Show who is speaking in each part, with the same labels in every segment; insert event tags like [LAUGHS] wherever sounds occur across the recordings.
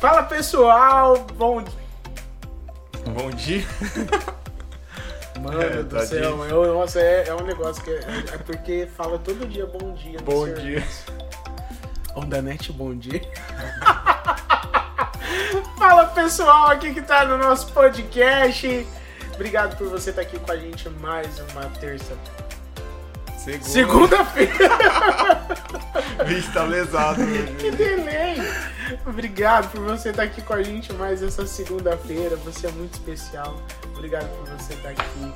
Speaker 1: Fala pessoal, bom
Speaker 2: Bom dia. [LAUGHS]
Speaker 1: Mano
Speaker 2: É,
Speaker 1: do
Speaker 2: tá
Speaker 1: céu, eu, nossa, é, é um negócio que é, é porque fala todo dia bom dia.
Speaker 2: Bom
Speaker 1: serviço. Onda Net, bom dia. [LAUGHS] Fala pessoal, aqui que tá no nosso podcast. Obrigado por você estar aqui com a gente mais uma terça.
Speaker 2: Segunda.
Speaker 1: Segunda-feira. [LAUGHS]
Speaker 2: Vixe, tá lesado.
Speaker 1: que delay. Obrigado por você estar aqui com a gente mais essa segunda-feira. Você é muito especial. Obrigado por você estar aqui.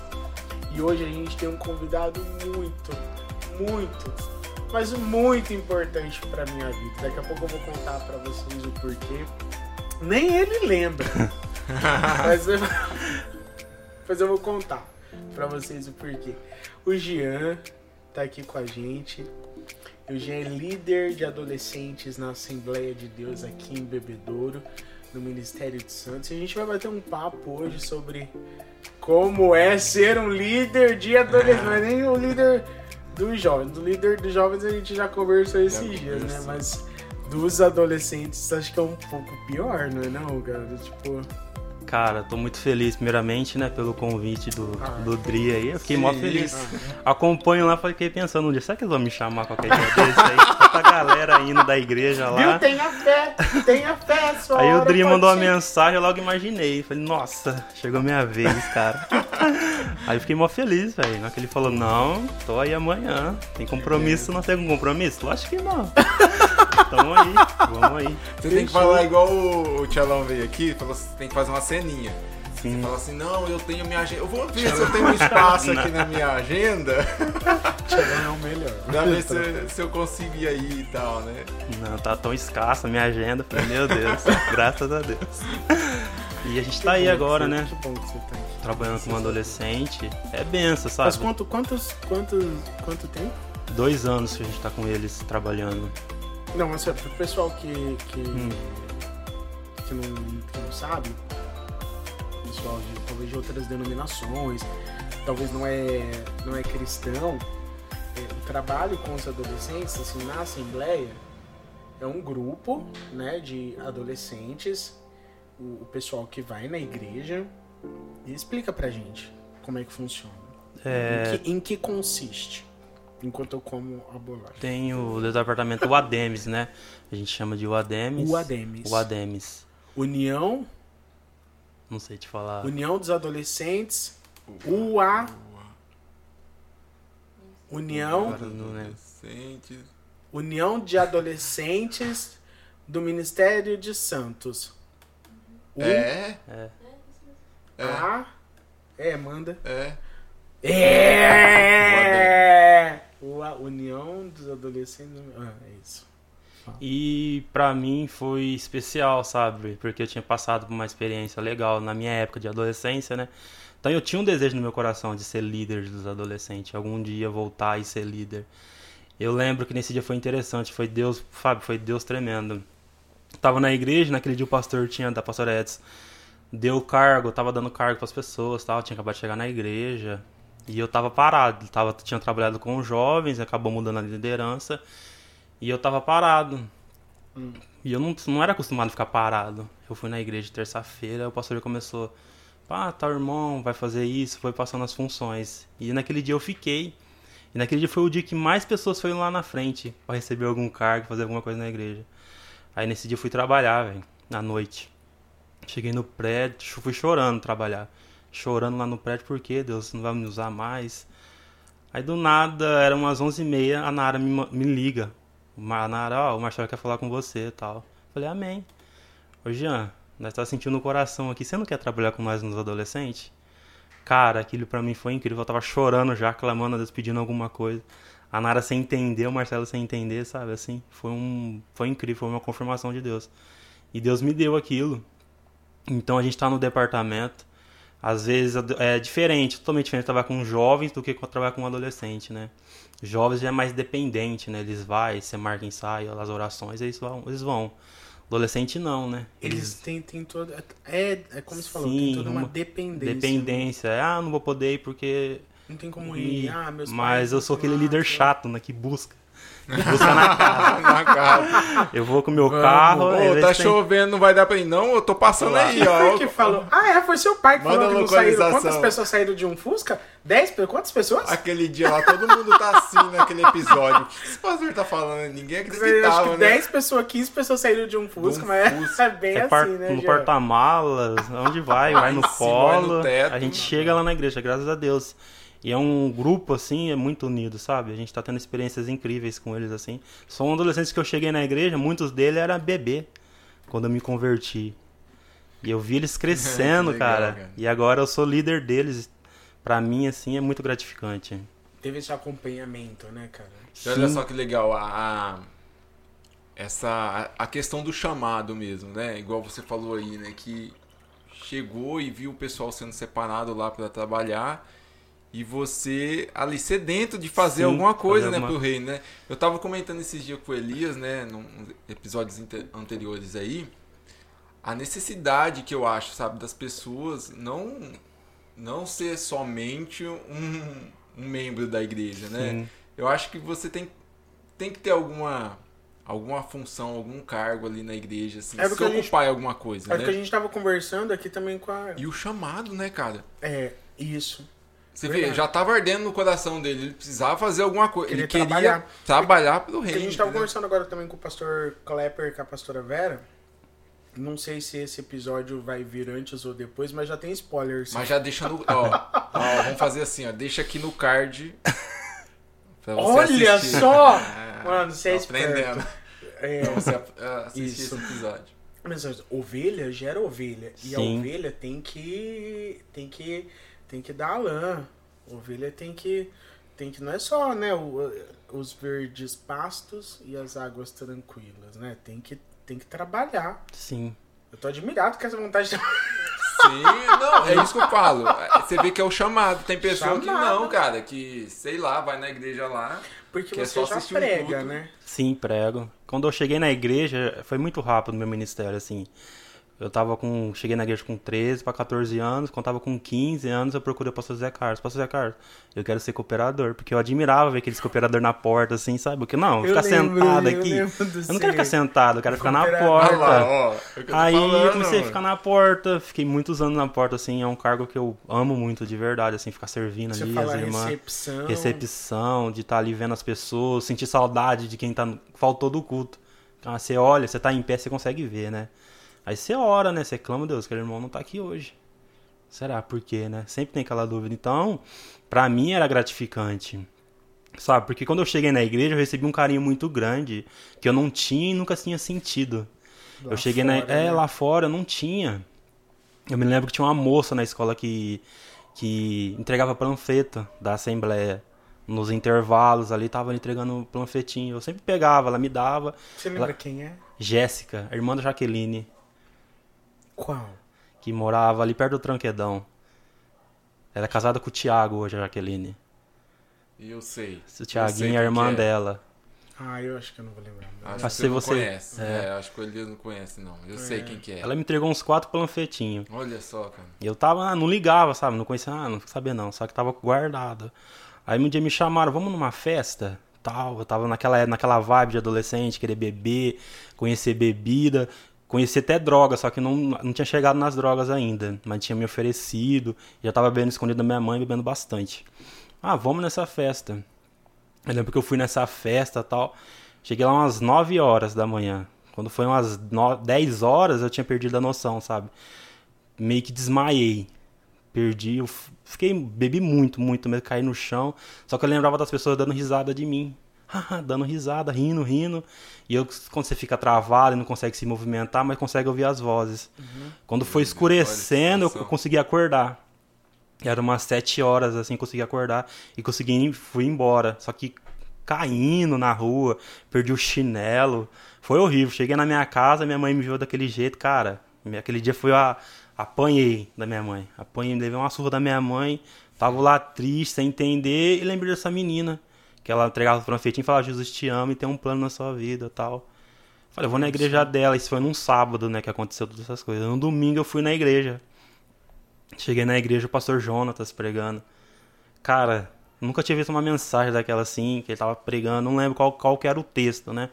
Speaker 1: E hoje a gente tem um convidado muito, muito, mas muito importante pra minha vida. Daqui a pouco eu vou contar pra vocês o porquê. Nem ele lembra. [LAUGHS] mas, eu, mas eu vou contar pra vocês o porquê. O Jean tá aqui com a gente. O Jean é líder de adolescentes na Assembleia de Deus aqui em Bebedouro, no Ministério de Santos. E a gente vai bater um papo hoje sobre como é ser um líder de adolescentes. Não é nem o líder dos jovens. Do líder dos jovens a gente já conversou esses
Speaker 2: Já
Speaker 1: dias, né? Mas dos adolescentes acho que é um pouco pior, não é não, cara? Tipo,
Speaker 3: Cara, tô muito feliz, primeiramente, né, pelo convite do,
Speaker 1: Ah.
Speaker 3: do Dri aí. Eu fiquei mó
Speaker 2: Sim.
Speaker 3: feliz.
Speaker 1: Ah.
Speaker 3: Acompanho lá, fiquei pensando um dia, será que eles vão me chamar qualquer dia desse aí? Tanta galera indo da igreja
Speaker 1: viu?
Speaker 3: lá.
Speaker 1: Tenha fé, tenha fé, sua
Speaker 3: Aí o Dri mandou uma mensagem, eu logo imaginei. Falei, nossa, chegou a minha vez, cara. aí eu fiquei mó feliz, velho. Na que ele falou, não, tô aí amanhã. Tem compromisso, não tem algum compromisso? Lógico que não. Tamo aí, vamos aí.
Speaker 2: Você tem que falar igual o, o Tchalão veio aqui, falou assim, tem que fazer uma ceninha.
Speaker 3: Sim.
Speaker 2: Fala assim, não, eu tenho minha agenda. Eu vou ver se eu tenho espaço aqui na minha agenda. [LAUGHS]
Speaker 1: Tchalão é o melhor.
Speaker 2: Pra ver se, se eu consigo ir aí e tal, né?
Speaker 3: Não, tá tão escassa a minha agenda. Falei, meu Deus, graças a Deus. E a gente tá aí
Speaker 1: Que
Speaker 3: agora,
Speaker 1: que
Speaker 3: né?
Speaker 1: você- Que bom que você tá aqui.
Speaker 3: Trabalhando com um adolescente. É benção,
Speaker 1: Mas
Speaker 3: sabe?
Speaker 1: quanto, quantos, quantos, quanto tempo?
Speaker 3: Dois anos que a gente tá com eles trabalhando.
Speaker 1: Não, mas é pro pessoal que, que,
Speaker 3: Hum.
Speaker 1: que, não, que não sabe, pessoal de, talvez de outras denominações, talvez não é, não é cristão, é, o trabalho com os adolescentes, assim, na Assembleia, é um grupo, né, de adolescentes, o, o pessoal que vai na igreja, e explica pra gente como é que funciona.
Speaker 3: É,
Speaker 1: Em, que, em que consiste? Enquanto eu como a bolacha.
Speaker 3: tem o departamento UADEMES, né? A gente chama de UADEMES.
Speaker 1: UADEMES.
Speaker 3: UADEMES.
Speaker 1: União
Speaker 3: Não sei te falar.
Speaker 1: União dos Adolescentes, UA, União,
Speaker 3: lembro.
Speaker 2: Adolescentes.
Speaker 1: União de Adolescentes do Ministério de Santos. U,
Speaker 2: É,
Speaker 3: É.
Speaker 1: A, é, manda.
Speaker 2: é.
Speaker 1: É! UA, União dos Adolescentes. do- Ah, é isso.
Speaker 3: E pra mim foi especial, sabe? Porque eu tinha passado por uma experiência legal na minha época de adolescência, né? Então eu tinha um desejo no meu coração de ser líder dos adolescentes, algum dia voltar e ser líder. Eu lembro que nesse dia foi interessante, foi Deus, Fábio, foi Deus tremendo. Tava na igreja, naquele dia o pastor tinha, da pastora Edson, deu cargo, tava dando cargo pras pessoas, tal, tinha acabado de chegar na igreja. E eu tava parado, tava, tinha trabalhado com jovens, acabou mudando a liderança. E eu tava parado. E eu não, não era acostumado a ficar parado. Eu fui na igreja terça-feira, o pastor começou. Ah, tal irmão, vai fazer isso, foi passando as funções. E naquele dia eu fiquei. E naquele dia foi o dia que mais pessoas foram lá na frente pra receber algum cargo, fazer alguma coisa na igreja. Aí nesse dia eu fui trabalhar, velho, na noite. Cheguei no prédio, fui chorando trabalhar. Chorando lá no prédio, por quê? Deus não vai me usar mais. Aí do nada, eram umas 11h30, a Nara me, me liga. O a Nara, ó, o Marcelo quer falar com você e tal. Falei, amém. Ô Jean, nós tá sentindo no coração aqui, você não quer trabalhar com nós nos adolescentes? Cara, aquilo pra mim foi incrível. Eu tava chorando já, clamando a Deus, pedindo alguma coisa. A Nara sem entender, o Marcelo sem entender, sabe? Assim, foi um. Foi incrível, foi uma confirmação de Deus. E Deus me deu aquilo. Então a gente tá no departamento. Às vezes é diferente, totalmente diferente trabalhar com jovens do que trabalhar com um adolescente, né? Jovens já é mais dependente, né? Eles vai, você marca ensaio, as orações, eles vão. Eles vão. Adolescente não, né?
Speaker 1: Eles têm, têm toda. É, é como você falou,
Speaker 3: Sim,
Speaker 1: tem toda uma
Speaker 3: uma
Speaker 1: dependência.
Speaker 3: Dependência. Ah, não vou poder ir porque.
Speaker 1: Não tem como
Speaker 3: E-
Speaker 1: ir. Ah, meus
Speaker 3: Mas eu sou aquele
Speaker 1: lá,
Speaker 3: líder chato, né? Que busca. Busca na casa.
Speaker 2: Na [LAUGHS] casa.
Speaker 3: Eu vou com o meu
Speaker 1: Vamos.
Speaker 3: carro.
Speaker 2: Ô, tá chovendo, não vai dar pra ir. Não, eu tô passando
Speaker 3: Lá.
Speaker 2: aí, ó.
Speaker 1: Que falou. Ah, é? Foi seu pai que
Speaker 2: Manda
Speaker 1: falou que não saíram. Quantas pessoas saíram de um Fusca? Dez? Quantas pessoas?
Speaker 2: Aquele dia lá, todo mundo tá assim naquele episódio. O [LAUGHS] que esse pastor tá falando? Ninguém
Speaker 1: Acho
Speaker 2: acreditava,
Speaker 1: que
Speaker 2: né?
Speaker 1: 10 pessoas, 15 pessoas saíram de um Fusca,
Speaker 2: um
Speaker 1: mas
Speaker 2: Fusca.
Speaker 1: é bem
Speaker 3: É
Speaker 1: assim,
Speaker 3: par-
Speaker 1: né,
Speaker 3: no porta-malas, onde vai, vai no
Speaker 2: cima, vai no
Speaker 3: a gente chega lá na igreja, graças a Deus. E é um grupo, assim, é muito unido, sabe? A gente tá tendo experiências incríveis com eles, assim. São adolescentes que eu cheguei na igreja, muitos deles eram bebê, quando eu me converti. E eu vi eles [LAUGHS] crescendo,
Speaker 2: legal,
Speaker 3: cara.
Speaker 2: cara.
Speaker 3: E agora eu sou líder deles. Pra mim, assim, é muito gratificante.
Speaker 1: Teve esse acompanhamento, né, cara?
Speaker 2: E olha
Speaker 3: Sim.
Speaker 2: só que legal, a, a- essa a questão do chamado mesmo, né? Igual você falou aí, né? Que chegou e viu o pessoal sendo separado lá para trabalhar e você ali sedento de fazer
Speaker 3: Sim,
Speaker 2: alguma coisa,
Speaker 3: fazer
Speaker 2: né,
Speaker 3: alguma-
Speaker 2: pro reino, né? Eu tava comentando esses dias com o Elias, né, num episódios anteriores aí, a necessidade que eu acho, sabe, das pessoas não não ser somente um, um membro da igreja, né?
Speaker 3: Sim.
Speaker 2: Eu acho que você tem, tem que ter alguma alguma função, algum cargo ali na igreja, assim,
Speaker 1: É
Speaker 2: se
Speaker 1: gente-
Speaker 2: ocupar em alguma coisa,
Speaker 1: É
Speaker 2: né?
Speaker 1: que a gente tava conversando aqui também com a.
Speaker 2: E o chamado, né, cara?
Speaker 1: É, isso.
Speaker 2: Você
Speaker 1: Verdade.
Speaker 2: vê, já tava ardendo no coração dele, ele precisava fazer alguma coisa, ele
Speaker 1: Queria trabalhar.
Speaker 2: trabalhar, pelo reino.
Speaker 1: a gente tava
Speaker 2: entendeu?
Speaker 1: conversando agora também com o pastor Klepper e com a pastora Vera. Não sei se esse episódio vai vir antes ou depois, mas já tem spoilers.
Speaker 2: Mas já deixa no. Ó, ó, vamos fazer assim, ó. Deixa aqui no card. [LAUGHS] pra você
Speaker 1: Olha
Speaker 2: assistir.
Speaker 1: só! [LAUGHS]
Speaker 2: É,
Speaker 1: Mano, você é
Speaker 2: aprendendo.
Speaker 1: esperto. É,
Speaker 2: Pra você ah, assistir
Speaker 1: Isso.
Speaker 2: esse episódio.
Speaker 1: mas ovelha gera ovelha. E a
Speaker 3: Sim.
Speaker 1: ovelha tem que. tem que. Tem que dar lã. Ovelha tem que. Tem que. Não é só, né? o- os verdes pastos e as águas tranquilas, né? Tem que, tem que trabalhar.
Speaker 3: Sim.
Speaker 1: Eu tô admirado com essa vontade de [LAUGHS]
Speaker 2: Sim, não, é isso que eu falo. Você vê que é o chamado. Tem pessoa que
Speaker 1: Chamado.
Speaker 2: não, cara, que, sei lá, vai na igreja lá.
Speaker 1: Porque
Speaker 2: Que é
Speaker 1: você
Speaker 2: só
Speaker 1: já
Speaker 2: assistir um
Speaker 1: prega,
Speaker 2: culto.
Speaker 1: né?
Speaker 3: Sim, prego. Quando eu cheguei na igreja, foi muito rápido o meu ministério, assim. Eu tava com. Cheguei na igreja com 13 para 14 anos. Quando tava com 15 anos, eu procurei o pastor Zé Carlos. Pastor Zé Carlos, eu quero ser cooperador. Porque eu admirava ver aqueles cooperador na porta, assim, sabe? Porque não,
Speaker 1: Eu
Speaker 3: ficar
Speaker 1: lembro,
Speaker 3: sentado
Speaker 1: eu
Speaker 3: aqui. Eu não quero ficar sentado, eu quero ficar na porta.
Speaker 2: Lá, ó. é eu
Speaker 3: Aí eu
Speaker 2: falando,
Speaker 3: comecei a
Speaker 2: mano.
Speaker 3: ficar na porta, fiquei muitos anos na porta, assim, é um cargo que eu amo muito, de verdade, assim, ficar servindo
Speaker 1: Você
Speaker 3: ali, as irmãs.
Speaker 1: recepção.
Speaker 3: Recepção, de estar ali vendo as pessoas, sentir saudade de quem tá, no- faltou do culto. Então, você olha, você tá em pé, você consegue ver, né? Aí você ora, né? Você clama, Deus, aquele irmão não tá aqui hoje. Será? Por quê, né? Sempre tem aquela dúvida. Então, pra mim era gratificante. Sabe? Porque quando eu cheguei na igreja, eu recebi um carinho muito grande que eu não tinha e nunca tinha sentido.
Speaker 1: Lá
Speaker 3: eu cheguei na.
Speaker 1: fora,
Speaker 3: É,
Speaker 1: né?
Speaker 3: lá fora eu não tinha. Eu me lembro que tinha uma moça na escola que, que entregava panfleto da Assembleia. Nos intervalos ali, tava entregando panfletinho. Eu sempre pegava, ela me dava.
Speaker 1: Você lembra
Speaker 3: Ela-
Speaker 1: quem é?
Speaker 3: Jéssica, irmã da Jaqueline,
Speaker 1: Qual?
Speaker 3: que morava ali perto do Tranquedão. Ela é casada com o Thiago hoje, a Jaqueline.
Speaker 2: Eu sei.
Speaker 3: O Thiaguinho é a irmã
Speaker 2: é.
Speaker 3: dela.
Speaker 1: Ah, eu acho que eu não vou lembrar.
Speaker 2: Acho
Speaker 3: Mas
Speaker 2: que
Speaker 3: se
Speaker 2: você não
Speaker 3: você-
Speaker 2: conhece.
Speaker 3: é.
Speaker 2: É, acho que o Elias não conhece, não. Eu sei quem que é.
Speaker 3: Ela me entregou uns quatro panfletinhos.
Speaker 2: Olha só, cara.
Speaker 3: E eu tava, ah, não ligava, sabe? Não conhecia, ah, não sabia não, só que tava guardado. Aí um dia me chamaram, vamos numa festa? Tal, eu tava naquela, naquela vibe de adolescente, querer beber, conhecer bebida, conhecer até droga, só que não, não tinha chegado nas drogas ainda, mas tinha me oferecido, já tava bebendo escondido da minha mãe, bebendo bastante. Ah, vamos nessa festa. Eu lembro que eu fui nessa festa tal, cheguei lá umas 9 horas da manhã. Quando foi umas no- 10 horas, eu tinha perdido a noção, sabe? meio que desmaiei. Perdi, eu fiquei, bebi muito, muito mesmo, caí no chão. Só que eu lembrava das pessoas dando risada de mim. [LAUGHS] dando risada, rindo, rindo. E eu, quando você fica travado e não consegue se movimentar, mas consegue ouvir as vozes. Quando foi escurecendo, eu consegui acordar. Era umas sete horas, assim, consegui acordar. E consegui, fui embora. Só que caindo na rua, perdi o chinelo. Foi horrível. Cheguei na minha casa, minha mãe me viu daquele jeito, cara. Aquele dia foi a. Apanhei da minha mãe. Apanhei, levei uma surra da minha mãe. Tava lá triste, sem entender. E lembrei dessa menina. Que ela entregava o panfletinho e falava: Jesus te ama e tem um plano na sua vida tal. Falei, eu vou na igreja dela. Isso foi num sábado, né, que aconteceu todas essas coisas. No domingo eu fui na igreja. Cheguei na igreja, o pastor Jonatas pregando. Cara, Nunca tinha visto uma mensagem daquela assim, que ele tava pregando, não lembro qual, qual que era o texto, né?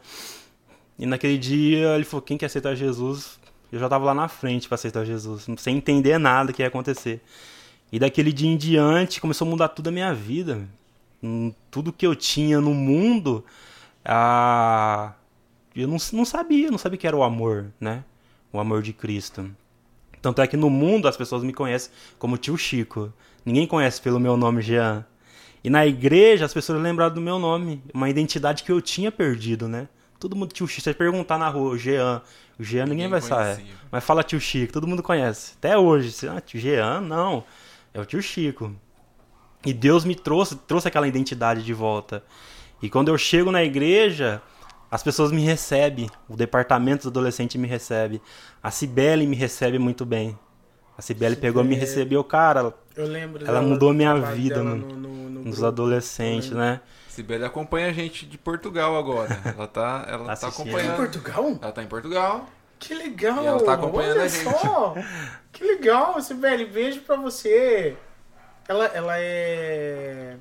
Speaker 3: E naquele dia ele falou, quem quer aceitar Jesus? Eu já tava lá na frente para aceitar Jesus, sem entender nada que ia acontecer. E daquele dia em diante começou a mudar tudo a minha vida. Tudo que eu tinha no mundo, a... eu não, não sabia, não sabia que era o amor, né? O amor de Cristo. Tanto é que no mundo as pessoas me conhecem como tio Chico. Ninguém conhece pelo meu nome Jean. E na igreja as pessoas lembraram do meu nome, uma identidade que eu tinha perdido, né? Todo mundo tio Chico. Se você perguntar na rua, o Jean, o Jean ninguém, ninguém vai saber. Mas fala tio Chico, todo mundo conhece. Até hoje, ah, tio Jean, não. É o tio Chico. E Deus me trouxe, trouxe aquela identidade de volta. E quando eu chego na igreja, as pessoas me recebem, o departamento do adolescente me recebe, a Cibele me recebe muito bem. A Cibele pegou me recebeu, cara.
Speaker 1: Eu lembro.
Speaker 3: Ela mudou minha vida, mano. No, no, no nos adolescentes, né?
Speaker 2: Cibele acompanha a gente de Portugal agora. [LAUGHS] Ela tá, ela tá, tá acompanhando.
Speaker 1: Em Portugal?
Speaker 2: Ela tá em Portugal.
Speaker 1: Que legal!
Speaker 2: E ela tá acompanhando
Speaker 1: Olha
Speaker 2: a gente.
Speaker 1: Só. Que legal, Cibele. Beijo pra você. Ela, ela é.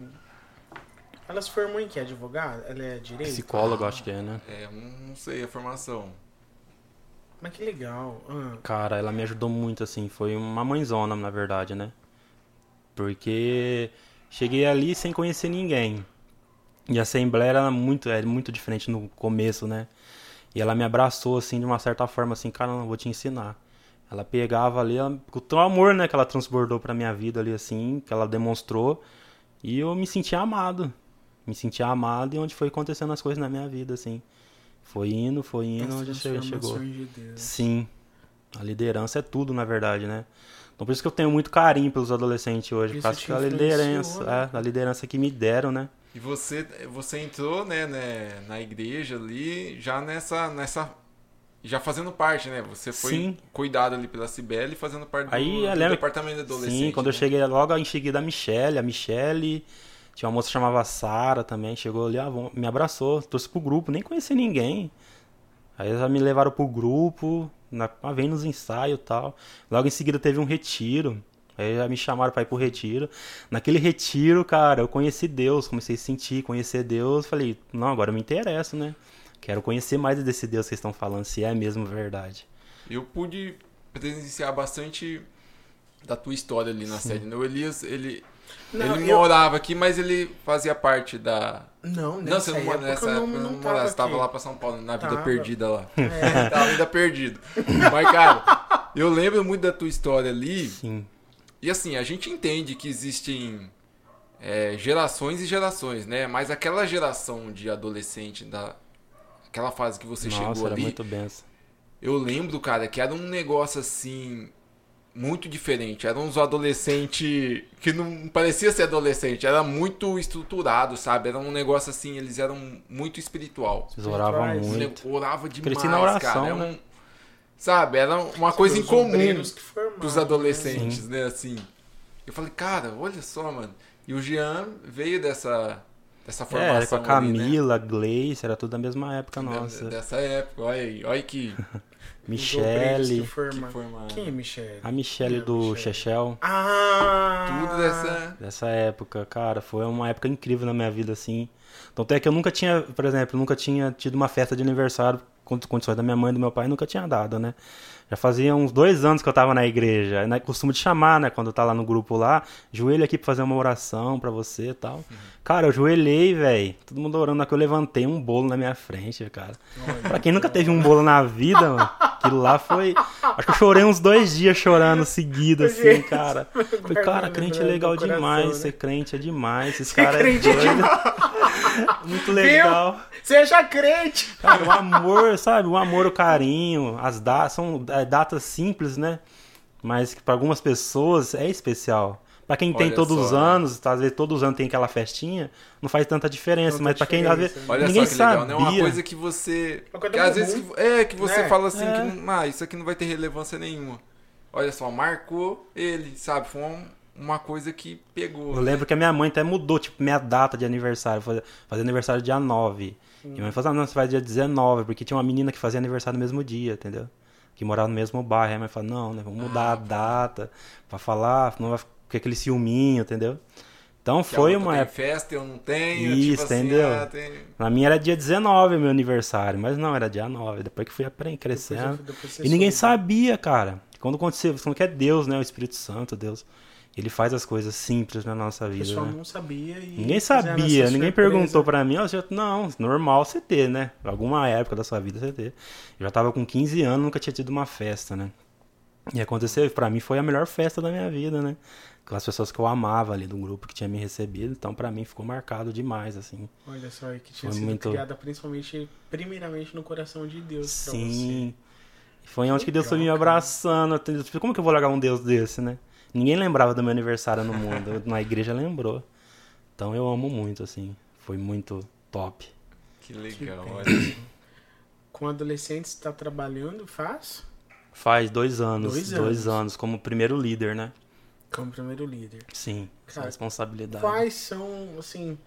Speaker 1: Ela se formou em que? Advogada? Ela é direito?
Speaker 3: Psicóloga, acho que é, né?
Speaker 2: É, não sei a formação.
Speaker 1: Mas que legal. Ah.
Speaker 3: Cara, ela me ajudou muito, assim. Foi uma mãezona, na verdade, né? Porque cheguei ali sem conhecer ninguém. E a Assembleia era muito, era muito diferente no começo, né? E ela me abraçou, assim, de uma certa forma, assim, cara, eu vou te ensinar. Ela pegava ali, ela, o amor, né, que ela transbordou pra minha vida ali, assim, que ela demonstrou. E eu me sentia amado me sentia amado e onde foi acontecendo as coisas na minha vida, assim. Foi indo, foi indo, onde chegou.
Speaker 1: De
Speaker 3: Sim. A liderança é tudo, na verdade, né? Então por isso que eu tenho muito carinho pelos adolescentes hoje, por causa da liderança, né? é, liderança que me deram, né?
Speaker 2: E você, você entrou, né, né, na igreja ali, já nessa, nessa já fazendo parte, né? Você foi Sim. cuidado ali pela Cibele fazendo parte
Speaker 3: Aí,
Speaker 2: do, do departamento de adolescente.
Speaker 3: Sim, quando
Speaker 2: né?
Speaker 3: eu cheguei logo em seguida a Michelle, a Michelle tinha uma moça que chamava Sara também, chegou ali, ah, me abraçou, trouxe pro grupo, nem conheci ninguém. Aí eles me levaram pro grupo, na, ah, vem nos ensaios e tal. Logo em seguida teve um retiro. Aí já me chamaram para ir pro retiro. Naquele retiro, cara, eu conheci Deus, comecei a sentir, conhecer Deus. Falei, não, agora eu me interesso, né? Quero conhecer mais desse Deus que estão falando, se é mesmo verdade.
Speaker 2: Eu pude presenciar bastante da tua história ali na Sim. série. Né? O Elias, ele, não, ele eu... morava aqui, mas ele fazia parte da.
Speaker 1: Não, nessa não, você não
Speaker 2: mora
Speaker 1: nessa época.
Speaker 2: Não, não, não morava, você tava lá pra São Paulo, na vida
Speaker 1: tava.
Speaker 2: perdida lá. É. [LAUGHS] na vida perdida. Mas, cara, eu lembro muito da tua história ali.
Speaker 3: Sim.
Speaker 2: E assim, a gente entende que existem é, gerações e gerações, né? Mas aquela geração de adolescente, da, aquela fase que você
Speaker 3: Nossa,
Speaker 2: chegou
Speaker 3: era
Speaker 2: ali.
Speaker 3: muito benção.
Speaker 2: Eu lembro, cara, que era um negócio assim muito diferente. Eram uns adolescentes que não parecia ser adolescente, era muito estruturado, sabe? Era um negócio assim, eles eram muito espiritual.
Speaker 3: Eles oravam muito.
Speaker 2: Orava demais,
Speaker 3: Cresci na oração,
Speaker 2: cara.
Speaker 3: Né?
Speaker 2: Um, sabe, era uma coisa incomum pros
Speaker 1: né?
Speaker 2: adolescentes, né? assim. Eu falei, cara, olha só, mano. E o Jean veio dessa dessa formação.
Speaker 3: É, era com a Camila,
Speaker 2: ali, né?
Speaker 3: Gleice, era tudo da mesma época nossa.
Speaker 2: Dessa época, olha aí, olha que [LAUGHS]
Speaker 3: Michele.
Speaker 1: Quem é Michele?
Speaker 3: A Michele do Chechel.
Speaker 1: Ah!
Speaker 2: Tudo dessa...
Speaker 3: Dessa época, cara. Foi uma época incrível na minha vida, assim. Então até que eu nunca tinha, por exemplo, nunca tinha tido uma festa de aniversário condições da minha mãe e do meu pai, nunca tinha dado, né? Já fazia uns dois anos que eu tava na igreja. Né? Costumo te chamar, né? Quando tá lá no grupo lá, joelho aqui pra fazer uma oração pra você e tal. Uhum. Cara, eu joelhei, velho. Todo mundo orando, na que eu levantei um bolo na minha frente, cara. pra quem nunca teve um bolo na vida, mano, aquilo lá foi. Acho que eu chorei uns dois dias chorando seguido, assim, cara. [LAUGHS] Falei, cara, crente é legal demais, né? ser crente é demais. Esses caras é doido. [LAUGHS] Muito legal.
Speaker 1: Seja crente!
Speaker 3: Cara, o amor, sabe? O amor, o carinho, as datas são é, datas simples, né? Mas que para algumas pessoas é especial. Para quem Olha tem todos só, os né? anos, né? às vezes todos os anos tem aquela festinha, não faz tanta diferença. Tanta mas para quem às vezes
Speaker 2: né? Olha
Speaker 3: ninguém
Speaker 2: só que
Speaker 3: sabia.
Speaker 2: legal, né? Uma coisa que você, que às vezes é que você né? fala assim
Speaker 3: é.
Speaker 2: que ah, isso aqui não vai ter relevância nenhuma. Olha só, marcou ele, sabe? Foi um, uma coisa que pegou.
Speaker 3: Eu lembro que a minha mãe até mudou, tipo, minha data de aniversário. Fazer aniversário dia 9. E minha mãe falou, ah, não, você vai dia 19, porque tinha uma menina que fazia aniversário no mesmo dia, entendeu? Que morava no mesmo bairro. Aí a mãe falou, não, né, vamos mudar ah, a data pra falar, não vai ficar aquele ciúminho, entendeu? Então
Speaker 2: Que
Speaker 3: foi uma época.
Speaker 2: festa, eu não tenho.
Speaker 3: Isso,
Speaker 2: tipo assim,
Speaker 3: entendeu?
Speaker 2: ah, tem-
Speaker 3: Na minha era dia 19 meu aniversário, mas não, era dia 9. Depois que fui aprendendo, crescendo.
Speaker 1: Depois- depois você
Speaker 3: E ninguém
Speaker 1: soube.
Speaker 3: sabia, cara. Quando aconteceu, você falou que é Deus, né? O Espírito Santo, Deus. Ele faz as coisas simples na nossa
Speaker 1: O
Speaker 3: vida.
Speaker 1: pessoal
Speaker 3: né?
Speaker 1: não sabia e
Speaker 3: Ninguém sabia, ninguém perguntou pra mim. ó, você- Não, normal você ter, né? Alguma época da sua vida você ter. Eu já tava com 15 anos, nunca tinha tido uma festa, né? E aconteceu, pra mim foi a melhor festa da minha vida, né? Com as pessoas que eu amava ali do grupo que tinha me recebido, então pra mim ficou marcado demais, assim.
Speaker 1: Olha só, e que tinha
Speaker 3: Foi
Speaker 1: sido
Speaker 3: muito-
Speaker 1: criada principalmente, primeiramente no coração de Deus pra
Speaker 3: Sim. Foi onde que Deus foi me abraçando. Como que eu vou largar um Deus desse, né? Ninguém lembrava do meu aniversário no mundo. Na igreja lembrou. Então eu amo muito, assim. Foi muito top.
Speaker 2: Que legal,
Speaker 1: Que
Speaker 2: olha.
Speaker 1: Com adolescentes está trabalhando, faz
Speaker 3: Faz dois anos.
Speaker 1: Dois
Speaker 3: Dois,
Speaker 1: anos.
Speaker 3: anos. como primeiro líder, né?
Speaker 1: como primeiro líder.
Speaker 3: Sim.
Speaker 1: Cara,
Speaker 3: responsabilidade.
Speaker 1: Quais são, assim,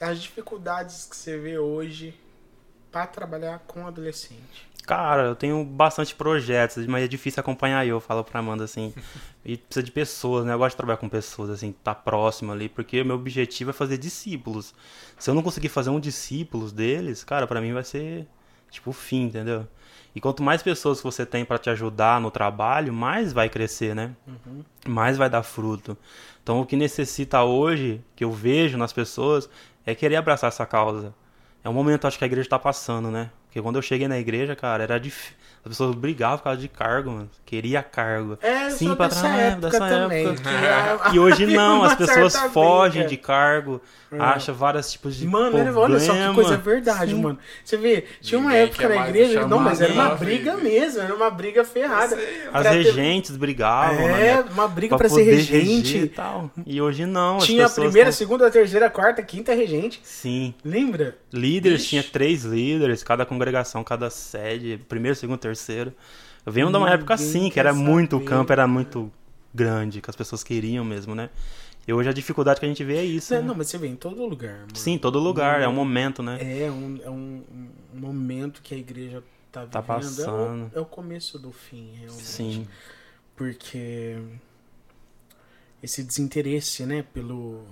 Speaker 1: as dificuldades que você vê hoje para trabalhar com adolescente?
Speaker 3: Cara, eu tenho bastante projetos, mas é difícil acompanhar eu, falo pra Amanda assim. E precisa de pessoas, né? Eu gosto de trabalhar com pessoas, assim, tá próximo ali, porque o meu objetivo é fazer discípulos. Se eu não conseguir fazer um discípulos deles, cara, pra mim vai ser tipo o fim, entendeu? E quanto mais pessoas você tem pra te ajudar no trabalho, mais vai crescer, né? mais vai dar fruto. Então, o que necessita hoje, que eu vejo nas pessoas, é querer abraçar essa causa. É um momento, acho que a igreja tá passando, né? Porque quando eu cheguei na igreja, cara, era difícil. As pessoas brigavam por causa de cargo, mano. Queria cargo.
Speaker 1: É,
Speaker 3: Sim, pra
Speaker 1: dessa
Speaker 3: trás,
Speaker 1: época
Speaker 3: dessa
Speaker 1: também.
Speaker 3: época. [LAUGHS]
Speaker 1: que a-
Speaker 3: E hoje [LAUGHS] não, as pessoas fogem
Speaker 1: briga.
Speaker 3: de cargo,
Speaker 1: É.
Speaker 3: acham vários tipos de
Speaker 1: Mano,
Speaker 3: problema.
Speaker 1: olha só que coisa verdade,
Speaker 3: Sim.
Speaker 1: mano. Você vê, tinha uma
Speaker 2: Ninguém
Speaker 1: época na igreja, não, mas era uma briga mesmo, era uma briga ferrada.
Speaker 2: Sei,
Speaker 3: As
Speaker 1: Pra ter-
Speaker 3: regentes brigavam,
Speaker 1: É,
Speaker 3: né?
Speaker 1: uma briga
Speaker 3: Pra
Speaker 1: pra ser
Speaker 3: poder
Speaker 1: regente.
Speaker 3: e tal. E hoje não. as
Speaker 1: Tinha a primeira,
Speaker 3: tão-
Speaker 1: segunda, terceira, quarta, quinta regente.
Speaker 3: Sim.
Speaker 1: Lembra?
Speaker 3: Líderes,
Speaker 1: Ixi.
Speaker 3: tinha três líderes, cada congregação, cada sede, primeiro, segundo, terceiro. Eu venho de uma época assim, que era muito, o
Speaker 1: saber.
Speaker 3: campo era muito grande, que as pessoas queriam mesmo, né? E hoje a dificuldade que a gente vê é isso.
Speaker 1: Não,
Speaker 3: né?
Speaker 1: não, mas você vê em todo lugar, mano.
Speaker 3: Sim, todo lugar, é um momento, né?
Speaker 1: É um, é um, um momento que a igreja tá vivendo.
Speaker 3: Tá passando.
Speaker 1: É o, é o começo do fim, realmente.
Speaker 3: Sim,
Speaker 1: Porque esse desinteresse, né, pelo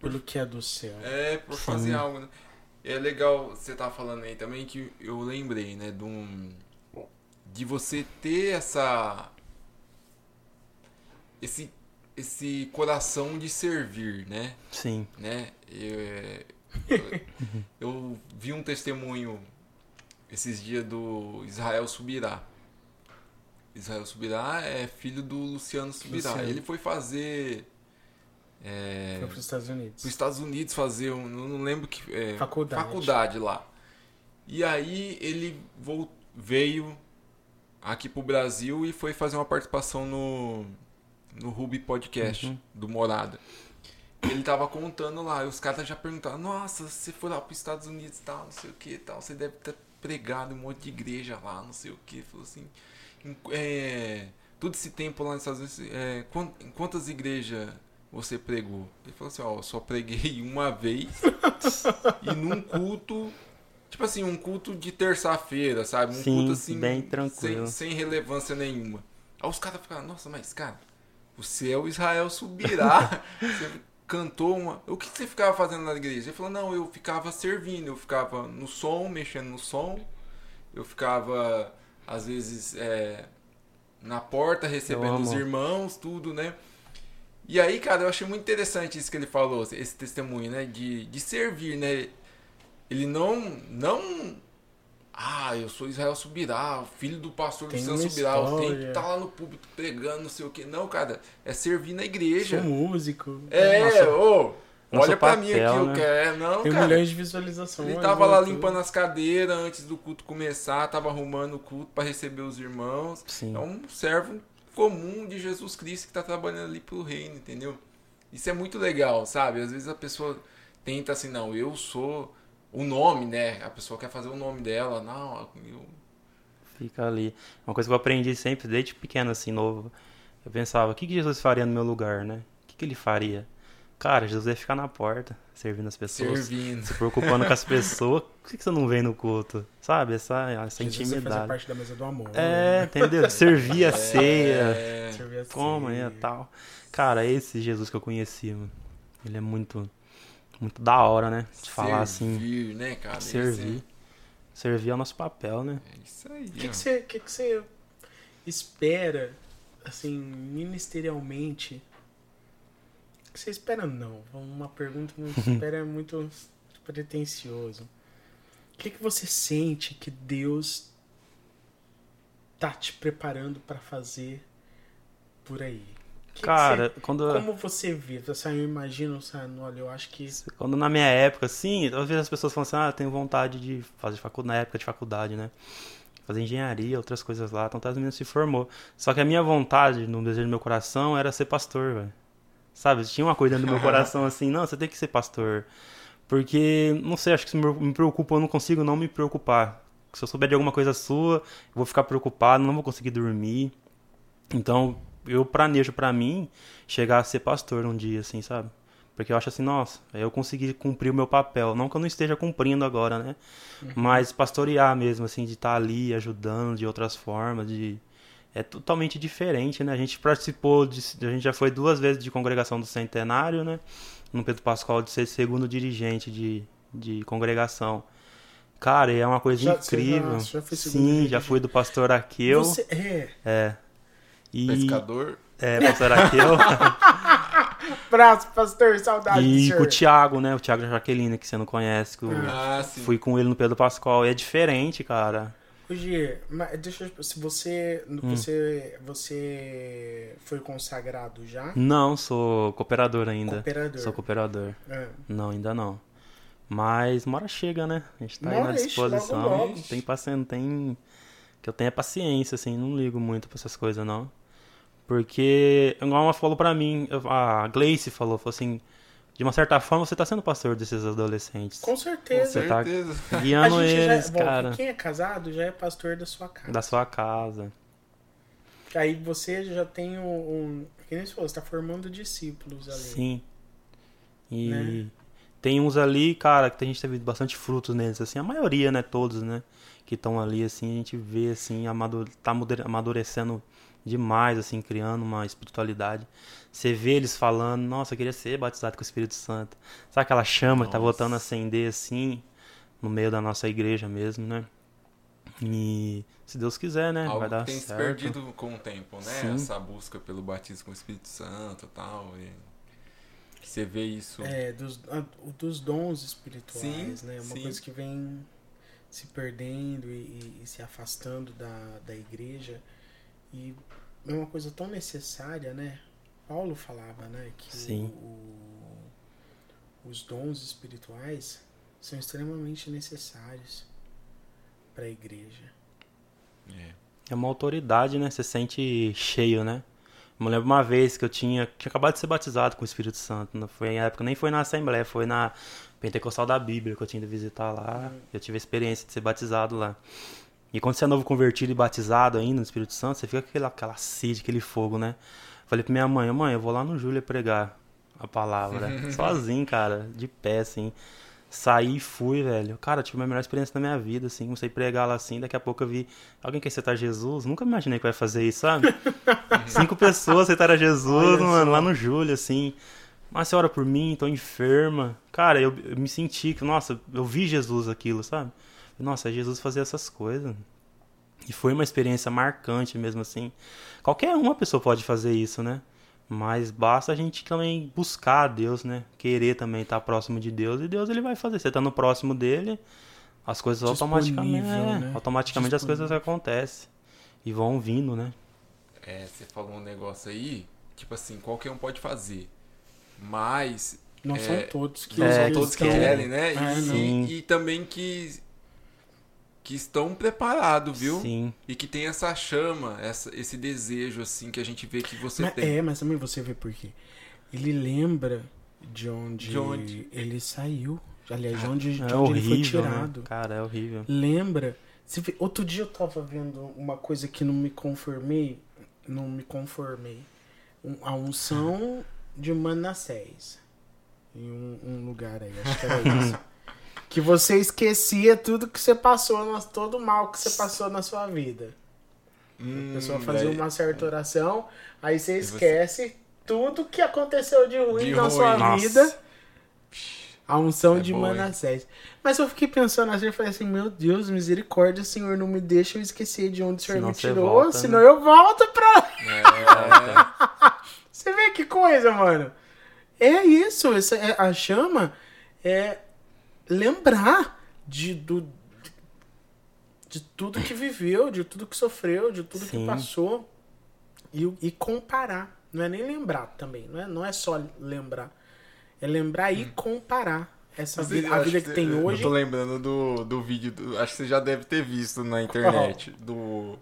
Speaker 1: pelo que é do céu.
Speaker 2: É, por
Speaker 3: Sim.
Speaker 2: fazer algo, né? É legal você tá falando aí também que eu lembrei, né, de um de você ter essa esse esse coração de servir, né?
Speaker 3: sim.
Speaker 2: né? Eu, eu, [LAUGHS] eu vi um testemunho esses dias do Israel Subirá. Israel Subirá é filho do Luciano Subirá.
Speaker 1: Luciano.
Speaker 2: Ele foi fazer é,
Speaker 1: Foi para os Estados Unidos.
Speaker 2: para os Estados Unidos fazer um, não lembro que é,
Speaker 1: Faculdade.
Speaker 2: faculdade lá. E aí ele veio aqui pro Brasil e foi fazer uma participação no no Ruby Podcast
Speaker 3: Uhum.
Speaker 2: do Morada. Ele tava contando lá, e os caras já perguntaram: "Nossa, você foi lá pros Estados Unidos e tal, não sei o que, tal, você deve ter pregado em um monte de igreja lá, não sei o que". Falou assim: "Em- é, todo esse tempo lá nos Estados Unidos, é, quantas igrejas você pregou? Ele falou assim, ó, eu só preguei [LAUGHS] uma vez e num culto, tipo assim, um culto de terça-feira, sabe? Um
Speaker 3: Sim,
Speaker 2: culto assim,
Speaker 3: bem tranquilo.
Speaker 2: Sem, sem relevância nenhuma. Aí os caras ficaram, nossa, mas cara, você é o Israel subirá. [LAUGHS] você cantou uma. O que você ficava fazendo na igreja? Ele falou, não, eu ficava servindo, eu ficava no som, mexendo no som, eu ficava, às vezes, é, na porta recebendo os irmãos, tudo, né? E aí, cara, eu achei muito interessante isso que ele falou, esse testemunho, né? De, de servir, né? Ele não. não ah, eu sou Israel Subirá, filho do pastor
Speaker 1: Tem
Speaker 2: Luciano Subirá, eu tenho que estar lá no público pregando, não sei o que. Não, cara, é servir na igreja.
Speaker 1: Sou músico.
Speaker 2: É,
Speaker 3: Nossa.
Speaker 2: ô, olha pra
Speaker 3: papel,
Speaker 2: mim aqui, eu
Speaker 3: né?
Speaker 2: quero. Não,
Speaker 1: Tem
Speaker 2: cara.
Speaker 1: milhões de visualizações.
Speaker 2: Ele tava lá
Speaker 1: né, tudo.
Speaker 2: limpando as cadeiras antes do culto começar, tava arrumando o culto para receber os irmãos.
Speaker 3: Sim.
Speaker 2: É um servo comum de Jesus Cristo que tá trabalhando ali pro reino, entendeu? Isso é muito legal, sabe? Às vezes a pessoa tenta assim, não, eu sou o nome, né? A pessoa quer fazer o nome dela, não, eu...
Speaker 3: Fica ali. Uma coisa que eu aprendi sempre, desde pequeno, assim, novo. Eu pensava, o que, que Jesus faria no meu lugar, né? O que, que ele faria? Cara, Jesus ia ficar na porta, servindo as pessoas.
Speaker 2: Servindo.
Speaker 3: Se preocupando com as pessoas. Por que que você não vem no culto? Sabe? Essa, essa
Speaker 1: Jesus fazia
Speaker 3: intimidade.
Speaker 1: parte da mesa do amor.
Speaker 3: É, entendeu? [LAUGHS] Servir a ceia.
Speaker 2: É,
Speaker 1: Servia a ceia.
Speaker 3: e tal. Cara, esse Jesus que eu conheci, mano. Ele é muito, muito da hora, né? De falar assim.
Speaker 2: Servir, né, cara? Esse
Speaker 3: Servir. Servir é o nosso papel, né?
Speaker 2: É, é isso aí.
Speaker 1: O que, que você, que que você espera, assim, ministerialmente? O que você espera não? Uma pergunta muito [LAUGHS] espera é muito pretencioso. O que, que você sente que Deus tá te preparando para fazer por aí? Que que
Speaker 3: Cara, quando,
Speaker 1: você- como você vê? Você, eu imagino, sabe, olha, eu acho que
Speaker 3: quando na minha época, assim, às vezes as pessoas falam assim, ah, eu tenho vontade de fazer faculdade, na época de faculdade, né? Fazer engenharia, outras coisas lá, então todo mundo se formou. Só que a minha vontade, no desejo do meu coração, era ser pastor, velho. Sabe, tinha uma coisa dentro do meu coração assim, não, você tem que ser pastor. Porque, não sei, acho que isso me preocupa, eu não consigo não me preocupar. Se eu souber de alguma coisa sua, eu vou ficar preocupado, não vou conseguir dormir. Então, eu planejo pra mim chegar a ser pastor um dia, assim, sabe? Porque eu acho assim, nossa, eu consegui cumprir o meu papel. Não que eu não esteja cumprindo agora, né? Mas pastorear mesmo, assim, de estar ali ajudando de outras formas, de. É totalmente diferente, né? A gente participou, de, a gente já foi duas vezes de congregação do Centenário, né? No Pedro Pascoal de ser segundo dirigente de, de congregação. Cara, e é uma coisa
Speaker 1: Já- já-
Speaker 3: incrível.
Speaker 1: você já segundo
Speaker 3: Sim, já
Speaker 1: dirigente?
Speaker 3: fui do pastor Aqueu.
Speaker 1: você é
Speaker 3: É. E,
Speaker 2: Pescador.
Speaker 3: é, pastor Aqueu. [LAUGHS]
Speaker 1: Braço, pastor, saudade
Speaker 3: e
Speaker 1: senhor.
Speaker 3: com o Thiago, né? O Thiago Jaqueline, que você não conhece. Que eu
Speaker 2: Ah, sim.
Speaker 3: fui com ele no Pedro Pascoal. E é diferente, cara.
Speaker 1: Hoje, mas deixa eu, se você,
Speaker 3: Hum.
Speaker 1: você, você foi consagrado já,
Speaker 3: Não, sou cooperador ainda.
Speaker 1: Cooperador.
Speaker 3: Sou cooperador.
Speaker 1: É.
Speaker 3: Não, ainda não. Mas uma hora chega, né? A gente tá
Speaker 1: Uma
Speaker 3: aí na disposição.
Speaker 1: logo, logo.
Speaker 3: Tem paciência, tem. Que eu tenha paciência, assim, não ligo muito pra essas coisas, não. Porque, igual uma falou pra mim, a Gleice falou, falou assim, de uma certa forma você tá sendo pastor desses adolescentes.
Speaker 1: com certeza.
Speaker 3: Você tá
Speaker 2: certeza.
Speaker 3: guiando
Speaker 1: a gente
Speaker 3: eles,
Speaker 1: já, bom,
Speaker 3: cara,
Speaker 1: quem é casado já é pastor da sua casa.
Speaker 3: da sua casa.
Speaker 1: Aí você já tem um, um que nem você falou, você tá formando discípulos ali.
Speaker 3: Sim. E
Speaker 1: Né?
Speaker 3: tem uns ali, cara, que a gente teve bastante frutos neles, assim, a maioria, né, todos, né, que estão ali, assim, a gente vê, assim, amado- tá amadurecendo demais, assim, criando uma espiritualidade. Você vê eles falando, nossa, eu queria ser batizado com o Espírito Santo. Sabe aquela chama que tá
Speaker 2: Nossa.
Speaker 3: voltando a acender, assim, no meio da nossa igreja mesmo, né? E se Deus quiser, né,
Speaker 2: Algo
Speaker 3: vai dar
Speaker 2: que tem se
Speaker 3: certo.
Speaker 2: perdido com o tempo, né?
Speaker 3: Sim.
Speaker 2: Essa busca pelo batismo com o Espírito Santo e tal. E você vê isso.
Speaker 1: É, dos, dos dons espirituais,
Speaker 2: Sim,
Speaker 1: né? Uma
Speaker 2: sim.
Speaker 1: coisa que vem se perdendo e, e- e se afastando da, da igreja. E é uma coisa tão necessária, né? Paulo falava, né? Que o-
Speaker 3: Sim.
Speaker 1: o- os dons espirituais são extremamente necessários para a igreja.
Speaker 2: É.
Speaker 3: É uma autoridade, né? Você sente cheio, né? Eu me lembro uma vez que eu tinha, tinha acabado de ser batizado com o Espírito Santo. Não foi em época, nem foi na Assembleia, foi na Pentecostal da Bíblia que eu tinha ido visitar lá. Eu tive a experiência de ser batizado lá. E quando você é novo convertido e batizado ainda no Espírito Santo, você fica com aquela, aquela sede, aquele fogo, né? Falei pra minha mãe, mãe, eu vou lá no Júlia pregar a palavra. [LAUGHS] Sozinho, cara, de pé, assim. Saí e fui, velho. Cara, tive a melhor experiência da minha vida, assim. Comecei a pregar lá assim. Daqui a pouco eu vi alguém quer aceitar Jesus. Nunca imaginei que vai fazer isso, sabe? [LAUGHS] Cinco pessoas aceitaram Jesus,
Speaker 1: Olha
Speaker 3: mano,
Speaker 1: só.
Speaker 3: lá no Júlio, assim. Mas você ora por mim, tô enferma. Cara, eu, eu me senti que, nossa, eu vi Jesus aquilo, sabe? Nossa, Jesus fazia essas coisas. E foi uma experiência marcante mesmo, assim. Qualquer uma pessoa pode fazer isso, né? Mas basta a gente também buscar a Deus, né? Querer também estar próximo de Deus e Deus ele vai fazer. Você estando próximo dele, as coisas automaticamente,
Speaker 1: Disponível,
Speaker 3: é,
Speaker 1: né?
Speaker 3: automaticamente as coisas acontecem e vão vindo, né?
Speaker 2: É, você falou um negócio aí, tipo assim, qualquer um pode fazer. Mas
Speaker 1: Não
Speaker 2: É,
Speaker 1: são todos que,
Speaker 2: não
Speaker 3: É,
Speaker 2: todos que
Speaker 1: estão-
Speaker 2: querem, né?
Speaker 1: É.
Speaker 2: E,
Speaker 3: Sim.
Speaker 2: e também que, que estão preparados, viu?
Speaker 3: Sim.
Speaker 2: E que tem essa chama, essa, esse desejo, assim, que a gente vê que você
Speaker 1: Mas-
Speaker 2: tem.
Speaker 1: é, mas também você vê por quê. Ele lembra de onde,
Speaker 2: De onde?
Speaker 1: ele saiu. Aliás, de onde, de
Speaker 3: É
Speaker 1: onde ele foi
Speaker 3: horrível, né?
Speaker 1: tirado.
Speaker 3: Cara, é horrível.
Speaker 1: Lembra? Você vê- outro dia eu tava vendo uma coisa que não me conformei. Não me conformei. Um- a unção de Manassés. em um, um lugar aí, acho que era isso. [LAUGHS] que você esquecia tudo que você passou, todo o mal que você passou na sua vida. A pessoa
Speaker 2: Hum,
Speaker 1: fazia
Speaker 2: daí-
Speaker 1: uma certa oração, aí você
Speaker 2: você-
Speaker 1: esquece tudo que aconteceu de ruim
Speaker 2: De
Speaker 1: na
Speaker 2: ruim.
Speaker 1: sua
Speaker 3: Nossa.
Speaker 1: vida. A unção
Speaker 2: É
Speaker 1: de
Speaker 2: hein?
Speaker 1: Manassés. Mas eu fiquei pensando assim, eu falei assim, meu Deus, misericórdia, Senhor, não me deixa eu esquecer de onde o Senhor
Speaker 3: Senão
Speaker 1: me
Speaker 3: você
Speaker 1: tirou,
Speaker 3: volta,
Speaker 1: senão
Speaker 3: né?
Speaker 1: eu volto pra...
Speaker 2: É, [LAUGHS]
Speaker 1: Você vê que coisa, mano. É isso, essa, é, a chama é lembrar de, do, de tudo que viveu, de tudo que sofreu, de tudo que
Speaker 3: Sim.
Speaker 1: passou e, e comparar. Não é nem lembrar também, não é, não é só lembrar. É lembrar e comparar essa vida, a vida que
Speaker 2: você-
Speaker 1: tem
Speaker 2: eu
Speaker 1: hoje.
Speaker 2: tô lembrando do, do vídeo, do- acho que você já deve ter visto na [LAUGHS] internet, do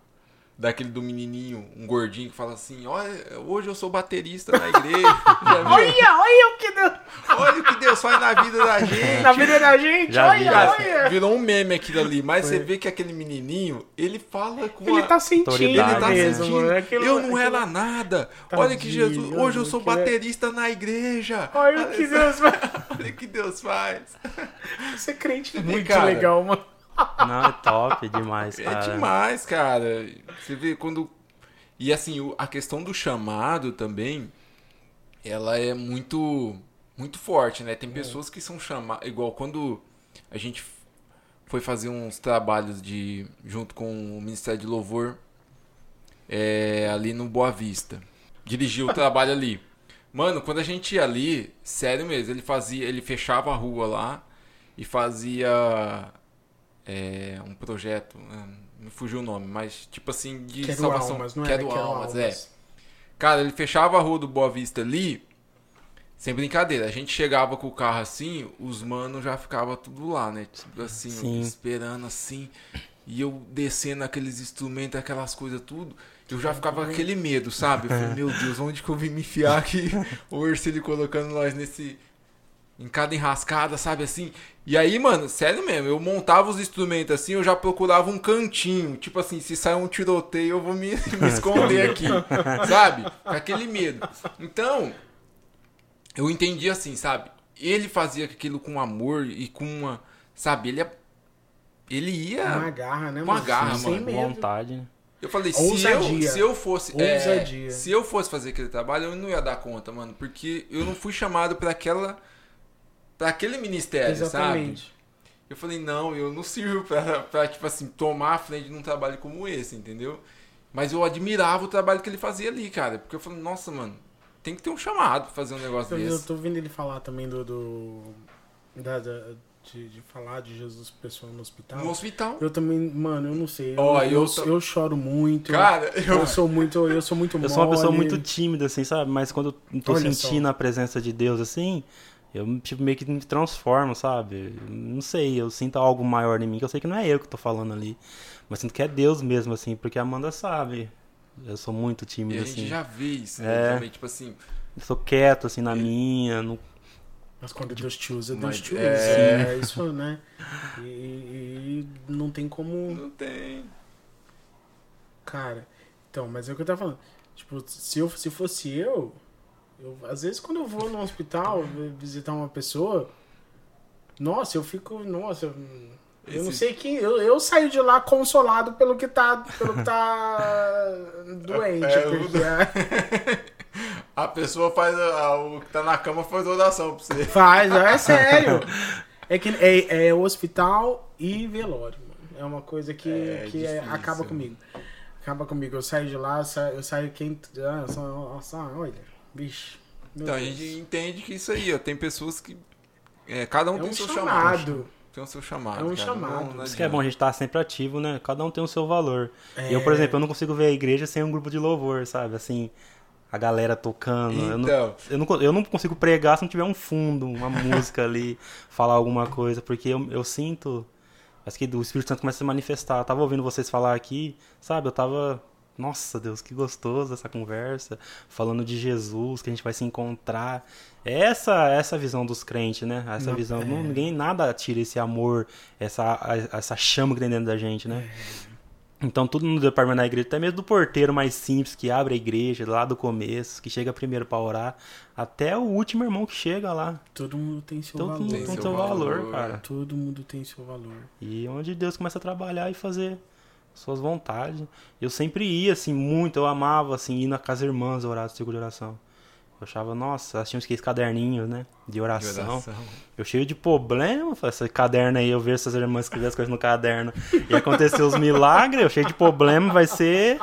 Speaker 2: daquele do menininho, um gordinho que fala assim, olha, hoje eu sou baterista na igreja? [LAUGHS]
Speaker 1: Olha, olha o que deu
Speaker 2: Olha o que Deus faz na vida da gente.
Speaker 1: na vida da gente,
Speaker 3: Já
Speaker 1: olha,
Speaker 3: já.
Speaker 1: olha.
Speaker 2: Virou um meme aquilo ali, mas
Speaker 1: Foi.
Speaker 2: você vê que aquele menininho, ele fala com
Speaker 1: Ele
Speaker 2: a...
Speaker 1: tá sentindo
Speaker 2: ele tá
Speaker 1: mesmo,
Speaker 2: sentindo,
Speaker 1: mano. Aquilo-
Speaker 2: eu não
Speaker 1: aquilo-
Speaker 2: era nada. Olha que
Speaker 1: Tadinho,
Speaker 2: Jesus, hoje eu sou
Speaker 1: é-
Speaker 2: baterista na igreja.
Speaker 1: Olha o que [LAUGHS] Deus faz.
Speaker 2: Olha o que Deus faz.
Speaker 1: Crente é muito
Speaker 2: cara,
Speaker 1: legal, mano.
Speaker 3: Não, é top demais,
Speaker 2: É
Speaker 3: cara.
Speaker 2: demais, cara. Você vê quando. E assim, a questão do chamado também, ela é muito muito forte, né? Tem pessoas que são chamadas. Igual quando a gente foi fazer uns trabalhos de junto com o Ministério de Louvor é, ali no Boa Vista. Dirigiu o trabalho ali. Mano, quando a gente ia ali, sério mesmo, ele fazia, ele fechava a rua lá e fazia é, um projeto, né, me fugiu o nome, mas tipo assim de
Speaker 1: Quero
Speaker 2: salvação,
Speaker 1: almas, não
Speaker 2: quero,
Speaker 1: era? Quero
Speaker 2: almas, é.
Speaker 1: almas.
Speaker 2: Cara, ele fechava a rua do Boa Vista ali, sem brincadeira. A gente chegava com o carro assim, os manos já ficava tudo lá, né? Tipo assim,
Speaker 3: Sim.
Speaker 2: esperando assim. E eu descendo aqueles instrumentos, aquelas coisas tudo. Eu já ficava com aquele medo, sabe? Eu falei, meu Deus, onde que eu vim me enfiar aqui? [LAUGHS] O Ercílio colocando nós nesse. Em cada enrascada, sabe assim? E aí, mano, sério mesmo, eu montava os instrumentos assim, eu já procurava um cantinho. Tipo assim, se sair um tiroteio, eu vou me, [LAUGHS] me [LAUGHS] esconder aqui. sabe? Com aquele medo. Então, eu entendi assim, sabe? Ele fazia aquilo com amor e com uma. Sabe? Ele, ele ia.
Speaker 1: Uma garra, né,
Speaker 2: Uma
Speaker 1: mano?
Speaker 2: garra,
Speaker 1: Sem
Speaker 2: mano.
Speaker 1: medo.
Speaker 3: Vontade, né?
Speaker 2: Eu falei, se eu, se eu fosse. é,
Speaker 1: Ousadia.
Speaker 2: se eu fosse fazer aquele trabalho, eu não ia dar conta, mano. Porque eu não fui chamado pra aquela. Pra aquele ministério, sabe?
Speaker 1: Exatamente.
Speaker 2: Eu falei, não, eu não sirvo pra, pra, tipo assim, tomar a frente num trabalho como esse, entendeu? Mas eu admirava o trabalho que ele fazia ali, cara. Porque eu falei, nossa, mano, tem que ter um chamado pra fazer um negócio
Speaker 1: Eu, eu
Speaker 2: desse.
Speaker 1: tô vendo ele falar também do. do da, da- de, de falar de Jesus pessoal no hospital.
Speaker 2: No hospital.
Speaker 1: Eu também, mano, eu não sei. Eu,
Speaker 2: Ó,
Speaker 1: eu,
Speaker 2: eu tô-
Speaker 1: eu choro muito.
Speaker 2: Cara,
Speaker 1: eu,
Speaker 2: eu.
Speaker 1: sou muito. Eu sou muito
Speaker 3: Eu sou uma pessoa muito tímida, assim, sabe? Mas quando eu tô
Speaker 1: Olha
Speaker 3: sentindo a presença de Deus, assim, eu tipo, meio que me transformo, sabe? Não sei, eu sinto algo maior em mim, que eu sei que não é eu que tô falando ali. Mas sinto que é Deus mesmo, assim, porque a Amanda sabe. Eu sou muito
Speaker 2: E
Speaker 3: tímido,
Speaker 2: a gente
Speaker 3: assim.
Speaker 2: já vê isso,
Speaker 3: É.
Speaker 2: né? Também, tipo assim.
Speaker 3: Eu sou quieto, assim, na minha. Não...
Speaker 1: Mas quando Deus te usa, Deus
Speaker 2: Mas-
Speaker 1: te usa.
Speaker 2: é.
Speaker 1: É isso, né? E, e- e não tem como.
Speaker 2: Não tem.
Speaker 1: Cara, então, mas é o que eu tava falando. Tipo, se, eu, se fosse eu, eu, às vezes quando eu vou no hospital vi- visitar uma pessoa, nossa, eu fico, nossa, eu, eu não
Speaker 2: Esse-
Speaker 1: sei quem, eu, eu saio de lá consolado pelo que tá, pelo que tá [LAUGHS] doente,
Speaker 2: É, eu-
Speaker 1: porque é- [LAUGHS]
Speaker 2: A pessoa faz. a- o que tá na cama faz oração pra você.
Speaker 1: faz, é [LAUGHS] sério. É que é, é hospital e velório, mano. É uma coisa que,
Speaker 2: É
Speaker 1: que é-
Speaker 2: difícil.
Speaker 1: acaba comigo. Acaba comigo. Eu saio de lá, sa- eu saio quem. Ah, só, só, olha, bicho. meu
Speaker 2: Então a
Speaker 1: Deus.
Speaker 2: gente entende que isso aí, ó. Tem pessoas que. é, cada um
Speaker 1: É
Speaker 2: tem
Speaker 1: um
Speaker 2: o seu
Speaker 1: chamado.
Speaker 2: chamado. Tem o seu chamado.
Speaker 1: É um
Speaker 2: cara.
Speaker 1: chamado.
Speaker 2: Não- não
Speaker 3: Isso que é bom, a gente tá sempre ativo, né? Cada um tem o seu valor.
Speaker 1: É.
Speaker 3: Eu, por exemplo, eu não consigo ver a igreja sem um grupo de louvor, sabe? Assim, a galera tocando. Eu não,
Speaker 2: Então,
Speaker 3: eu, não, eu não consigo pregar se não tiver um fundo, uma [LAUGHS] música ali, falar alguma coisa, porque eu, eu sinto. Acho que o Espírito Santo começa a se manifestar. Eu tava ouvindo vocês falar aqui, sabe? Eu tava. Nossa, Deus, que gostoso essa conversa. Falando de Jesus, que a gente vai se encontrar. É Essa essa visão dos crentes, né? Essa
Speaker 1: Não,
Speaker 3: visão.
Speaker 1: é.
Speaker 3: Não, ninguém nada tira esse amor, essa, essa chama que tem dentro da gente, né? Então, tudo no departamento da igreja, até mesmo do porteiro mais simples, que abre a igreja lá do começo, que chega primeiro para orar, até o último irmão que chega lá.
Speaker 1: Todo mundo tem seu
Speaker 3: Todo
Speaker 1: valor.
Speaker 3: mundo
Speaker 2: Tem seu
Speaker 3: valor,
Speaker 2: valor.
Speaker 3: cara.
Speaker 1: Todo mundo tem seu valor.
Speaker 3: E onde Deus começa a trabalhar e fazer suas vontades. Eu sempre ia, assim, muito, eu amava, assim, ir na casa irmãs orar, círculo de oração. Eu achava, nossa, nós tínhamos aqueles caderninhos, né, de
Speaker 2: De
Speaker 3: oração.
Speaker 2: oração.
Speaker 3: Eu cheio de problema, esse caderno aí, eu vejo essas irmãs escrever as coisas no caderno e acontecer os milagres, eu cheio de problema, vai ser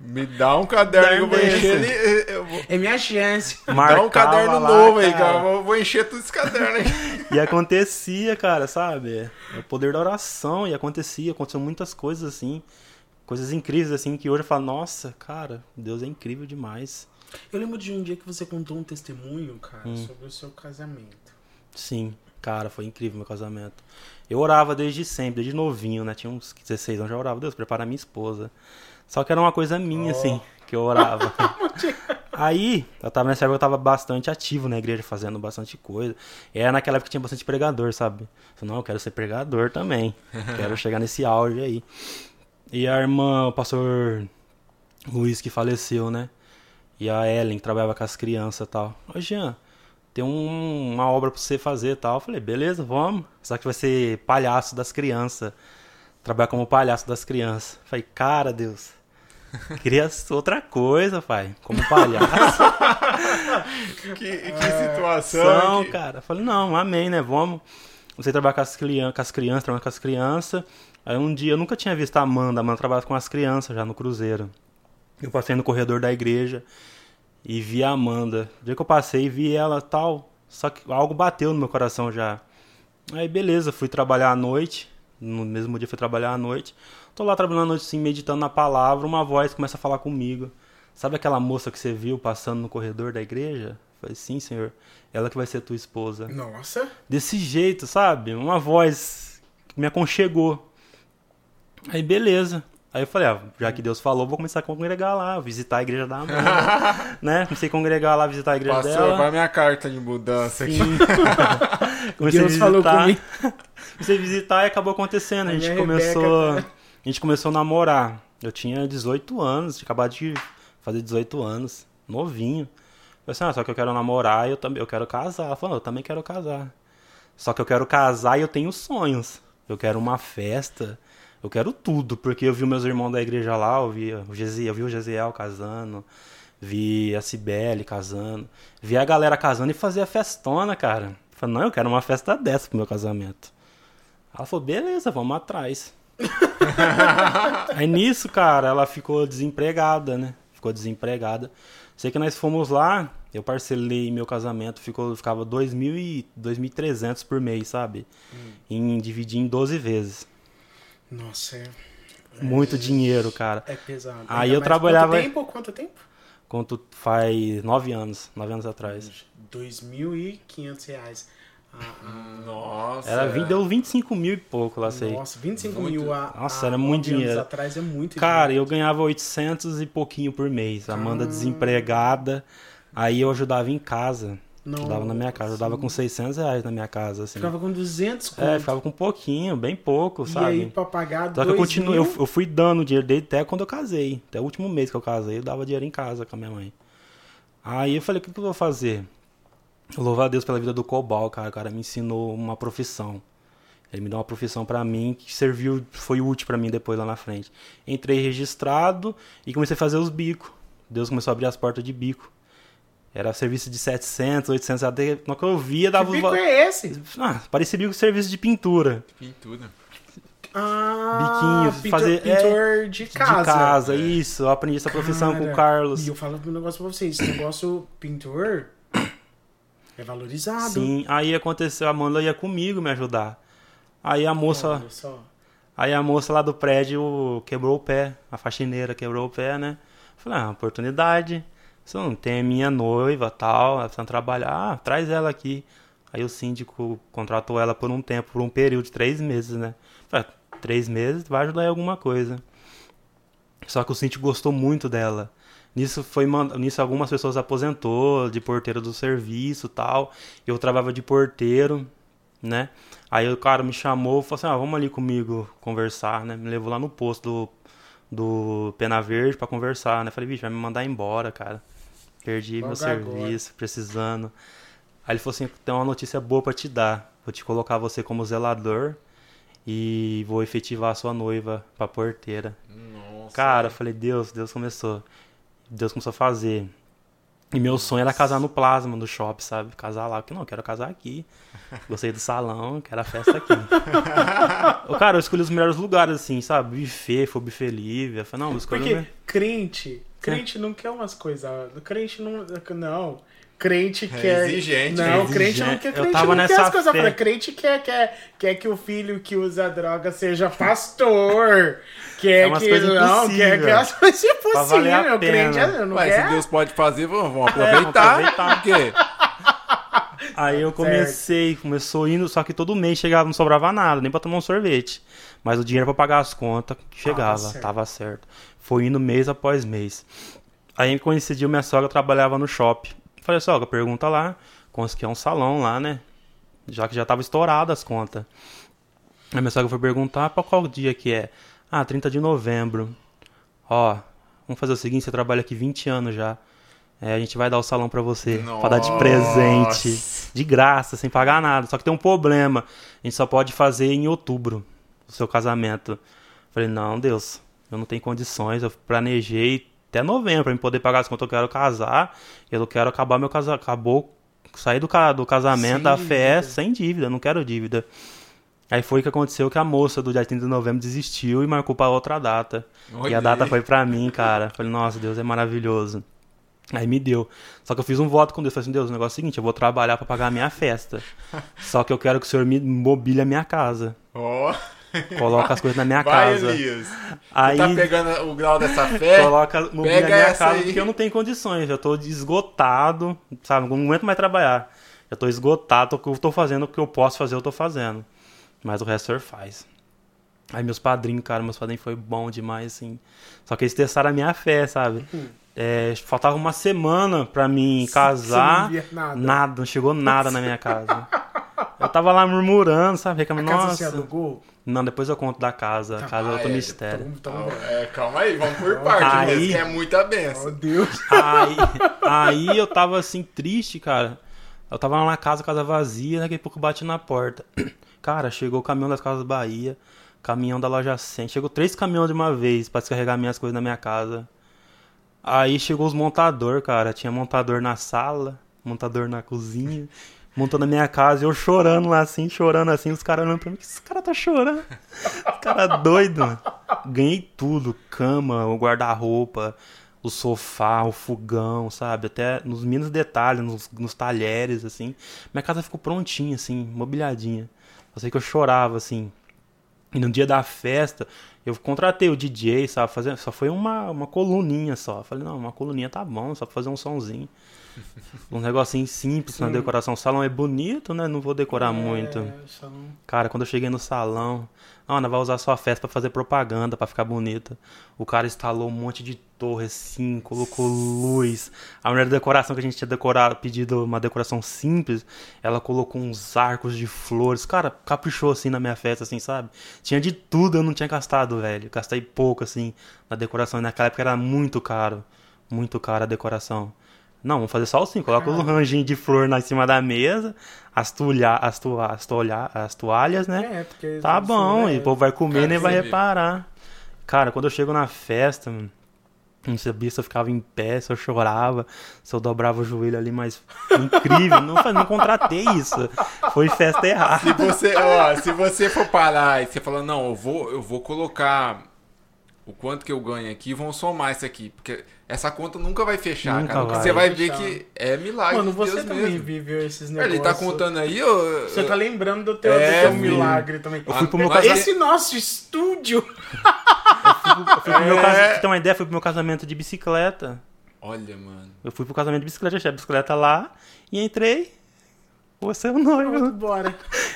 Speaker 2: Me dá um caderno que eu vou
Speaker 3: Caderno
Speaker 2: encher ele. Eu vou...
Speaker 1: É minha chance.
Speaker 2: Dá um
Speaker 3: marcava
Speaker 2: caderno
Speaker 3: lá,
Speaker 2: novo aí, cara.
Speaker 3: cara.
Speaker 2: Eu vou- encher tudo esse caderno aí.
Speaker 3: E acontecia, cara, sabe? O poder da oração, e acontecia, aconteceu muitas coisas assim, coisas incríveis assim, que hoje eu falo, nossa, cara, Deus é incrível demais.
Speaker 1: Eu lembro de um dia que você contou um testemunho, cara,
Speaker 3: Hum.
Speaker 1: sobre o seu casamento.
Speaker 3: Sim, cara, foi incrível meu casamento. Eu orava desde sempre, desde novinho, né? Tinha uns 16 anos, já orava, Deus, prepara minha esposa. Só que era uma coisa minha,
Speaker 1: Oh.
Speaker 3: assim, que eu orava. [LAUGHS] Aí, eu tava nessa época, eu tava bastante ativo na igreja, fazendo bastante coisa. E era naquela época que tinha bastante pregador, sabe? Eu falei, não, eu quero ser pregador também. [LAUGHS] Quero chegar nesse auge aí. E a irmã, o pastor Luiz, que faleceu, né? E a Ellen, que trabalhava com as crianças e tal. Ô, Jean, tem um- uma obra pra você fazer e tal. Eu falei, beleza, vamos. Só que vai ser palhaço das crianças. Trabalhar como palhaço das crianças. Eu falei, cara, Deus. Queria [LAUGHS] outra coisa, pai. Como palhaço. [LAUGHS]
Speaker 2: Que, que situação.
Speaker 3: São,
Speaker 2: que-
Speaker 3: cara. Eu falei, não, amém, né? Vamos. Você trabalhar com as, crian com as crianças, trabalhar com as crianças. Aí um dia eu nunca tinha visto a Amanda. A Amanda trabalhava com as crianças já no Cruzeiro. Eu passei no corredor da igreja e vi a Amanda. O dia que eu passei, vi ela tal. Só que algo bateu no meu coração já. Aí beleza, fui trabalhar à noite. No mesmo dia fui trabalhar à noite. Tô lá trabalhando à noite assim, meditando na palavra. Uma voz começa a falar comigo. Sabe aquela moça que você viu passando no corredor da igreja? Eu Falei, sim, senhor. Ela que vai ser tua esposa.
Speaker 1: Nossa.
Speaker 3: Desse jeito, sabe? Uma voz que me aconchegou. Aí, beleza. Aí eu falei, ah, já que Deus falou, vou começar a congregar lá, visitar a igreja da [LAUGHS] Amanda, né? Comecei a congregar lá, visitar a igreja
Speaker 2: Pastor,
Speaker 3: dela.
Speaker 2: vai minha carta de mudança aqui.
Speaker 3: Sim. [LAUGHS] comecei
Speaker 1: Deus
Speaker 3: a
Speaker 1: falou
Speaker 3: visitar.
Speaker 1: comigo.
Speaker 3: Comecei a visitar e acabou acontecendo. A
Speaker 1: A
Speaker 3: gente começou.
Speaker 1: Rebeca-
Speaker 3: A gente começou a namorar. Eu tinha 18 anos, tinha acabado de fazer 18 anos, novinho. Eu falei assim, ah, só que eu quero namorar e eu também eu quero casar. Ela falou, eu também quero casar. Só que eu quero casar e eu tenho sonhos. Eu quero uma festa. Eu quero tudo, porque eu vi meus irmãos da igreja lá, eu vi o Gesiel, eu vi o Gesiel casando, vi a Cibele casando, vi a galera casando e fazia festona, cara. Eu falei, não, eu quero uma festa dessa pro meu casamento. Ela falou, beleza, vamos atrás. [LAUGHS] Aí nisso, cara, ela ficou desempregada, né? Ficou desempregada. Sei que nós fomos lá, eu parcelei meu casamento, ficou, ficava 2.000 e 2.300 por mês, sabe? Em dividir em 12 vezes.
Speaker 1: Nossa, é,
Speaker 3: Muito dinheiro, cara.
Speaker 1: é pesado.
Speaker 3: Aí
Speaker 1: Ainda
Speaker 3: eu trabalhava-
Speaker 1: Quanto tempo? Quanto tempo?
Speaker 3: Quanto faz nove anos, nove anos atrás.
Speaker 1: 2.500 reais. Ah, ah,
Speaker 2: Nossa.
Speaker 3: Era, vi- deu 25 mil e pouco lá, sei.
Speaker 1: Nossa, 25
Speaker 2: Muito.
Speaker 1: mil a,
Speaker 3: Nossa,
Speaker 1: a
Speaker 3: era muito dinheiro.
Speaker 1: atrás é muito
Speaker 3: Cara, eu
Speaker 1: dinheiro.
Speaker 3: ganhava 800 e pouquinho por mês. A Amanda
Speaker 1: Ah.
Speaker 3: desempregada. Aí eu ajudava em casa.
Speaker 1: Não,
Speaker 3: Ajudava na minha casa. Eu dava com 600 reais na minha casa, assim.
Speaker 1: Ficava com 200 conto.
Speaker 3: É, ficava com pouquinho, bem pouco,
Speaker 1: E
Speaker 3: sabe?
Speaker 1: aí, pra pagar
Speaker 3: Só que eu
Speaker 1: 2
Speaker 3: continuo, eu, eu fui dando dinheiro dele até quando eu casei. Até o último mês que eu casei, eu dava dinheiro em casa com a minha mãe. Aí eu falei, o que, que eu vou fazer? Eu louvo a Deus pela vida do Cobal, cara. O cara me ensinou uma profissão. Ele me deu uma profissão pra mim que serviu, foi útil pra mim depois lá na frente. Entrei registrado e comecei a fazer os bicos. Deus começou a abrir as portas de bico. Era serviço de 700, 800, até no que eu via dava
Speaker 1: que bico é esse?
Speaker 3: Ah, parecia bico serviço de pintura.
Speaker 2: Pintura.
Speaker 1: Ah,
Speaker 3: Biquinho,
Speaker 1: pintor,
Speaker 3: fazer- é,
Speaker 1: pintor de casa.
Speaker 3: De casa, isso. Eu aprendi essa profissão com o Carlos.
Speaker 1: E eu falo um negócio pra vocês, esse negócio pintor é valorizado.
Speaker 3: Sim, aí aconteceu, a Amanda ia comigo me ajudar. Aí a moça,
Speaker 1: Olha só.
Speaker 3: aí a moça lá do prédio quebrou o pé, a faxineira quebrou o pé, né? Falei, ah, oportunidade. Não tem minha noiva, tal, ela precisa trabalhar, ah, traz ela aqui. Aí o síndico contratou ela por um tempo, por um período de três meses, né? Falei, ah, três meses, vai ajudar em alguma coisa. Só que o síndico gostou muito dela. Nisso foi nisso algumas pessoas aposentou de porteiro do serviço, tal. Eu trabalhava de porteiro, né? Aí o cara me chamou, falou assim: "Ah, vamos ali comigo conversar", né? Me levou lá no posto do do Pena Verde pra conversar, né? Falei, bicho, vai me mandar embora, cara. Perdi
Speaker 1: Logo
Speaker 3: meu serviço, precisando. Aí ele falou assim, tem uma notícia boa pra te dar. Vou te colocar você como zelador e vou efetivar a sua noiva pra porteira.
Speaker 2: Nossa.
Speaker 3: Cara, eu falei, Deus, Deus começou. Deus começou a fazer. E meu sonho era casar no plasma do shopping, sabe? Casar lá. Porque não, eu quero casar aqui. Gostei do salão, quero a festa aqui. [LAUGHS] Ô, cara, eu escolhi os melhores lugares, assim, sabe? Buffet, foi o buffet livre. Eu falei, não, eu escolhi o
Speaker 1: Porque crente, crente não quer umas coisas. Crente não. Não. Crente
Speaker 2: É
Speaker 1: quer.
Speaker 2: exigente,
Speaker 1: Não,
Speaker 2: é
Speaker 1: crente não
Speaker 3: exigente.
Speaker 1: quer.
Speaker 3: Eu
Speaker 1: Crente
Speaker 3: tava
Speaker 1: não quer
Speaker 3: nessa
Speaker 1: as coisas pra crente quer, quer, quer que o filho que usa droga seja pastor. Quer
Speaker 3: É umas
Speaker 1: que.
Speaker 3: coisas
Speaker 1: Não, quer que as coisas
Speaker 3: a
Speaker 1: impossível. Crente é- não
Speaker 2: Mas
Speaker 1: quer.
Speaker 2: se Deus pode fazer, vamos, vamos [LAUGHS] aproveitar.
Speaker 3: aproveitar.
Speaker 2: Por quê? [LAUGHS]
Speaker 3: Aí eu comecei, começou indo, só que todo mês chegava, não sobrava nada, nem pra tomar um sorvete. Mas o dinheiro pra pagar as contas chegava,
Speaker 1: certo.
Speaker 3: tava certo. Foi indo mês após mês. Aí coincidiu, minha sogra trabalhava no shopping. Falei, sogra, pergunta lá, consegui um salão lá, né? Já que já tava estourado as contas. Aí minha sogra foi perguntar pra qual dia que é. Ah, 30 de novembro. Ó, vamos fazer o seguinte, você trabalha aqui 20 anos já. É, a gente vai dar o salão pra você, pra dar de presente.
Speaker 2: Nossa.
Speaker 3: De graça, sem pagar nada. Só que tem um problema. A gente só pode fazer em outubro o seu casamento. Falei, não, Deus, eu não tenho condições. Eu planejei até novembro pra me poder pagar as contas. Eu quero casar. Eu quero acabar meu casamento. Acabou. Sair do, ca- do casamento,
Speaker 1: Sem
Speaker 3: da
Speaker 1: dívida.
Speaker 3: festa, sem dívida. Não quero dívida. Aí foi que aconteceu que a moça do dia 30 de novembro desistiu e marcou pra outra data. E a data foi pra mim, cara. Falei, nossa, Deus é maravilhoso. Aí me deu. Só que eu fiz um voto com Deus. Falei assim, Deus, o negócio é o seguinte, eu vou trabalhar pra pagar a minha festa. Só que eu quero que o senhor me mobile a minha casa.
Speaker 2: Ó,
Speaker 3: Coloca as coisas na minha [LAUGHS]
Speaker 2: vai,
Speaker 3: casa.
Speaker 2: Elias.
Speaker 3: Aí
Speaker 2: Tá pegando o grau dessa fé?
Speaker 3: coloca
Speaker 2: Pega
Speaker 3: na minha casa
Speaker 2: aí.
Speaker 3: porque eu não tenho condições. Eu tô esgotado, sabe? Não aguento mais trabalhar. Eu tô esgotado, tô- eu tô fazendo o que eu posso fazer, eu tô fazendo. Mas o resto o senhor faz. Aí meus padrinhos, cara, meus padrinhos foi bom demais, assim. Só que eles testaram a minha fé, sabe? É, faltava uma semana pra mim
Speaker 1: Você
Speaker 3: casar.
Speaker 1: não nada.
Speaker 3: Nada, não chegou nada na minha casa. [LAUGHS] Eu tava lá murmurando, sabe?
Speaker 1: A
Speaker 3: Reclamando,
Speaker 1: casa você
Speaker 3: nossa.
Speaker 1: alugou?
Speaker 3: Não, depois eu conto da casa. A casa é
Speaker 2: Ah,
Speaker 3: outro
Speaker 2: é,
Speaker 3: mistério.
Speaker 2: Ah,
Speaker 1: então,
Speaker 2: é, calma aí, vamos por parte
Speaker 3: Aí-
Speaker 2: mesmo, que é muita
Speaker 1: oh
Speaker 2: benção.
Speaker 1: Deus.
Speaker 3: Aí, aí eu tava assim, triste, cara. Eu tava lá na casa, casa vazia, daqui a pouco bate na porta. [CLEARS THROAT] Cara, chegou o caminhão das Casas Bahia, caminhão da loja 100. Chegou três caminhões de uma vez pra descarregar minhas coisas na minha casa. Aí chegou os montador, cara. Tinha montador na sala, montador na cozinha, montando a minha casa. Eu chorando lá assim, chorando assim. Os caras olhando pra mim, que esse cara tá chorando? Esse cara doido, mano. Ganhei tudo: cama, o guarda-roupa, o sofá, o fogão, sabe? Até nos mínimos detalhes, nos, nos talheres, assim. Minha casa ficou prontinha, assim, mobiliadinha. Eu sei que eu chorava, assim. E no dia da festa, eu contratei o DJ, sabe? Fazer, só foi uma, uma coluninha só. Falei, não, uma coluninha tá bom, só pra fazer um sonzinho. [LAUGHS] Um negocinho simples na
Speaker 1: Sim.
Speaker 3: decoração. O salão é bonito, né? Não vou decorar muito.
Speaker 1: É, só não-
Speaker 3: Cara, quando eu cheguei no salão, ah, Ana vai usar sua festa pra fazer propaganda, pra ficar bonita. O cara instalou um monte de torre assim, colocou luz. A mulher da decoração que a gente tinha decorado, pedido uma decoração simples, ela colocou uns arcos de flores. Cara, caprichou assim na minha festa, assim, sabe? Tinha de tudo, eu não tinha gastado, velho. Gastei pouco, assim, na decoração. E naquela época era muito caro. Muito caro a decoração. Não, vamos fazer só assim. Coloca os ranjinhos de flor na cima da mesa, as, tulha, as, tu, as, toalha, as toalhas, né?
Speaker 1: É, porque.
Speaker 3: Tá bom,
Speaker 1: né,
Speaker 3: e o povo vai comer e nem vai reparar. Cara, quando eu chego na festa, mano, não sabia se eu ficava em pé, se eu chorava, se eu dobrava o joelho ali, mas incrível, não, não contratei isso. Foi festa
Speaker 2: Se
Speaker 3: errada.
Speaker 2: você, ó, se você for parar e você falar, não, eu vou, eu vou colocar o quanto que eu ganho aqui, vão somar isso aqui, porque essa conta nunca vai fechar,
Speaker 3: Nunca
Speaker 2: cara.
Speaker 3: Vai.
Speaker 2: Você vai ver
Speaker 1: Fechar.
Speaker 2: que é milagre
Speaker 1: Mano, você
Speaker 2: Deus
Speaker 1: também
Speaker 2: mesmo.
Speaker 1: viveu esses negócios.
Speaker 2: Ele tá contando aí, eu,
Speaker 1: Você tá lembrando do teu,
Speaker 2: É,
Speaker 1: do teu milagre também.
Speaker 3: Eu fui pro meu casamento.
Speaker 1: Esse nosso estúdio.
Speaker 3: Eu fui pro meu
Speaker 2: É.
Speaker 3: casa- pra você ter uma ideia, fui pro meu casamento de bicicleta.
Speaker 2: Olha, mano.
Speaker 3: Eu fui pro casamento de bicicleta, deixei a bicicleta lá e entrei. Você é o noivo.
Speaker 1: Bora. [LAUGHS]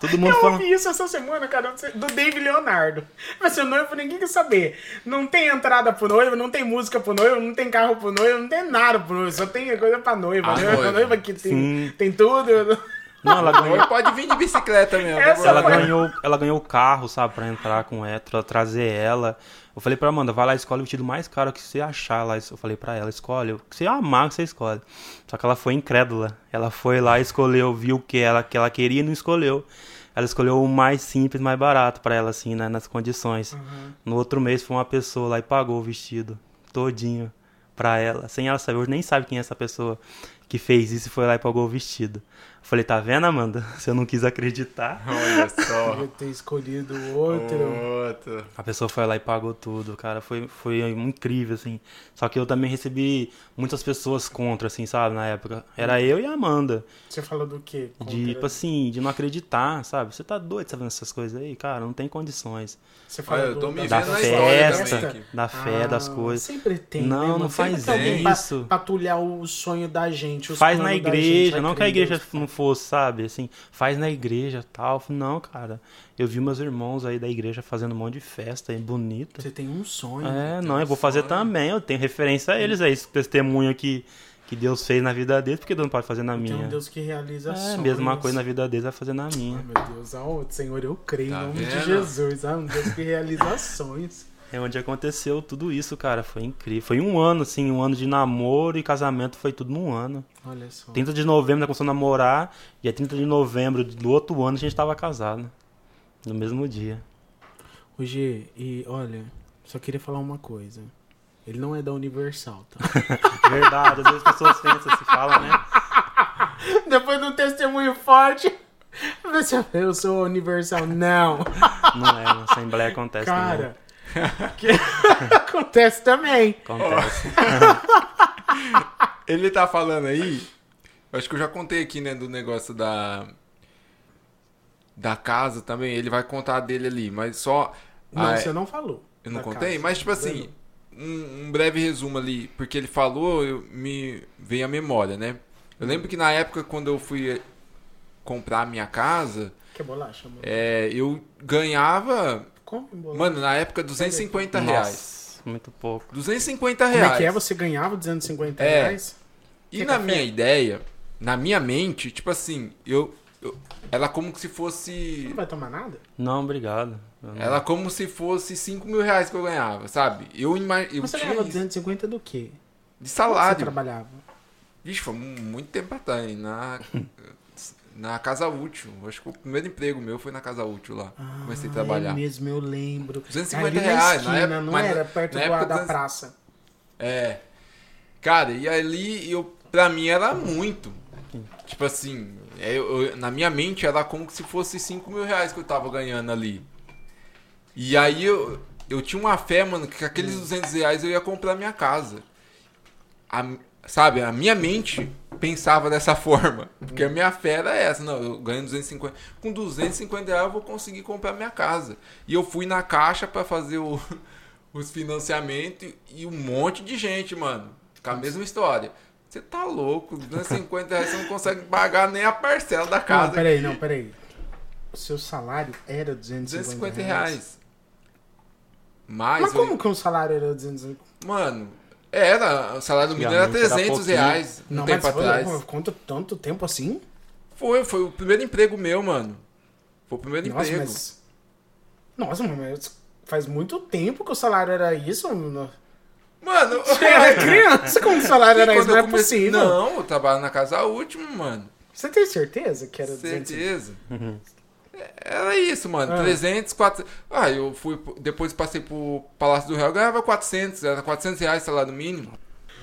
Speaker 3: Todo mundo
Speaker 1: Eu
Speaker 3: falando.
Speaker 1: ouvi isso essa semana, cara, do Dave Leonardo. Vai ser noivo, ninguém quer saber. Não tem entrada pro noivo, não tem música pro noivo, não tem carro pro noivo, não tem nada pro noivo, só tem coisa pra noiva.
Speaker 2: A
Speaker 1: né? A
Speaker 2: noiva.
Speaker 1: noiva que tem,
Speaker 3: Sim.
Speaker 1: tem tudo.
Speaker 3: Não, ela ganhou,
Speaker 2: pode vir de bicicleta mesmo.
Speaker 1: Essa
Speaker 3: ela
Speaker 1: foi-
Speaker 3: ganhou, ela ganhou o carro, sabe, pra entrar com ela, tra- trazer ela. Eu falei pra Amanda, vai lá, escolhe o vestido mais caro que você achar lá. Eu falei pra ela, escolhe, o que você amar, que você escolhe. Só que ela foi incrédula. Ela foi lá, escolheu, viu o que ela, que ela queria e não escolheu. Ela escolheu o mais simples, mais barato pra ela, assim, né, nas condições. No outro mês foi uma pessoa lá e pagou o vestido todinho pra ela, sem ela saber. Hoje nem sabe quem é essa pessoa que fez isso e foi lá e pagou o vestido. Eu falei, tá vendo, Amanda? [LAUGHS] Você não quis acreditar. [LAUGHS]
Speaker 2: Olha só.
Speaker 1: Podia ter escolhido outro.
Speaker 2: Outro.
Speaker 3: A pessoa foi lá e pagou tudo, cara. Foi, foi incrível, assim. Só que eu também recebi muitas pessoas contra, assim, sabe, na época. Era eu e a Amanda.
Speaker 1: Você falou do quê?
Speaker 3: De,
Speaker 1: Contra-
Speaker 3: tipo assim, de não acreditar, sabe? Você tá doido sabendo essas coisas aí? Cara, não tem condições.
Speaker 1: Você falou
Speaker 2: Olha, eu tô
Speaker 1: do-
Speaker 2: me
Speaker 3: Da
Speaker 2: vendo na história
Speaker 3: festa,
Speaker 2: também
Speaker 3: da fé, das
Speaker 1: Ah,
Speaker 3: coisas.
Speaker 1: Sempre tem.
Speaker 3: Não,
Speaker 1: né,
Speaker 3: não faz isso.
Speaker 1: Patulhar o sonho da gente. os
Speaker 3: Faz na
Speaker 1: da gente,
Speaker 3: igreja,
Speaker 1: vai
Speaker 3: não que a igreja não fosse, sabe? Assim, faz na igreja tal. Eu falei, Não, cara. Eu vi meus irmãos aí da igreja fazendo um monte de festa aí, bonita.
Speaker 1: Você tem um sonho.
Speaker 3: É, não, eu vou fazer
Speaker 2: sonho.
Speaker 3: também. Eu tenho referência a eles aí, esse testemunho que, que Deus fez na vida deles, porque Deus não pode fazer na
Speaker 1: Tem um
Speaker 3: minha.
Speaker 1: Deus que realiza
Speaker 3: É,
Speaker 1: sonhos.
Speaker 3: mesma coisa na vida deles vai fazer na
Speaker 1: Ai,
Speaker 3: minha.
Speaker 1: meu Deus, Senhor, eu creio
Speaker 2: Tá
Speaker 1: em nome de
Speaker 2: vendo?
Speaker 1: Jesus. Ah, um Deus que realiza [LAUGHS] sonhos.
Speaker 3: É onde aconteceu tudo isso, cara. Foi incrível. Foi um ano, assim, um ano de namoro e casamento foi tudo num ano.
Speaker 1: Olha só.
Speaker 3: 30 de novembro nós começamos a namorar, dia 30 de novembro do outro ano a gente tava casado. No mesmo dia.
Speaker 1: Ô, G, e olha, só queria falar uma coisa. Ele não é da Universal, tá? [LAUGHS]
Speaker 3: Verdade, às vezes as pessoas pensam, se fala, né? [LAUGHS]
Speaker 1: Depois de um testemunho forte, [LAUGHS] eu sou Universal. Não,
Speaker 3: Não é, na Assembleia acontece
Speaker 1: cara. Que- [LAUGHS] Acontece também.
Speaker 3: Acontece.
Speaker 2: Ele tá falando aí. Acho que eu já contei aqui, né, do negócio da. Da casa também. Ele vai contar dele ali, mas só.
Speaker 1: Não, você não falou.
Speaker 2: Eu não contei?
Speaker 1: casa.
Speaker 2: Mas, tipo assim, um, um breve resumo ali, porque ele falou, eu, me veio a memória, né? Eu lembro que na época, quando eu fui eh, comprar a minha casa,
Speaker 1: Que bolacha, mano?
Speaker 2: é, eu ganhava,
Speaker 1: Bolacha.
Speaker 2: mano, na época, 250 reais.
Speaker 3: Nossa, muito pouco.
Speaker 2: 250
Speaker 1: Como
Speaker 2: reais.
Speaker 1: é que é? Você ganhava 250
Speaker 2: É.
Speaker 1: reais?
Speaker 2: E
Speaker 1: Quer
Speaker 2: na
Speaker 1: café?
Speaker 2: minha ideia, na minha mente, tipo assim, eu, eu ela como se fosse.
Speaker 1: Não vai tomar nada?
Speaker 3: Não, obrigado. Não-
Speaker 2: Ela como se fosse 5 mil reais que eu ganhava, sabe? Eu, ima- eu
Speaker 1: Mas você
Speaker 2: tinha
Speaker 1: ganhava
Speaker 2: isso.
Speaker 1: 250 do quê?
Speaker 2: de
Speaker 1: Onde Você
Speaker 2: salário.
Speaker 1: trabalhava?
Speaker 2: Vixe, foi mu- muito tempo atrás, na, [LAUGHS] na Casa Útil. Acho que o primeiro emprego meu foi na Casa Útil lá. Comecei a trabalhar.
Speaker 1: É mesmo, eu lembro.
Speaker 2: 250
Speaker 1: Ali
Speaker 2: reais,
Speaker 1: na
Speaker 2: na
Speaker 1: esquina,
Speaker 2: época-
Speaker 1: não era?
Speaker 2: na-
Speaker 1: Perto
Speaker 2: na
Speaker 1: do,
Speaker 2: época
Speaker 1: da
Speaker 2: das-
Speaker 1: praça.
Speaker 2: É. Cara, e ali, eu, pra mim era muito. Tipo assim, é, eu- eu- na minha mente era como se fosse 5 mil reais que eu tava ganhando ali. E aí eu, eu tinha uma fé, mano, que com aqueles 200 reais eu ia comprar minha casa. A- sabe, a minha mente pensava dessa [LAUGHS] forma. Porque a minha fé era essa. Não, eu ganho 250. Com 250 reais eu vou conseguir comprar minha casa. E eu fui na caixa pra fazer o- [LAUGHS] os financiamentos e um monte de gente, mano. Com a mesma história. Você tá louco, 250 reais você não consegue pagar nem a parcela da casa.
Speaker 1: Não, peraí, não, peraí. O seu salário era 250,
Speaker 2: 250
Speaker 1: reais?
Speaker 2: reais. Mais,
Speaker 1: Mas
Speaker 2: eu-
Speaker 1: como que um salário era 250?
Speaker 2: Mano, é, era, o salário mínimo era 300
Speaker 3: era
Speaker 2: reais um
Speaker 1: não,
Speaker 2: tempo
Speaker 1: mas
Speaker 2: atrás.
Speaker 1: Foi, quanto, tanto tempo assim?
Speaker 2: Foi, foi o primeiro emprego meu, mano. Foi o primeiro
Speaker 1: Nossa,
Speaker 2: emprego.
Speaker 1: Mas... Nossa, mas faz muito tempo que o salário era isso, mano.
Speaker 2: Mano, [LAUGHS]
Speaker 1: você era criança quando o salário era isso, não é
Speaker 2: comecei...
Speaker 1: possível.
Speaker 2: Não, eu trabalho na casa última, mano.
Speaker 1: Você tem certeza que era
Speaker 2: Certeza. 200... Era isso, mano.
Speaker 1: Ah.
Speaker 2: 300, 400. Ah, eu fui. Depois passei pro Palácio do Real, eu ganhava 400. Era 400 reais salário mínimo.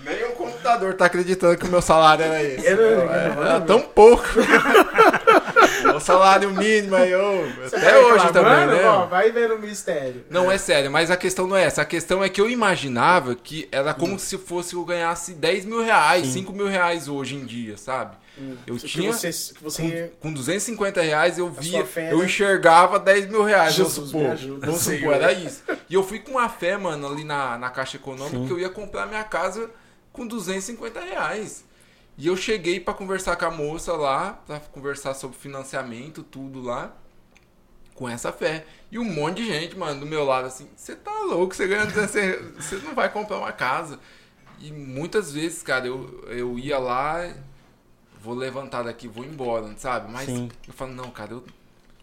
Speaker 2: Nem o computador tá acreditando que o meu salário era esse.
Speaker 1: Era-
Speaker 2: era, era tão pouco. [LAUGHS] o salário mínimo aí, ô. Até
Speaker 1: tá
Speaker 2: hoje também, né?
Speaker 1: Ó, vai ver o mistério.
Speaker 2: Não, é sério, mas a questão não é essa. A questão é que eu imaginava que era como se fosse eu ganhasse 10 mil reais, 5 mil reais hoje em dia, sabe? Eu
Speaker 1: Que
Speaker 2: tinha.
Speaker 1: você, que você...
Speaker 2: Com, com 250 reais eu via,
Speaker 1: fé,
Speaker 2: eu
Speaker 1: né?
Speaker 2: enxergava 10 mil reais,
Speaker 1: Jesus
Speaker 2: vamos
Speaker 1: me
Speaker 2: supor. Vamos supor, era isso. E eu fui com uma fé, mano, ali na, na Caixa Econômica,
Speaker 3: Sim.
Speaker 2: que eu ia comprar minha casa com 250 reais. E eu cheguei pra conversar com a moça lá, pra conversar sobre financiamento, tudo lá, com essa fé. E um monte de gente, mano, do meu lado, assim, você tá louco, você ganha 200, você não vai comprar uma casa. E muitas vezes, cara, eu, eu ia lá, vou levantar daqui, vou embora, sabe? Mas
Speaker 3: Sim.
Speaker 2: eu falo, não, cara, eu,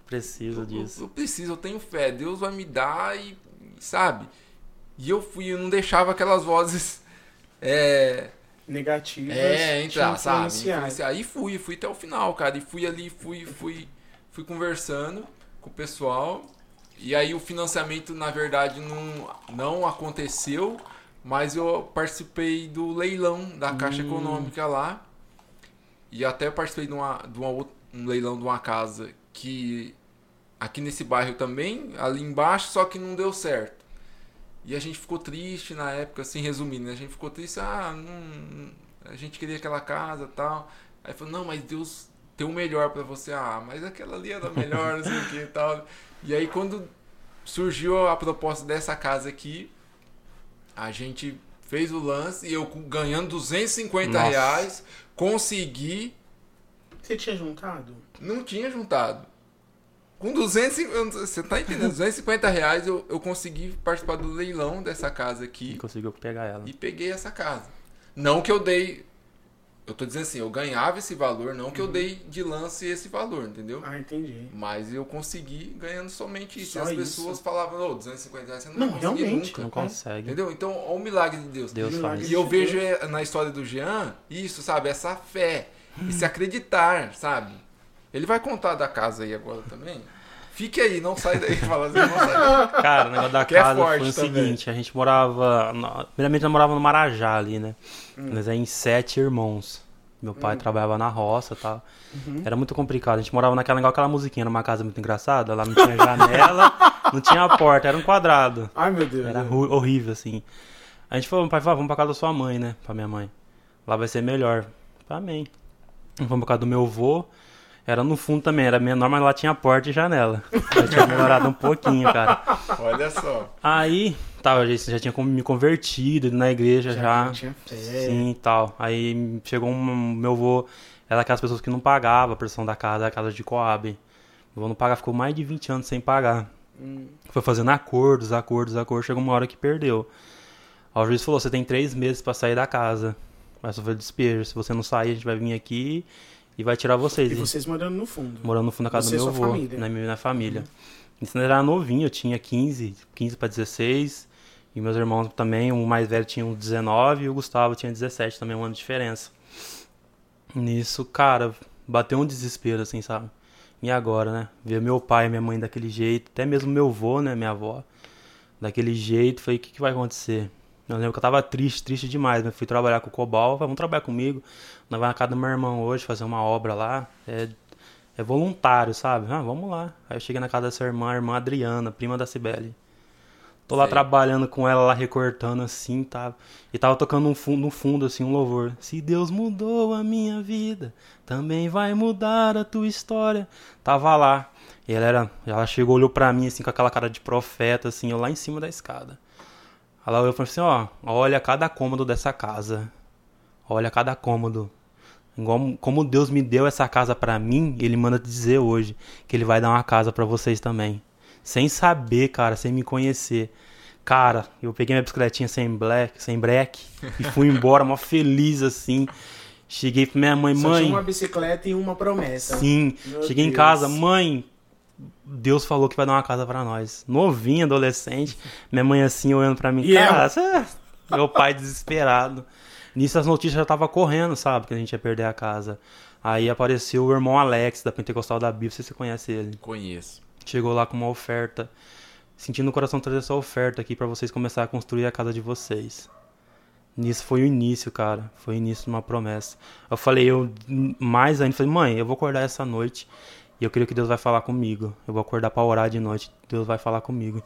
Speaker 3: Preciso
Speaker 2: eu,
Speaker 3: disso.
Speaker 2: eu preciso, eu tenho fé, Deus vai me dar e, sabe? E eu fui, eu não deixava aquelas vozes [LAUGHS] é,
Speaker 1: Negativas.
Speaker 2: é, entrar, sabe?
Speaker 1: influenciar.
Speaker 2: Aí fui, fui até o final, cara. E fui ali, fui, fui, fui conversando com o pessoal. E aí o financiamento, na verdade, não, não aconteceu, mas eu participei do leilão da Caixa
Speaker 3: Hum.
Speaker 2: Econômica lá. E até participei de, uma, de uma um leilão de uma casa que aqui nesse bairro também, ali embaixo, só que não deu certo. E a gente ficou triste na época, assim, resumindo, né? a gente ficou triste, ah, não, a gente queria aquela casa tal. Aí falou, não, mas Deus tem o melhor pra você. Ah, mas aquela ali era melhor, não sei o que e tal. E aí quando surgiu a proposta dessa casa aqui, a gente fez o lance e eu ganhando 250
Speaker 3: Nossa.
Speaker 2: reais, consegui
Speaker 1: Você tinha juntado?
Speaker 2: não tinha juntado. Com 250, você tá entendendo? 250 reais eu, eu consegui participar do leilão dessa casa
Speaker 3: E
Speaker 2: aqui
Speaker 3: conseguiu pegar ela.
Speaker 2: e peguei essa casa. Não que eu dei. Eu tô dizendo assim, eu ganhava esse valor, não que eu dei de lance esse valor, entendeu?
Speaker 1: Ah, entendi.
Speaker 2: Mas eu consegui ganhando somente isso.
Speaker 1: Só
Speaker 2: e as
Speaker 1: isso.
Speaker 2: pessoas falavam, ô, 250 reais você não,
Speaker 1: Não,
Speaker 2: vai
Speaker 1: realmente.
Speaker 2: nunca.
Speaker 3: Não consegue.
Speaker 2: Entendeu? Então, olha o milagre de Deus.
Speaker 3: Deus
Speaker 1: Milagre
Speaker 3: faz.
Speaker 2: E eu vejo
Speaker 1: Deus.
Speaker 2: eh, na história do Jean isso, sabe? Essa fé, esse acreditar, sabe? Ele vai contar da casa aí agora também. Fique aí, não sai daí. [LAUGHS] Fala assim, não sai daí.
Speaker 3: Cara, o negócio da
Speaker 2: Que é
Speaker 3: casa
Speaker 2: forte
Speaker 3: foi o
Speaker 2: também.
Speaker 3: seguinte, a gente morava. Primeiramente, nós morava no Marajá ali, né?
Speaker 2: Hum.
Speaker 3: Nós é em sete irmãos. Meu pai trabalhava na roça e tal.
Speaker 2: Uhum.
Speaker 3: Era muito complicado. A gente morava naquela igual aquela musiquinha, numa casa muito engraçada. Lá não tinha janela, [LAUGHS] não tinha porta, era um quadrado.
Speaker 1: Ai, meu Deus.
Speaker 3: Era ru- horrível, assim. A gente falou, pai, falou, vamos pra casa da sua mãe, né? Pra minha mãe. Lá vai ser melhor. Amém. Vamos pra casa do meu avô. Era no fundo também, era menor, mas lá tinha porta e janela. Já tinha melhorado um pouquinho, cara.
Speaker 2: Olha só.
Speaker 3: Aí, tá, eu já, já tinha me convertido ido na igreja já.
Speaker 1: Já tinha fé.
Speaker 3: Sim e tal. Aí chegou um meu avô, era aquelas pessoas que não pagavam a pressão da casa, a casa de Coab. Meu avô não pagava, ficou mais de 20 anos sem pagar.
Speaker 1: Hum.
Speaker 3: Foi fazendo acordos, acordos, acordos, chegou uma hora que perdeu. Aí o juiz falou, você tem três meses pra sair da casa. Vai sofrer despejo. Se você não sair, a gente vai vir aqui e vai tirar vocês.
Speaker 1: E vocês morando no fundo.
Speaker 3: morando no fundo da casa
Speaker 1: Você
Speaker 3: do meu avô,
Speaker 1: família.
Speaker 3: na minha família. Isso eu era novinho, eu tinha 15, 15 para 16, e meus irmãos também, o mais velho tinha uns 19 e o Gustavo tinha 17, também um ano de diferença. Nisso, cara, bateu um desespero assim, sabe? E agora, né? Ver meu pai e minha mãe daquele jeito, até mesmo meu avô, né, minha avó, daquele jeito, falei, o que, que vai acontecer? Eu lembro que eu tava triste, triste demais, mas fui trabalhar com o Cobal, vamos trabalhar comigo, nós vamos na casa do meu irmão hoje fazer uma obra lá, é é voluntário, sabe? Ah, vamos lá. Aí eu cheguei na casa dessa irmã, a irmã Adriana, prima da Cibele. Tô lá
Speaker 2: Sei.
Speaker 3: trabalhando com ela, lá recortando assim, tá? E tava tocando um fundo, no fundo, assim, um louvor. Se Deus mudou a minha vida, também vai mudar a tua história. Tava lá. E ela era. Ela chegou, olhou pra mim, assim, com aquela cara de profeta, assim, eu lá em cima da escada. Olhou e falou assim, ó, olha cada cômodo dessa casa. Olha cada cômodo. Igual, como Deus me deu essa casa pra mim, Ele manda dizer hoje que Ele vai dar uma casa pra vocês também. Sem saber, cara, sem me conhecer. Cara, eu peguei minha bicicletinha sem black, sem breque e fui embora, mó feliz assim. Cheguei pra minha mãe,
Speaker 1: Só
Speaker 3: mãe.
Speaker 1: tinha uma bicicleta e uma promessa.
Speaker 3: Sim,
Speaker 1: Meu
Speaker 3: cheguei em
Speaker 1: Deus.
Speaker 3: casa, mãe. Deus falou que vai dar uma casa pra nós. Novinha, adolescente. Minha mãe assim olhando pra mim.
Speaker 1: E
Speaker 3: cara, cê- meu pai desesperado. Nisso as notícias já tava correndo, sabe? Que a gente ia perder a casa. Aí apareceu o irmão Alex, da Pentecostal da Bíblia, você conhece ele.
Speaker 2: Conheço.
Speaker 3: Chegou lá com uma oferta. Sentindo no coração trazer essa oferta aqui pra vocês começar a construir a casa de vocês. Nisso foi o início, cara. Foi o início de uma promessa. Eu falei, eu mais ainda, falei, mãe, eu vou acordar essa noite e eu creio que Deus vai falar comigo. Eu vou acordar pra orar de noite, Deus vai falar comigo.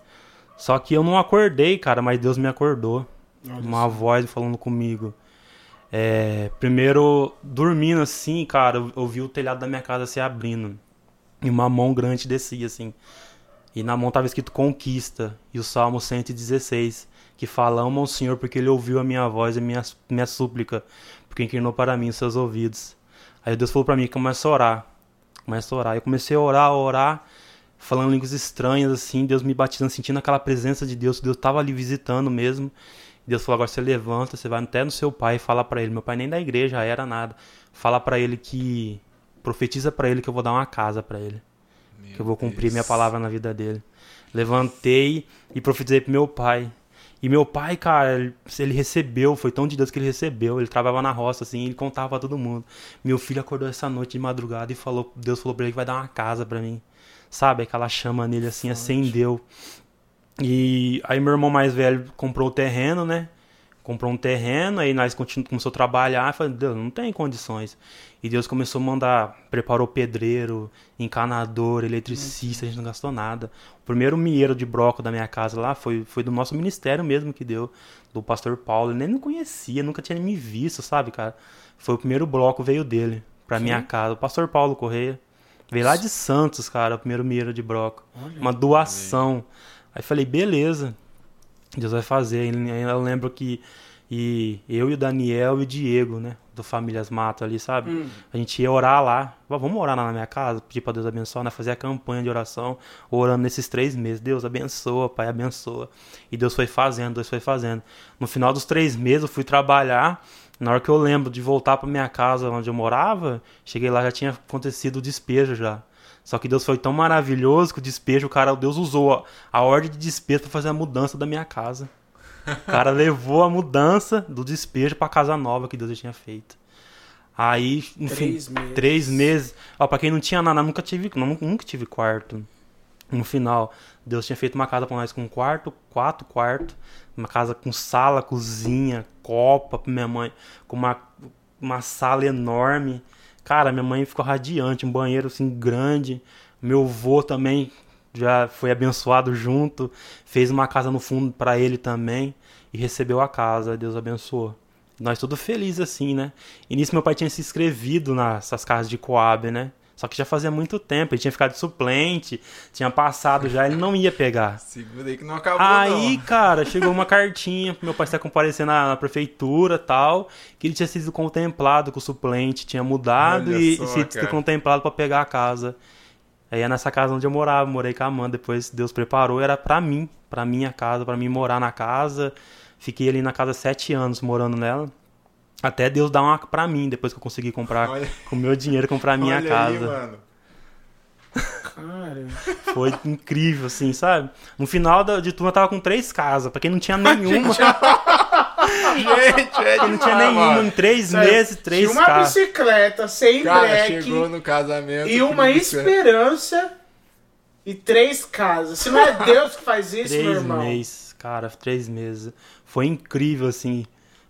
Speaker 3: Só que eu não acordei, cara, mas Deus me acordou.
Speaker 1: Olha
Speaker 3: uma voz falando comigo. É, primeiro, dormindo assim, cara, eu, eu vi o telhado da minha casa se abrindo. E uma mão grande descia, assim. E na mão tava escrito Conquista. E o Salmo 116, que fala: Ama o Senhor porque ele ouviu a minha voz e a minha, minha súplica, porque inclinou para mim os seus ouvidos. Aí Deus falou para mim: Começa a orar. Começa a orar. Eu comecei a orar, a orar, falando línguas estranhas, assim. Deus me batizando, sentindo aquela presença de Deus. Deus tava ali visitando mesmo. Deus falou: agora você levanta, você vai até no seu pai e fala para ele. Meu pai nem da igreja era nada. Fala para ele que. Profetiza para ele que eu vou dar uma casa para ele.
Speaker 2: Meu
Speaker 3: que eu vou cumprir
Speaker 2: Deus.
Speaker 3: minha palavra na vida dele. Levantei e profetizei pro meu pai. E meu pai, cara, ele- recebeu, foi tão de Deus que ele recebeu. Ele trabalhava na roça, assim, ele contava pra todo mundo. Meu filho acordou essa noite de madrugada e falou, Deus falou pra ele que vai dar uma casa pra mim. Sabe, aquela chama nele assim, acendeu. E aí meu irmão mais velho comprou o terreno, né? Comprou um terreno, aí nós continu- começou a trabalhar, falei, Deus, não tem condições. E Deus começou a mandar, preparou pedreiro, encanador, eletricista, a gente não gastou nada. O primeiro mieiro de broco da minha casa lá foi, foi do nosso ministério mesmo que deu, do pastor Paulo. Ele nem me conhecia, nunca tinha me visto, sabe, cara? Foi o primeiro bloco, veio dele, pra minha casa. O pastor Paulo Correia. Veio lá de Santos, cara, o primeiro mieiro de broco.
Speaker 1: Olha.
Speaker 3: Uma doação. Aí falei, beleza, Deus vai fazer. Eu lembro que e eu e o Daniel e o Diego, né? Do Famílias Mato ali, sabe?
Speaker 1: Hum.
Speaker 3: A gente ia orar lá. "Vá, Vamos orar lá na minha casa, pedir pra Deus abençoar, né? Fazer a campanha de oração, orando nesses três meses. Deus abençoa, Pai, abençoa. E Deus foi fazendo, Deus foi fazendo. No final dos três meses eu fui trabalhar. Na hora que eu lembro de voltar pra minha casa onde eu morava, cheguei lá já tinha acontecido o despejo já. Só que Deus foi tão maravilhoso que o despejo, o cara, Deus usou a, a ordem de despejo pra fazer a mudança da minha casa. O cara levou a mudança do despejo pra casa nova que Deus já tinha feito. Aí, enfim,
Speaker 1: Três meses.
Speaker 3: três meses. Ó, pra quem não tinha nada, nunca tive, nu- nunca tive quarto. No final, Deus tinha feito uma casa pra nós com um quarto, quatro quartos, uma casa com sala, cozinha, copa pra minha mãe, com uma, uma sala enorme. Cara, minha mãe ficou radiante, um banheiro assim grande. Meu avô também já foi abençoado junto, fez uma casa no fundo pra ele também e recebeu a casa. Deus abençoou. Nós tudo felizes assim, né? E nisso meu pai tinha se inscrevido nessas casas de Coab, né? Só que já fazia muito tempo, ele tinha ficado de suplente, tinha passado já, ele não ia pegar. [LAUGHS]
Speaker 2: Segura aí que não acabou,
Speaker 3: Aí,
Speaker 2: não.
Speaker 3: cara, chegou uma [LAUGHS] cartinha pro meu pai estar comparecendo na, na prefeitura e tal, que ele tinha sido contemplado com o suplente, tinha mudado
Speaker 2: Olha
Speaker 3: e,
Speaker 2: só,
Speaker 3: e sido contemplado pra pegar a casa. Aí é nessa casa onde eu morava, morei com a Amanda, depois Deus preparou, era pra mim, pra minha casa, pra mim morar na casa. Fiquei ali na casa sete anos morando nela. Até Deus dar uma pra mim, depois que eu consegui comprar
Speaker 2: Olha,
Speaker 3: com o meu dinheiro, comprar a minha
Speaker 2: olha
Speaker 3: casa.
Speaker 2: aí, mano.
Speaker 1: Cara,
Speaker 3: Foi incrível, assim, sabe? No final da- de tudo eu tava com três casas, pra quem não tinha nenhuma. [LAUGHS] [LAUGHS]
Speaker 2: Gente, é
Speaker 3: Quem não tinha
Speaker 2: demais,
Speaker 3: nenhuma,
Speaker 2: mano.
Speaker 3: em três meses, três
Speaker 1: tinha uma bicicleta sem
Speaker 2: Cara,
Speaker 1: breque
Speaker 2: chegou no casamento.
Speaker 1: e uma esperança e três casas. Se não é Deus que faz isso, meu
Speaker 3: Três
Speaker 1: irmão.
Speaker 3: meses, cara, três meses. Foi incrível, assim.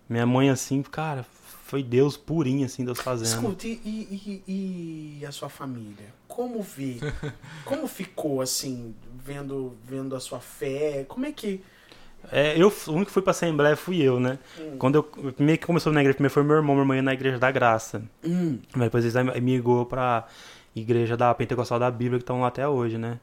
Speaker 3: Minha mãe, assim, cara, foi Deus purinho, assim, Deus fazendo.
Speaker 1: Escuta, e, e- e- a sua família? Como vê? [LAUGHS] Como ficou, assim, vendo, vendo a sua fé? Como é que...
Speaker 3: É, eu, o único que fui pra Assembleia fui eu, né?
Speaker 1: Hum.
Speaker 3: Quando eu, primeiro que começou na igreja, primeiro foi meu irmão, irmão ia na Igreja da Graça.
Speaker 1: Hum,
Speaker 3: Mas depois eles migrou pra igreja da Pentecostal da Bíblia, que estão lá até hoje, né?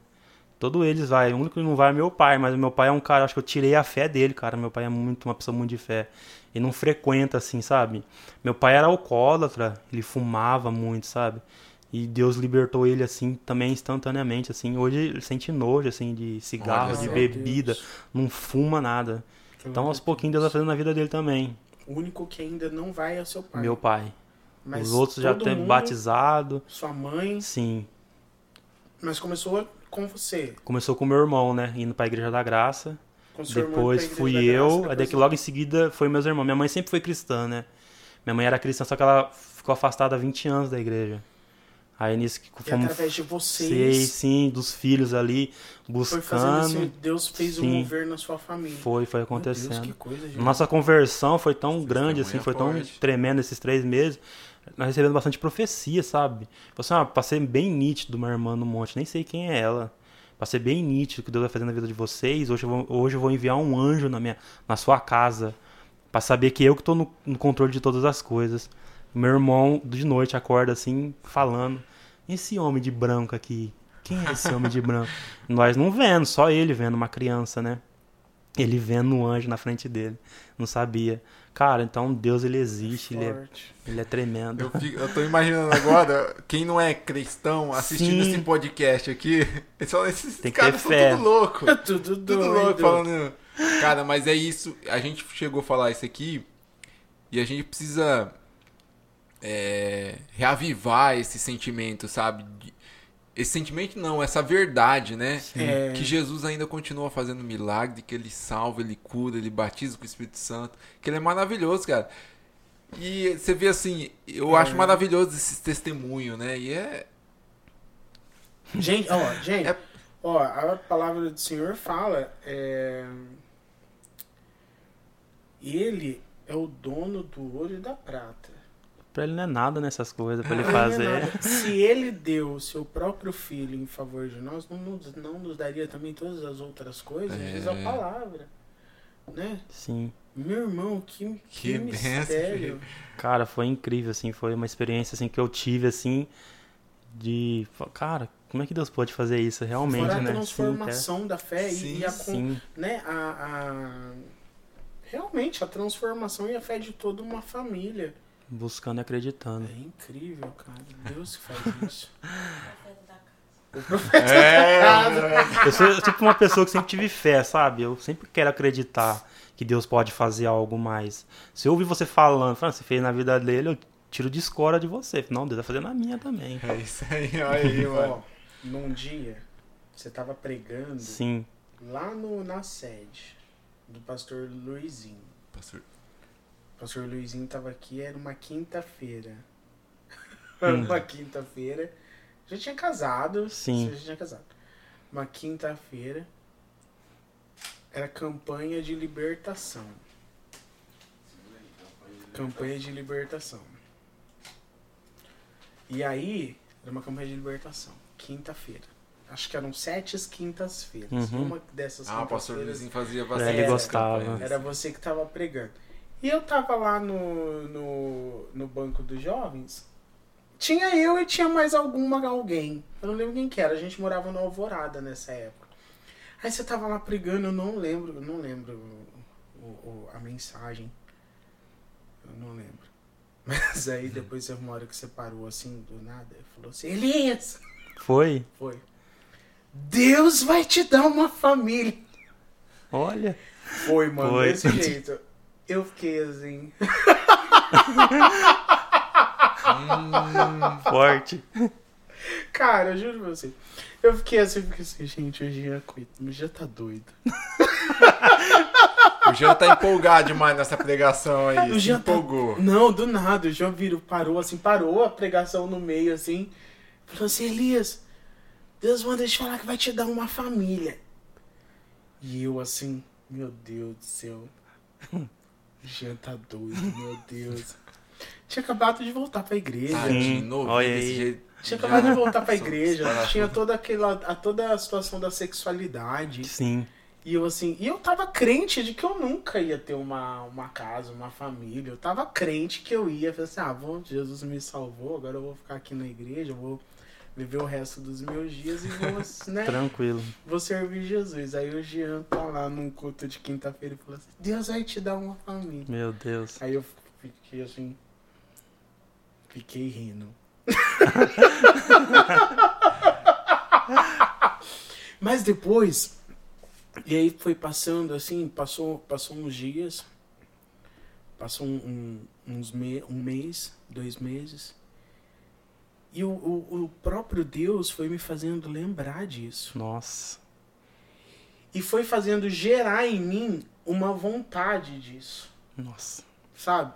Speaker 3: Todos eles vai. O único que não vai é meu pai, mas meu pai é um cara, acho que eu tirei a fé dele, cara. Meu pai é muito uma pessoa muito de fé. Ele não frequenta assim, sabe? Meu pai era alcoólatra, ele fumava muito, sabe? E Deus libertou ele assim também instantaneamente, assim. Hoje ele sente nojo assim de cigarro,
Speaker 2: Olha
Speaker 3: de bebida,
Speaker 1: Deus.
Speaker 3: não fuma nada. Então aos pouquinhos Deus vai fazendo na vida dele também.
Speaker 1: O único que ainda não vai é o seu pai.
Speaker 3: Meu pai.
Speaker 1: Mas
Speaker 3: Os outros já têm batizado.
Speaker 1: Sua mãe,
Speaker 3: Sim.
Speaker 1: mas começou com você.
Speaker 3: Começou com meu irmão, né? Indo pra Igreja da Graça.
Speaker 1: Com seu irmão
Speaker 3: Depois
Speaker 1: Igreja
Speaker 3: fui
Speaker 1: da Graça,
Speaker 3: eu,
Speaker 1: depois
Speaker 3: aí daqui logo em seguida foi meus irmãos. Minha mãe sempre foi cristã, né? Minha mãe era cristã, só que ela ficou afastada há 20 anos da igreja. Aí nisso que
Speaker 1: E
Speaker 3: fomos.
Speaker 1: através de
Speaker 3: Sei,
Speaker 1: vocês,
Speaker 3: sim, dos filhos ali,
Speaker 1: foi fazendo
Speaker 3: buscando.
Speaker 1: Deus fez um
Speaker 3: Sim.
Speaker 1: mover na sua família.
Speaker 3: Foi, foi
Speaker 1: Meu Deus,
Speaker 3: acontecendo.
Speaker 1: que coisa, gente.
Speaker 3: Nossa conversão foi tão grande, assim, foi tão
Speaker 2: forte.
Speaker 3: tremenda esses três meses. Nós recebemos bastante profecia, sabe? Falei assim, ah, passei bem nítido uma irmã no monte, nem sei quem é ela. Passei bem nítido o que Deus vai fazer na vida de vocês. Hoje eu vou, hoje eu vou enviar um anjo na, minha, na sua casa. Pra saber que eu que tô no, no controle de todas as coisas. Meu irmão, de noite, acorda assim, falando. Esse homem de branco aqui. Quem é esse homem de branco? [LAUGHS] Nós não vendo, só ele vendo uma criança, né? Ele vendo um anjo na frente dele. Não sabia. Cara, então Deus ele existe, ele é, ele é tremendo.
Speaker 2: Eu, fico- eu tô imaginando agora, quem não é cristão assistindo
Speaker 3: Sim.
Speaker 2: esse podcast aqui, [LAUGHS] falam, esses
Speaker 3: Tem
Speaker 2: caras são
Speaker 3: fé.
Speaker 2: tudo louco. [LAUGHS]
Speaker 1: Tudo
Speaker 2: Tudo
Speaker 1: doido.
Speaker 2: louco, falando. Cara, mas é isso. A gente chegou a falar isso aqui e a gente precisa é, reavivar esse sentimento, sabe? Esse sentimento não, essa verdade, né?
Speaker 1: É.
Speaker 2: Que Jesus ainda continua fazendo milagre, que ele salva, ele cura, ele batiza com o Espírito Santo, que ele é maravilhoso, cara. E você vê assim, eu
Speaker 1: É.
Speaker 2: acho maravilhoso esse testemunho, né? E é.
Speaker 1: Gente, ó, [LAUGHS] gente,
Speaker 2: É-
Speaker 1: ó, a palavra do Senhor fala, é, ele é o dono do ouro e da prata.
Speaker 3: Pra ele não é nada nessas coisas pra ele
Speaker 1: é
Speaker 3: fazer.
Speaker 1: nada. Se ele deu o seu próprio filho em favor de nós, não nos, não nos daria também todas as outras coisas?
Speaker 2: É.
Speaker 1: Diz a palavra. Né?
Speaker 3: Sim.
Speaker 1: Meu irmão, que, que,
Speaker 2: Que
Speaker 1: mistério.
Speaker 3: Cara, foi incrível, assim, foi uma experiência assim que eu tive assim de, cara, como é que Deus pode fazer isso realmente,
Speaker 1: Fora a
Speaker 3: né?
Speaker 1: transformação da fé
Speaker 2: Sim,
Speaker 1: e a,
Speaker 3: Sim, sim.
Speaker 1: né, a, a- realmente a transformação e a fé de toda uma família.
Speaker 3: Buscando e acreditando.
Speaker 1: É incrível, cara. Deus que faz isso. [LAUGHS]
Speaker 2: É,
Speaker 3: Eu sou eu tipo uma pessoa que sempre tive fé, sabe? Eu sempre quero acreditar que Deus pode fazer algo mais. Se eu ouvir você falando, falando, você fez na vida dele, eu tiro de escora de você. Não, Deus vai fazer na minha também.
Speaker 2: é isso aí, olha aí, mano.
Speaker 1: Ó, num dia, você tava pregando
Speaker 3: Sim.
Speaker 1: lá no, na sede do pastor Luizinho.
Speaker 2: Pastor,
Speaker 1: O pastor Luizinho tava aqui, era uma quinta-feira. Era [LAUGHS]
Speaker 3: Hum.
Speaker 1: uma quinta-feira. Já tinha casado.
Speaker 3: Sim.
Speaker 1: Você já tinha casado. Uma quinta-feira. Era campanha de libertação. Campanha de libertação. E aí, era uma campanha de libertação. Quinta-feira. Acho que eram sete quintas-feiras.
Speaker 3: Uhum.
Speaker 1: Uma dessas
Speaker 2: Ah, o pastor
Speaker 1: quintas-feiras
Speaker 2: Luizinho fazia
Speaker 3: É,
Speaker 2: bastante.
Speaker 3: ele
Speaker 1: Era-
Speaker 3: gostava.
Speaker 2: campanhas.
Speaker 1: era você que tava pregando. E eu tava lá no, no, no banco dos jovens. Tinha eu e tinha mais alguma alguém. Eu não lembro quem que era. A gente morava no Alvorada nessa época. Aí você tava lá pregando, eu não lembro, eu não lembro o, o- a mensagem. Eu não lembro. [LAUGHS] Mas aí depois teve uma hora que você parou assim, do nada, e falou assim, Elias!
Speaker 3: Foi?
Speaker 1: Foi. Deus vai te dar uma família.
Speaker 3: Olha.
Speaker 1: Foi, mano,
Speaker 3: Foi.
Speaker 1: desse jeito. Eu fiquei assim.
Speaker 3: Forte.
Speaker 1: Cara, eu juro pra você. Eu fiquei assim, fiquei assim, gente, o Jean, coitado, o Jean tá doido.
Speaker 2: O Jean tá empolgado demais nessa pregação aí.
Speaker 1: O Jean tá-
Speaker 2: empolgou.
Speaker 1: Não, do nada, o Jean virou, parou assim, parou a pregação no meio assim. Falou assim, Elias, Deus manda te falar que vai te dar uma família. E eu assim, meu Deus do céu. [LAUGHS] O Jean tá doido, meu Deus. Tinha acabado de voltar pra igreja.
Speaker 2: Tadinho,
Speaker 3: Sim,
Speaker 2: novo
Speaker 3: olha
Speaker 2: desse
Speaker 3: aí.
Speaker 2: jeito.
Speaker 1: Tinha
Speaker 2: Já-
Speaker 1: acabado de voltar pra igreja. Tinha toda aquela. A, toda a situação da sexualidade.
Speaker 3: Sim.
Speaker 1: E eu assim, e eu tava crente de que eu nunca ia ter uma, uma casa, uma família. Eu tava crente que eu ia. Falei assim, ah, bom, Jesus me salvou, agora eu vou ficar aqui na igreja, eu vou viver o resto dos meus dias e vou, [LAUGHS] né,
Speaker 3: Tranquilo.
Speaker 1: vou servir Jesus. Aí o Jean tá lá num culto de quinta-feira e falou assim, Deus vai te dar uma família.
Speaker 3: Meu Deus.
Speaker 1: Aí eu fiquei assim. Fiquei rindo. [LAUGHS] Mas depois. E aí foi passando assim, passou, passou uns dias. Passou um, um- uns me, um mês, dois meses. E o, o, o próprio Deus foi me fazendo lembrar disso.
Speaker 3: Nossa.
Speaker 1: E foi fazendo gerar em mim uma vontade disso.
Speaker 3: Nossa.
Speaker 1: sabe?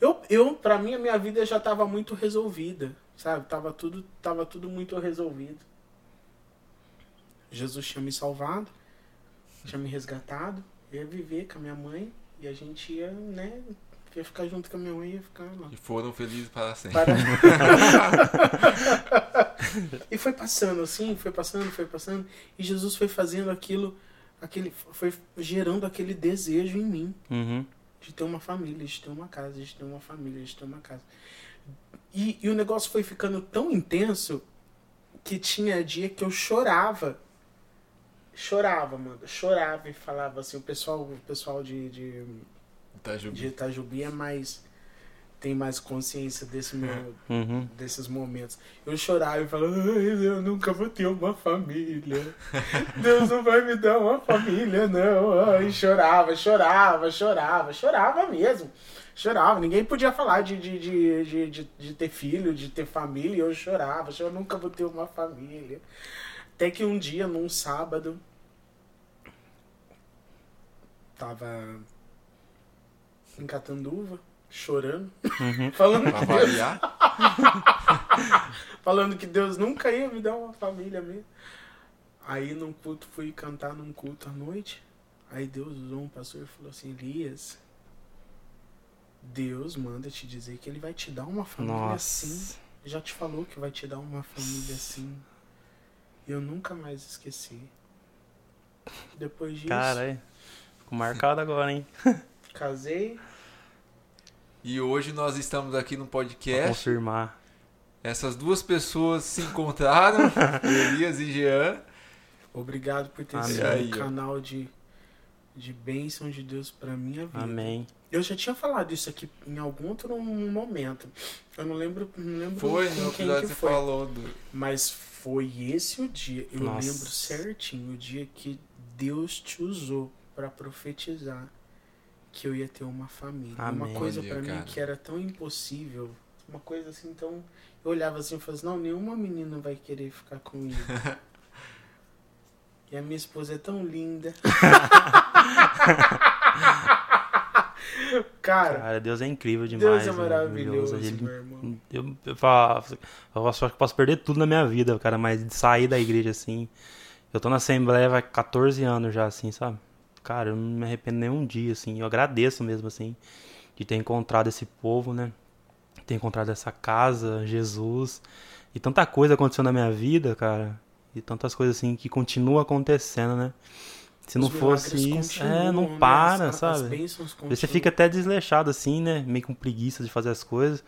Speaker 1: Eu, eu para mim, a minha vida já tava muito resolvida, sabe? Tava tudo, tava tudo muito resolvido. Jesus tinha me salvado, tinha me resgatado, eu ia viver com a minha mãe e a gente ia, né? Ia ficar junto com a minha mãe e ia ficar lá.
Speaker 2: E foram felizes para sempre.
Speaker 1: Para... [LAUGHS] e foi passando assim, foi passando, foi passando, e Jesus foi fazendo aquilo, aquele, foi gerando aquele desejo em mim
Speaker 3: Uhum.
Speaker 1: de ter uma família, de ter uma casa, de ter uma família, de ter uma casa. E, e o negócio foi ficando tão intenso que tinha dia que eu chorava. Chorava, mano. Chorava e falava assim, o pessoal, o pessoal de, de,
Speaker 2: Itajubi.
Speaker 1: de Itajubi é mais, tem mais consciência desse meu,
Speaker 3: Uhum.
Speaker 1: desses momentos. Eu chorava e falava, "Ai, eu nunca vou ter uma família. [LAUGHS] Deus não vai me dar uma família, não. Ai, chorava, chorava, chorava, chorava mesmo. Chorava. Ninguém podia falar de, de, de, de, de, de ter filho, de ter família, e eu chorava. Eu nunca vou ter uma família. Até que um dia, num sábado, tava em Catanduva, chorando,
Speaker 3: Uhum. [LAUGHS]
Speaker 1: falando
Speaker 2: Pra
Speaker 1: que Deus [LAUGHS] falando que Deus nunca ia me dar uma família mesmo. Aí num culto, fui cantar num culto à noite. Aí Deus usou um pastor e falou assim, Elias, Deus manda te dizer que ele vai te dar uma família assim.
Speaker 3: Nossa.
Speaker 1: Já te falou que vai te dar uma família assim. E eu nunca mais esqueci. Depois disso,
Speaker 3: Cara, ficou marcado agora, hein? [LAUGHS]
Speaker 1: casei.
Speaker 2: E hoje nós estamos aqui no
Speaker 3: Pra
Speaker 2: podcast.
Speaker 3: confirmar.
Speaker 2: Essas duas pessoas se encontraram, [LAUGHS] Elias e Jean.
Speaker 1: Obrigado por ter
Speaker 3: Amém.
Speaker 1: sido um canal de, de bênção de Deus pra minha vida.
Speaker 3: Amém.
Speaker 1: Eu já tinha falado isso aqui em algum outro momento. Eu não lembro, não lembro
Speaker 2: Foi,
Speaker 1: com
Speaker 2: no
Speaker 1: quem
Speaker 2: episódio
Speaker 1: que
Speaker 2: você
Speaker 1: foi.
Speaker 2: falou do.
Speaker 1: Mas foi esse o dia. Eu
Speaker 3: Nossa.
Speaker 1: lembro certinho o dia que Deus te usou pra profetizar que eu ia ter uma família.
Speaker 3: Amém.
Speaker 1: Uma coisa pra mim que era tão impossível. Uma coisa assim tão. Eu olhava assim e falava assim, não, nenhuma menina vai querer ficar comigo. [LAUGHS] e a minha esposa é tão linda. [LAUGHS] Cara,
Speaker 3: Cara, Deus é incrível demais.
Speaker 1: Deus é maravilhoso,
Speaker 3: Ele-
Speaker 1: meu irmão.
Speaker 3: Eu, eu, falo- eu acho que posso perder tudo na minha vida, cara, mas de sair da igreja assim. Eu tô na Assembleia vai 14 anos já, assim, sabe? Cara, eu não me arrependo nem um dia, assim. Eu agradeço mesmo, assim, de ter encontrado esse povo, né? Ter encontrado essa casa, Jesus. E tanta coisa aconteceu na minha vida, cara. E tantas coisas, assim, que continuam acontecendo, né? Se não
Speaker 1: Os
Speaker 3: fosse isso, é, não
Speaker 1: né?
Speaker 3: para, sabe? Você fica até desleixado assim, né? Meio com preguiça de fazer as coisas.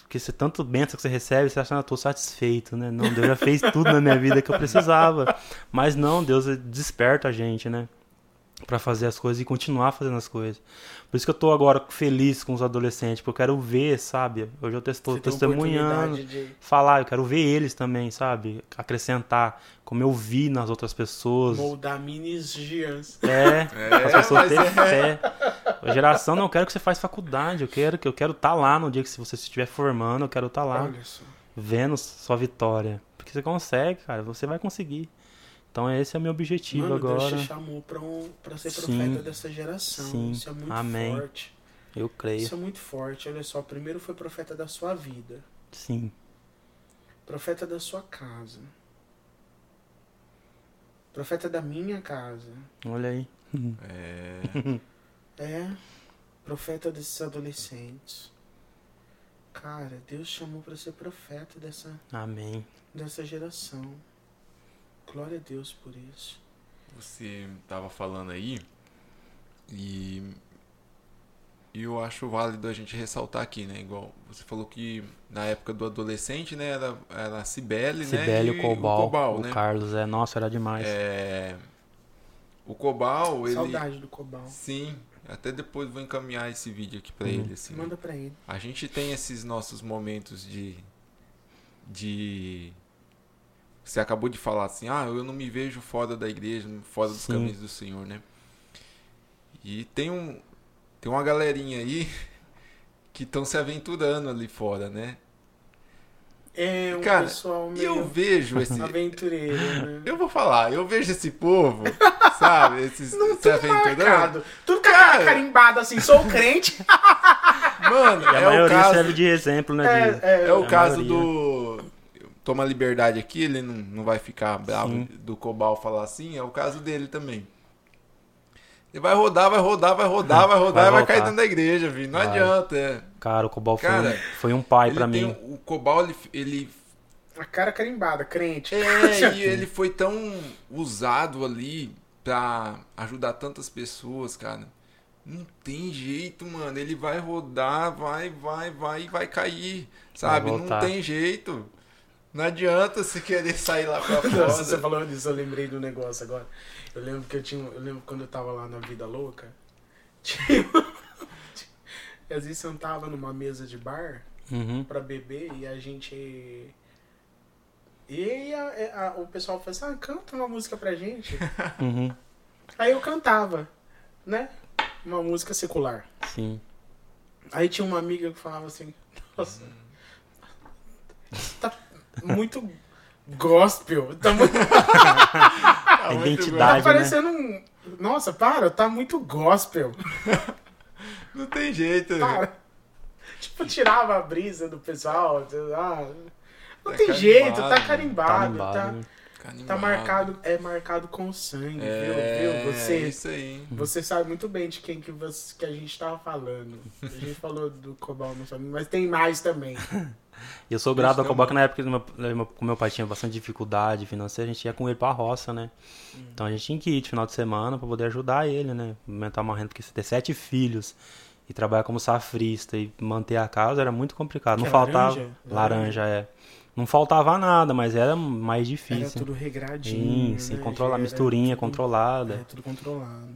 Speaker 3: Porque você tanto benção que você recebe, você acha, ah, eu tô satisfeito, né? Não, Deus já fez tudo na minha vida que eu precisava. Mas não, Deus desperta a gente, né? Pra fazer as coisas e continuar fazendo as coisas. Por isso que eu tô agora feliz com os adolescentes, porque eu quero ver, sabe? Hoje eu estou testemunhando
Speaker 1: de
Speaker 3: falar, eu quero ver eles também, sabe? Acrescentar, como eu vi nas outras pessoas.
Speaker 1: moldar minis giants.
Speaker 3: É,
Speaker 2: É,
Speaker 3: as pessoas
Speaker 2: mas
Speaker 3: ter
Speaker 2: é.
Speaker 3: fé. A geração não quero que você faça faculdade, eu quero que eu quero estar lá no dia que se você estiver formando, eu quero estar lá
Speaker 1: Olha só.
Speaker 3: vendo sua vitória, porque você consegue, cara, você vai conseguir. Então esse é o meu objetivo
Speaker 1: Mano,
Speaker 3: agora.
Speaker 1: Deus te chamou pra, um, pra ser
Speaker 3: Sim.
Speaker 1: profeta dessa geração.
Speaker 3: Sim.
Speaker 1: Isso é muito
Speaker 3: Amém.
Speaker 1: forte.
Speaker 3: Eu creio.
Speaker 1: Isso é muito forte. Olha só, primeiro foi profeta da sua vida.
Speaker 3: Sim.
Speaker 1: Profeta da sua casa. Profeta da minha casa.
Speaker 3: Olha aí.
Speaker 2: É.
Speaker 1: É. Profeta desses adolescentes. Cara, Deus chamou pra ser profeta dessa,
Speaker 3: Amém.
Speaker 1: dessa geração. Glória a Deus por isso.
Speaker 2: Você tava falando aí e e eu acho válido a gente ressaltar aqui, né? Igual você falou que na época do adolescente, né, era, era a Cibele, né?
Speaker 3: Sibeli,
Speaker 2: e
Speaker 3: o Cobal, o,
Speaker 2: Cobal, né?
Speaker 3: Carlos, é, nossa, era demais.
Speaker 2: É, o Cobal, ele
Speaker 1: Saudade do Cobal.
Speaker 2: sim, até depois vou encaminhar esse vídeo aqui pra
Speaker 3: Uhum.
Speaker 2: ele assim.
Speaker 1: Manda pra ele.
Speaker 2: A gente tem esses nossos momentos de. de. Você acabou de falar assim, ah, eu não me vejo fora da igreja, fora dos
Speaker 3: Sim.
Speaker 2: caminhos do Senhor, né? E tem um. Tem uma galerinha aí [LAUGHS] que estão se aventurando ali fora, né?
Speaker 1: É um
Speaker 2: Cara,
Speaker 1: pessoal
Speaker 2: E eu
Speaker 1: meio
Speaker 2: vejo esse.
Speaker 1: aventureiro, né? [LAUGHS]
Speaker 2: Eu vou falar, eu vejo esse povo, [LAUGHS] sabe? Esses
Speaker 1: Não,
Speaker 2: se
Speaker 1: tudo
Speaker 2: aventurando.
Speaker 1: marcado. Tudo cara carimbada assim, sou crente.
Speaker 2: Mano,
Speaker 3: E a
Speaker 2: é o
Speaker 3: maioria
Speaker 2: caso.
Speaker 3: serve de exemplo, né?
Speaker 1: É,
Speaker 3: de-
Speaker 1: é,
Speaker 2: É o
Speaker 3: a
Speaker 2: caso
Speaker 3: maioria.
Speaker 2: do. Toma liberdade aqui, ele não, não vai ficar bravo
Speaker 3: Sim.
Speaker 2: do Cobal falar assim, é o caso dele também. Ele vai rodar, vai rodar, vai rodar, vai rodar
Speaker 3: Vai
Speaker 2: e vai
Speaker 3: voltar.
Speaker 2: cair dentro da igreja, viu? Não
Speaker 3: Vai.
Speaker 2: adianta, é.
Speaker 3: Cara, o Cobal foi,
Speaker 2: Cara,
Speaker 3: um, foi um pai
Speaker 2: tem
Speaker 3: mim.
Speaker 2: o Cobal, ele, ele.
Speaker 1: A cara carimbada, crente.
Speaker 2: É, [LAUGHS] e ele foi tão usado ali pra ajudar tantas pessoas, cara. Não tem jeito, mano. Ele vai rodar, vai, vai, vai e vai cair. Sabe? não
Speaker 3: voltar.
Speaker 2: tem jeito. Não adianta você querer sair lá pra [LAUGHS]
Speaker 1: Nossa, você
Speaker 2: fora.
Speaker 1: falou disso, eu lembrei do negócio agora. Eu lembro que eu tinha. Eu lembro quando eu tava lá na vida louca. [LAUGHS] Tinha. Às vezes sentava numa mesa de bar
Speaker 3: Uhum.
Speaker 1: pra beber e a gente. E a- a- o pessoal falou assim: ah, canta uma música pra gente. [LAUGHS]
Speaker 3: Uhum.
Speaker 1: Aí eu cantava, né? Uma música secular.
Speaker 3: Sim.
Speaker 1: Aí tinha uma amiga que falava assim: Nossa, tá muito gospel. Tá, muito,
Speaker 2: Ah,
Speaker 3: A
Speaker 2: muito
Speaker 3: identidade.
Speaker 1: tá
Speaker 3: né?
Speaker 1: parecendo um. Nossa, para, tá muito gospel. [LAUGHS]
Speaker 2: Não tem jeito.
Speaker 1: Para. Tipo, tirava a brisa do pessoal. Ah, não
Speaker 2: Tá
Speaker 1: tem
Speaker 2: carimbado,
Speaker 1: jeito, tá
Speaker 2: né?
Speaker 1: carimbado.
Speaker 3: Carimbado,
Speaker 1: tá,
Speaker 3: né?
Speaker 1: tá
Speaker 2: Animado.
Speaker 1: marcado, é marcado com sangue,
Speaker 2: É,
Speaker 1: viu? viu? Você,
Speaker 2: isso aí.
Speaker 1: você sabe muito bem de quem que, você, que a gente tava falando. A gente falou do Cobal no Família, mas tem mais também. [LAUGHS]
Speaker 3: E eu sou grato ao que na época, meu, meu, como meu pai tinha bastante dificuldade financeira, a gente ia com ele pra roça, né? Então a gente tinha que ir de final de semana pra poder ajudar ele, né? Aumentar uma renda, porque você ter sete filhos e trabalhar como safrista e manter a casa era muito complicado.
Speaker 1: Que
Speaker 3: Não faltava.
Speaker 1: laranja?
Speaker 3: Laranja, é. Não faltava nada, mas era mais
Speaker 1: Era
Speaker 3: difícil.
Speaker 1: tudo regradinho.
Speaker 3: Sim, sim,
Speaker 1: né?
Speaker 3: controlar,
Speaker 1: Era
Speaker 3: misturinha
Speaker 1: tudo-
Speaker 3: controlada.
Speaker 1: É, tudo controlado.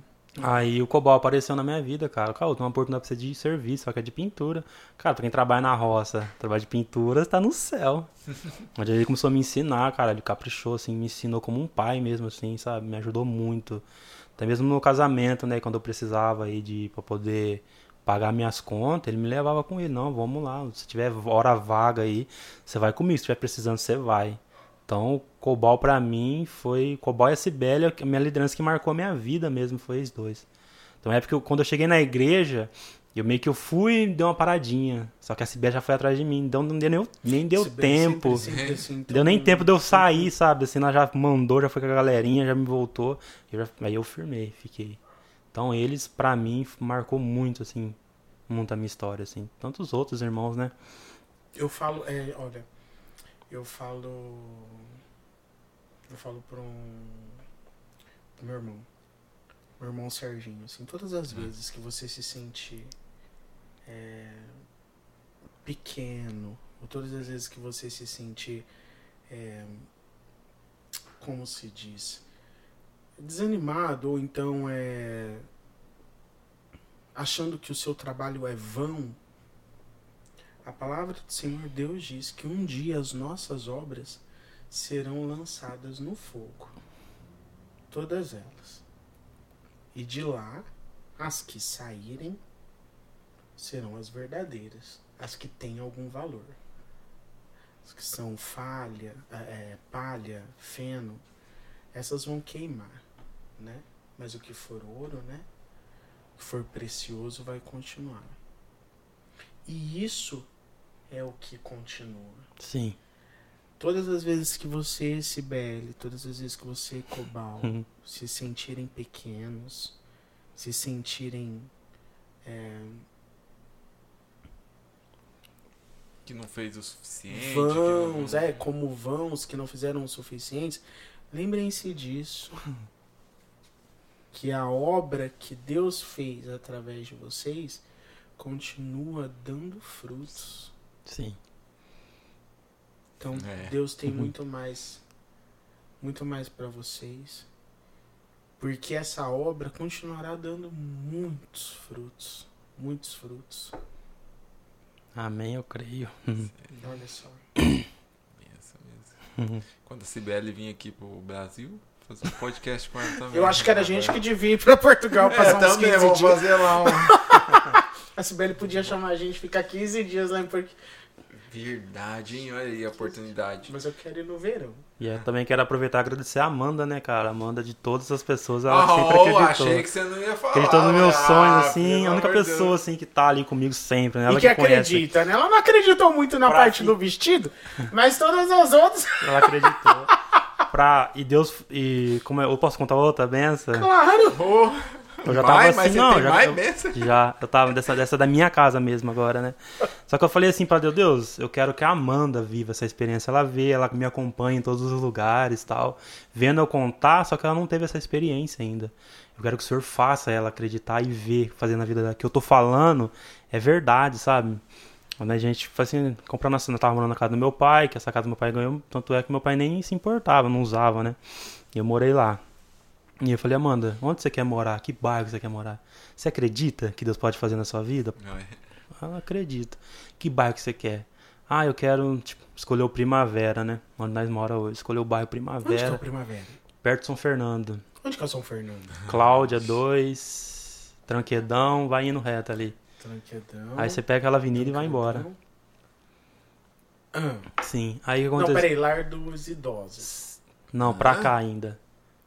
Speaker 3: Aí o Cobol apareceu na minha vida, cara. Cara, tenho uma oportunidade pra você de serviço, só que é de pintura. Cara, pra quem trabalha na roça, trabalha de pintura, tá no céu. [LAUGHS] Onde ele começou a me ensinar, cara. Ele caprichou, assim, me ensinou como um pai mesmo, assim, sabe? Me ajudou muito. Até mesmo no casamento, né? Quando eu precisava aí de pra poder pagar minhas contas, ele me levava com ele. Não, vamos lá. Se tiver hora vaga aí, você vai comigo. Se tiver precisando, você vai. Então, o Cobol pra mim foi. Cobol e a Sibélia, a minha liderança que marcou a minha vida mesmo, foi os dois. Então, é porque eu- quando eu cheguei na igreja, eu meio que eu fui e dei uma paradinha. Só que a Sibélia já foi atrás de mim. Então, não deu nem, nem deu
Speaker 1: bem,
Speaker 3: tempo.
Speaker 1: sempre, sempre assim,
Speaker 3: Deu nem tempo de eu sair, sabe? Assim, ela já mandou, já foi com a galerinha, já me voltou. Eu já- aí eu firmei, fiquei. Então eles, pra mim, marcou muito, assim, muito a minha história, assim. Tantos outros irmãos, né?
Speaker 1: Eu falo, é, olha, eu falo. Eu falo pra um. pro meu irmão. Meu irmão Serginho, assim, todas as vezes que você se sente é, pequeno, ou todas as vezes que você se sente. é, como se diz? Desanimado, ou então é. achando que o seu trabalho é vão. A palavra do Senhor Deus diz que um dia as nossas obras serão lançadas no fogo. Todas elas. E de lá, as que saírem serão as verdadeiras, as que têm algum valor. As que são falha, é, palha, feno, essas vão queimar, né? Mas o que for ouro, né? O que for precioso vai continuar. E isso é o que continua.
Speaker 3: Sim.
Speaker 1: Todas as vezes que você, Sibeli, todas as vezes que você, Cobal,
Speaker 3: Uhum.
Speaker 1: se sentirem pequenos, se sentirem. é,
Speaker 2: Que não fez o suficiente.
Speaker 1: vãos,
Speaker 2: não...
Speaker 1: é, como vãos que não fizeram o suficiente, lembrem-se disso. [LAUGHS] Que a obra que Deus fez através de vocês continua dando frutos.
Speaker 3: Sim.
Speaker 1: Então,
Speaker 2: É.
Speaker 1: Deus tem
Speaker 3: Uhum.
Speaker 1: muito mais muito mais para vocês. Porque essa obra continuará dando muitos frutos, muitos frutos.
Speaker 3: Amém, eu creio.
Speaker 1: Olha só.
Speaker 2: Pensa mesmo.
Speaker 3: Uhum.
Speaker 2: Quando a Cibele vir aqui pro Brasil, fazer um podcast com ela também.
Speaker 1: Eu acho que era gente que devia ir pra Portugal
Speaker 2: É,
Speaker 1: passar uns
Speaker 2: também,
Speaker 1: 15
Speaker 2: vou
Speaker 1: dias.
Speaker 2: fazer lá um... [LAUGHS]
Speaker 1: A Sibeli podia chamar a gente ficar 15 dias lá em Portugal.
Speaker 2: Verdade, hein? Olha aí a oportunidade.
Speaker 1: Mas eu quero ir no verão.
Speaker 3: E eu também quero aproveitar e agradecer a Amanda, né, cara? A Amanda de todas as pessoas, ela
Speaker 2: Ah,
Speaker 3: sempre
Speaker 2: oh,
Speaker 3: acreditou.
Speaker 2: achei que você não ia falar.
Speaker 3: Acreditou nos meus
Speaker 2: Ah,
Speaker 3: sonhos, assim,
Speaker 2: pelo
Speaker 3: a única pessoa,
Speaker 2: Deus.
Speaker 3: assim, que tá ali comigo sempre, né? Ela
Speaker 1: e que,
Speaker 3: conhece.
Speaker 1: acredita, né? Ela não acreditou muito na
Speaker 3: Pra
Speaker 1: parte do vestido, mas todas as outras,
Speaker 3: Ela acreditou. [LAUGHS] pra... E Deus. E como é... eu posso contar outra benção?
Speaker 1: claro.
Speaker 2: Oh,
Speaker 3: Eu já tava
Speaker 2: mas
Speaker 3: assim,
Speaker 2: você
Speaker 3: não, já,
Speaker 2: mais
Speaker 3: eu-
Speaker 2: bênção? [LAUGHS]
Speaker 3: já, eu tava dessa, dessa da minha casa mesmo agora, né? Só que eu falei assim pra Deus, Deus, eu quero que a Amanda viva essa experiência. Ela vê, ela me acompanha em todos os lugares tal. Vendo eu contar, só que ela não teve essa experiência ainda. Eu quero que o Senhor faça ela acreditar e ver, fazer na vida dela. que eu tô falando é verdade, sabe? Quando a gente, tipo assim, comprando assim, eu tava morando na casa do meu pai, que essa casa do meu pai ganhou, tanto é que meu pai nem se importava, não usava, né? E eu morei lá. E eu falei, Amanda, onde você quer morar? Que bairro você quer morar? Você acredita que Deus pode fazer na sua vida?
Speaker 2: Não, é.
Speaker 3: Ela acredita. Que bairro você quer? Ah, eu quero, tipo, escolher o Primavera, né? Onde nós mora hoje. Escolher o bairro
Speaker 1: Onde que é
Speaker 3: Primavera,
Speaker 1: o Primavera?
Speaker 3: perto de São Fernando.
Speaker 1: Onde que é o São Fernando?
Speaker 3: Cláudia 2, Tranquedão, vai indo reto ali.
Speaker 1: Tranquedão.
Speaker 3: Aí você pega aquela avenida e vai embora.
Speaker 1: Ah.
Speaker 3: Sim. Aí o que
Speaker 1: Não,
Speaker 3: acontece?
Speaker 1: peraí, lar dos idosos.
Speaker 3: Não, pra
Speaker 1: Ah.
Speaker 3: cá ainda.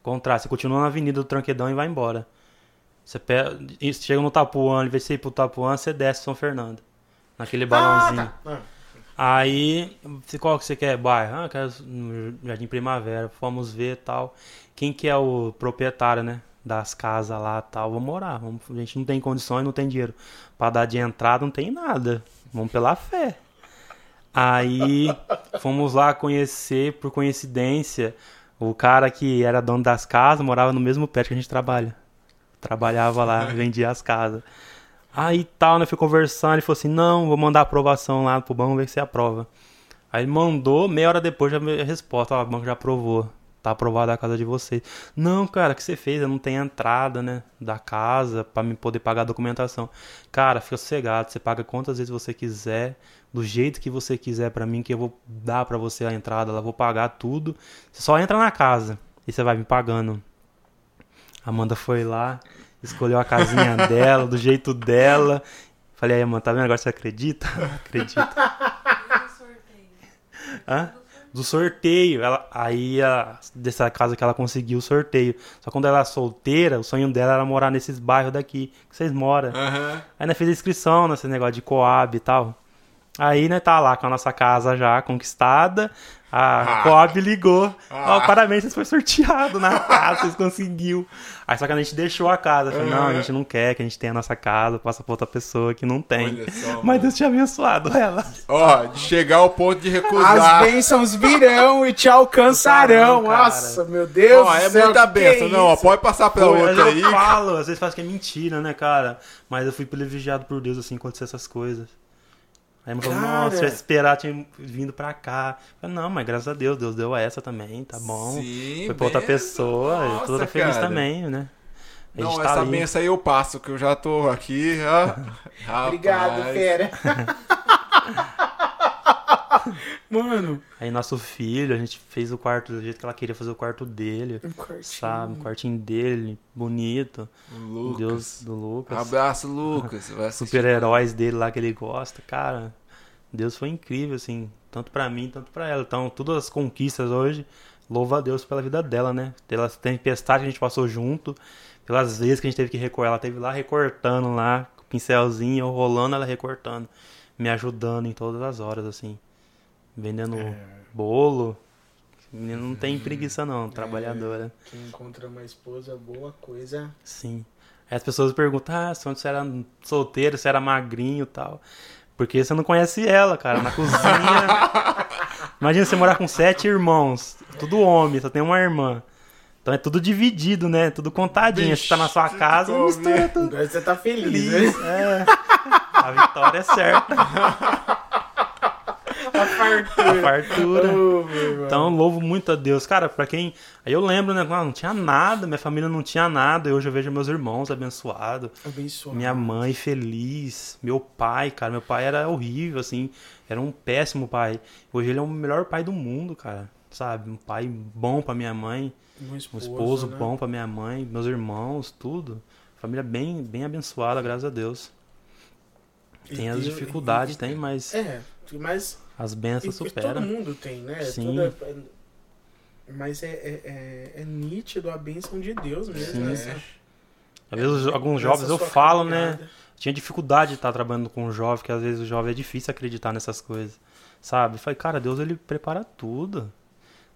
Speaker 3: Contrário, você continua na avenida do Tranquedão e vai embora. Você pega, chega no Tapuã, em vez de você ir pro Tapuã, você desce São Fernando. Naquele balãozinho.
Speaker 1: Ah, tá. Ah.
Speaker 3: Aí, qual que você quer? Bairro? Ah, eu quero Jardim Primavera. Fomos ver tal. Quem que é o proprietário, né? Das casas lá tal. Vamos morar. Vamos, a gente não tem condições, não tem dinheiro. Pra dar de entrada, não tem nada. Vamos pela fé. Aí, fomos lá conhecer, por coincidência, o cara que era dono das casas morava no mesmo prédio que a gente trabalha. Trabalhava lá, [LAUGHS] vendia as casas. Aí tal, né? Fui conversando, ele falou assim, não, vou mandar aprovação lá pro banco ver se aprova. Aí ele mandou, meia hora depois já a resposta, ó, o banco já aprovou. Tá aprovada a casa de vocês. Não, cara, o que você fez? Eu não tenho entrada, né? Da casa pra me poder pagar a documentação. Cara, fica sossegado, você paga quantas vezes você quiser, do jeito que você quiser pra mim, que eu vou dar pra você a entrada, eu vou pagar tudo. Você só entra na casa e você vai me pagando. A Amanda foi lá, escolheu a casinha [LAUGHS] dela, do jeito dela. Falei, aí, Amanda, tá vendo? Agora você acredita? [LAUGHS] Acredita. Hã? Do sorteio. Ela, aí, a, dessa casa que ela conseguiu o sorteio. Só quando ela era solteira, o sonho dela era morar nesses bairros daqui que vocês moram.
Speaker 2: Aham.
Speaker 3: Aí nós fez a inscrição nesse negócio de Coab e tal. Aí nós tá lá com a nossa casa já conquistada. A
Speaker 2: Ah.
Speaker 3: Coab ligou. Ó,
Speaker 2: Ah.
Speaker 3: parabéns, vocês foi sorteado na [LAUGHS] casa, vocês conseguiu. Aí só que a gente deixou a casa. Falei, não, a gente não quer que a gente tenha a nossa casa, passa pra outra pessoa que não tem.
Speaker 2: Só,
Speaker 3: Mas. Deus te abençoado ela.
Speaker 2: Ó, de chegar ao ponto de
Speaker 1: As
Speaker 2: recusar.
Speaker 1: bênçãos virão e te alcançarão.
Speaker 3: Cara.
Speaker 1: Nossa, meu Deus
Speaker 2: Ó,
Speaker 1: do
Speaker 2: é
Speaker 1: céu,
Speaker 2: muita
Speaker 1: que
Speaker 2: Não, ó, pode passar pra
Speaker 3: Pô,
Speaker 2: outra
Speaker 3: eu
Speaker 2: aí.
Speaker 3: falo, às vezes faz que é mentira, né, cara? Mas eu fui privilegiado por Deus, assim, acontecer essas coisas. Aí me falou,
Speaker 1: Cara.
Speaker 3: nossa, se eu esperar, tinha vindo pra cá. Eu falei, não, mas graças a Deus, Deus deu essa também, tá bom.
Speaker 2: Sim,
Speaker 3: Foi pra outra
Speaker 2: benção.
Speaker 3: pessoa, eu tô
Speaker 2: Nossa,
Speaker 3: toda feliz
Speaker 2: cara.
Speaker 3: também, né? A
Speaker 2: Não,
Speaker 3: tá
Speaker 2: essa
Speaker 3: ali.
Speaker 2: benção aí eu passo, que eu já tô aqui, ó. [LAUGHS]
Speaker 1: Obrigado, fera. [LAUGHS] [LAUGHS] Mano,
Speaker 3: Aí nosso filho, a gente fez o quarto do jeito que ela queria fazer o quarto dele,
Speaker 1: um quartinho.
Speaker 3: sabe? O quartinho dele, bonito.
Speaker 2: Lucas.
Speaker 3: Deus do Lucas.
Speaker 2: Abraço, Lucas. [LAUGHS]
Speaker 3: Super-heróis dele lá que ele gosta, cara. Deus foi incrível, assim, tanto pra mim, tanto pra ela. Então, todas as conquistas hoje, louva a Deus pela vida dela, né? Pelas tempestades que a gente passou junto, pelas vezes que a gente teve que recortar. Ela teve lá recortando lá, com o pincelzinho, eu rolando, ela recortando, me ajudando em todas as horas, assim. Vendendo
Speaker 1: É.
Speaker 3: bolo. Menina não tem preguiça não, trabalhadora.
Speaker 1: Quem encontra uma esposa boa, coisa.
Speaker 3: Sim. Aí as pessoas perguntam, ah, se você era solteiro, se era magrinho e tal. Porque você não conhece ela, cara, na [LAUGHS] cozinha. Imagina você morar com sete irmãos, tudo homem, só tem uma irmã. Então é tudo dividido, né? Tudo contadinho. você tá na sua casa, mistura tudo.
Speaker 1: Agora você tá feliz,
Speaker 3: Feliz,
Speaker 1: né?
Speaker 3: é. A vitória é certa. [LAUGHS]
Speaker 1: A fartura.
Speaker 3: A fartura.
Speaker 1: Irmão.
Speaker 3: Então, louvo muito a Deus. Cara, pra quem. Aí eu lembro, né? ah, Não tinha nada, minha família não tinha nada. E hoje eu vejo meus irmãos abençoados.
Speaker 1: Abençoado.
Speaker 3: Minha mãe feliz, meu pai, cara, meu pai era horrível, assim, era um péssimo pai. Hoje ele é o melhor pai do mundo, cara, sabe? Um pai bom pra minha mãe,
Speaker 1: Um
Speaker 3: um
Speaker 1: esposo,
Speaker 3: esposo
Speaker 1: né?
Speaker 3: bom pra minha mãe, meus irmãos, tudo. Família bem, bem abençoada, graças a Deus.
Speaker 1: E
Speaker 3: Tem as
Speaker 1: Deus-
Speaker 3: dificuldades,
Speaker 1: e-
Speaker 3: tem, mas
Speaker 1: É, mas
Speaker 3: as bênçãos
Speaker 1: e todo
Speaker 3: superam.
Speaker 1: mundo tem, né?
Speaker 3: Sim.
Speaker 1: Toda- Mas é, é, é, é nítido a bênção de Deus mesmo.
Speaker 3: Sim.
Speaker 1: nessa-
Speaker 3: Às vezes alguns jovens eu falo, né?
Speaker 1: caminhada.
Speaker 3: Tinha dificuldade de estar trabalhando com um jovem, que às vezes o jovem é difícil acreditar nessas coisas, sabe? Eu falei, cara, Deus ele prepara tudo.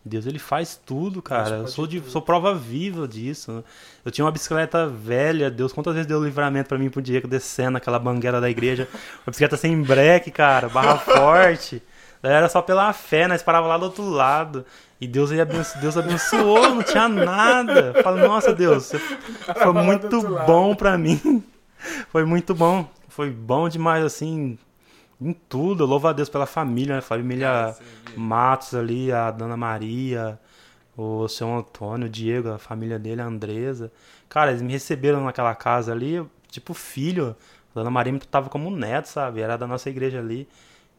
Speaker 3: Deus ele faz tudo, cara. Eu sou, de, sou prova viva disso. Eu tinha uma bicicleta velha, Deus quantas vezes deu livramento pra mim pro Diego descendo naquela banguela da igreja. Uma bicicleta sem breque, cara, barra [LAUGHS] forte. Era só pela fé, nós parava lá do outro lado. E Deus, ele abenço... Deus abençoou, não tinha nada. Eu falo, nossa Deus, foi muito bom pra mim. [LAUGHS] Foi muito bom. Foi bom demais, assim, em tudo. Eu louvo a Deus pela família, né? Família Matos ali, a Dona Maria, o seu Antônio, o Diego, a família dele, a Andresa. Cara, eles me receberam naquela casa ali, tipo filho. A Dona Maria me tratava como neto, sabe? Era da nossa igreja ali.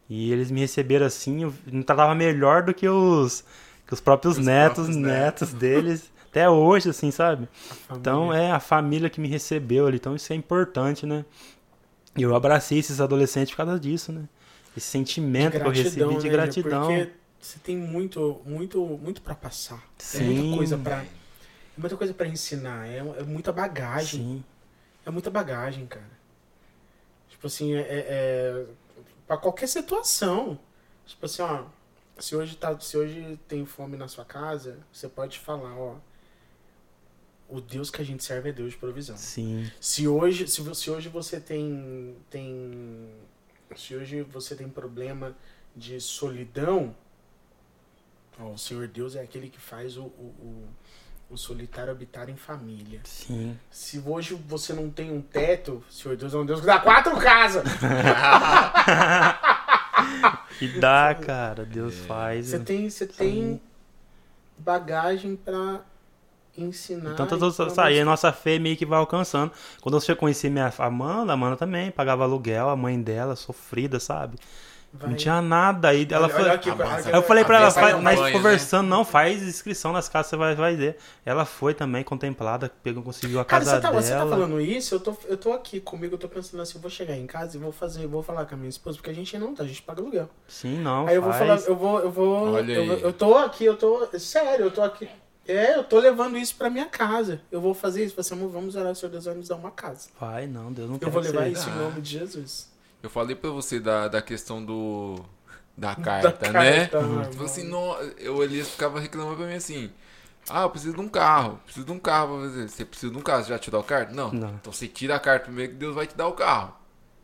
Speaker 3: E eles me receberam assim, eu me tratava melhor do que os, que os próprios
Speaker 2: Os
Speaker 3: netos,
Speaker 2: próprios
Speaker 3: netos [LAUGHS] deles. Até hoje, assim, sabe? Então é a família que me recebeu ali, então isso é importante, né? E eu abracei esses adolescentes por causa disso, né? Esse sentimento que eu recebi de
Speaker 1: né,
Speaker 3: gratidão.
Speaker 1: Porque você tem muito, muito, muito para passar. É
Speaker 3: Sim.
Speaker 1: muita coisa para, muita coisa para ensinar. É, é muita bagagem.
Speaker 3: Sim,
Speaker 1: É muita bagagem, cara. Tipo assim, é, é, é para qualquer situação. Tipo assim, ó, se hoje tá, se hoje tem fome na sua casa, você pode falar, ó, o Deus que a gente serve é Deus de provisão.
Speaker 3: sim,
Speaker 1: Se hoje, se, se hoje você tem, tem. Se hoje você tem problema de solidão, ó, o Senhor Deus é aquele que faz o, o, o, o solitário habitar em família.
Speaker 3: sim.
Speaker 1: Se hoje você não tem um teto, o Senhor Deus é um Deus que dá quatro casas. [LAUGHS]
Speaker 3: E dá, [LAUGHS] cara, Deus faz.
Speaker 1: Você tem, você tem bagagem pra ensinar.
Speaker 3: Então,
Speaker 1: pra
Speaker 3: tô, aí a nossa fé meio que vai alcançando. Quando eu conheci minha Amanda, a Amanda também pagava aluguel, a mãe dela, sofrida, sabe?
Speaker 1: Vai.
Speaker 3: Não tinha nada. Aí ela
Speaker 1: Olha-
Speaker 3: foi.
Speaker 1: olha aqui,
Speaker 2: Ah,
Speaker 3: eu falei pra ela, faz,
Speaker 2: não
Speaker 3: nós
Speaker 2: banha,
Speaker 3: conversando, não, faz inscrição nas casas, você vai, vai ver. Ela foi também contemplada, pegou, conseguiu a
Speaker 1: Cara,
Speaker 3: casa
Speaker 1: você tá,
Speaker 3: dela.
Speaker 1: você tá falando isso, eu tô, eu tô aqui comigo, eu tô pensando assim, eu vou chegar em casa e vou fazer, vou falar com a minha esposa, porque a gente não tá, a gente paga aluguel.
Speaker 3: Sim, não,
Speaker 1: aí eu vou
Speaker 3: faz.
Speaker 1: falar, eu vou, eu vou,
Speaker 2: Olha
Speaker 1: eu, eu tô aqui, eu tô, sério, eu tô aqui. É, eu tô levando isso pra minha casa. Eu vou fazer isso, você amor, vamos orar, o Senhor Deus vai nos dar uma casa.
Speaker 3: Vai, não, Deus não quer
Speaker 1: Eu vou levar isso em
Speaker 2: Ah.
Speaker 1: nome de Jesus.
Speaker 2: Eu falei pra você da, da questão do. Da carta,
Speaker 1: Da
Speaker 2: né?
Speaker 1: carta,
Speaker 2: Tipo assim, no, eu, o Elias ficava reclamando pra mim assim. Ah, eu preciso de um carro. Preciso de um carro pra fazer. Você precisa de um carro, você já tirou a carta? Não.
Speaker 3: Não.
Speaker 2: Então você tira a carta primeiro que Deus vai te dar o carro.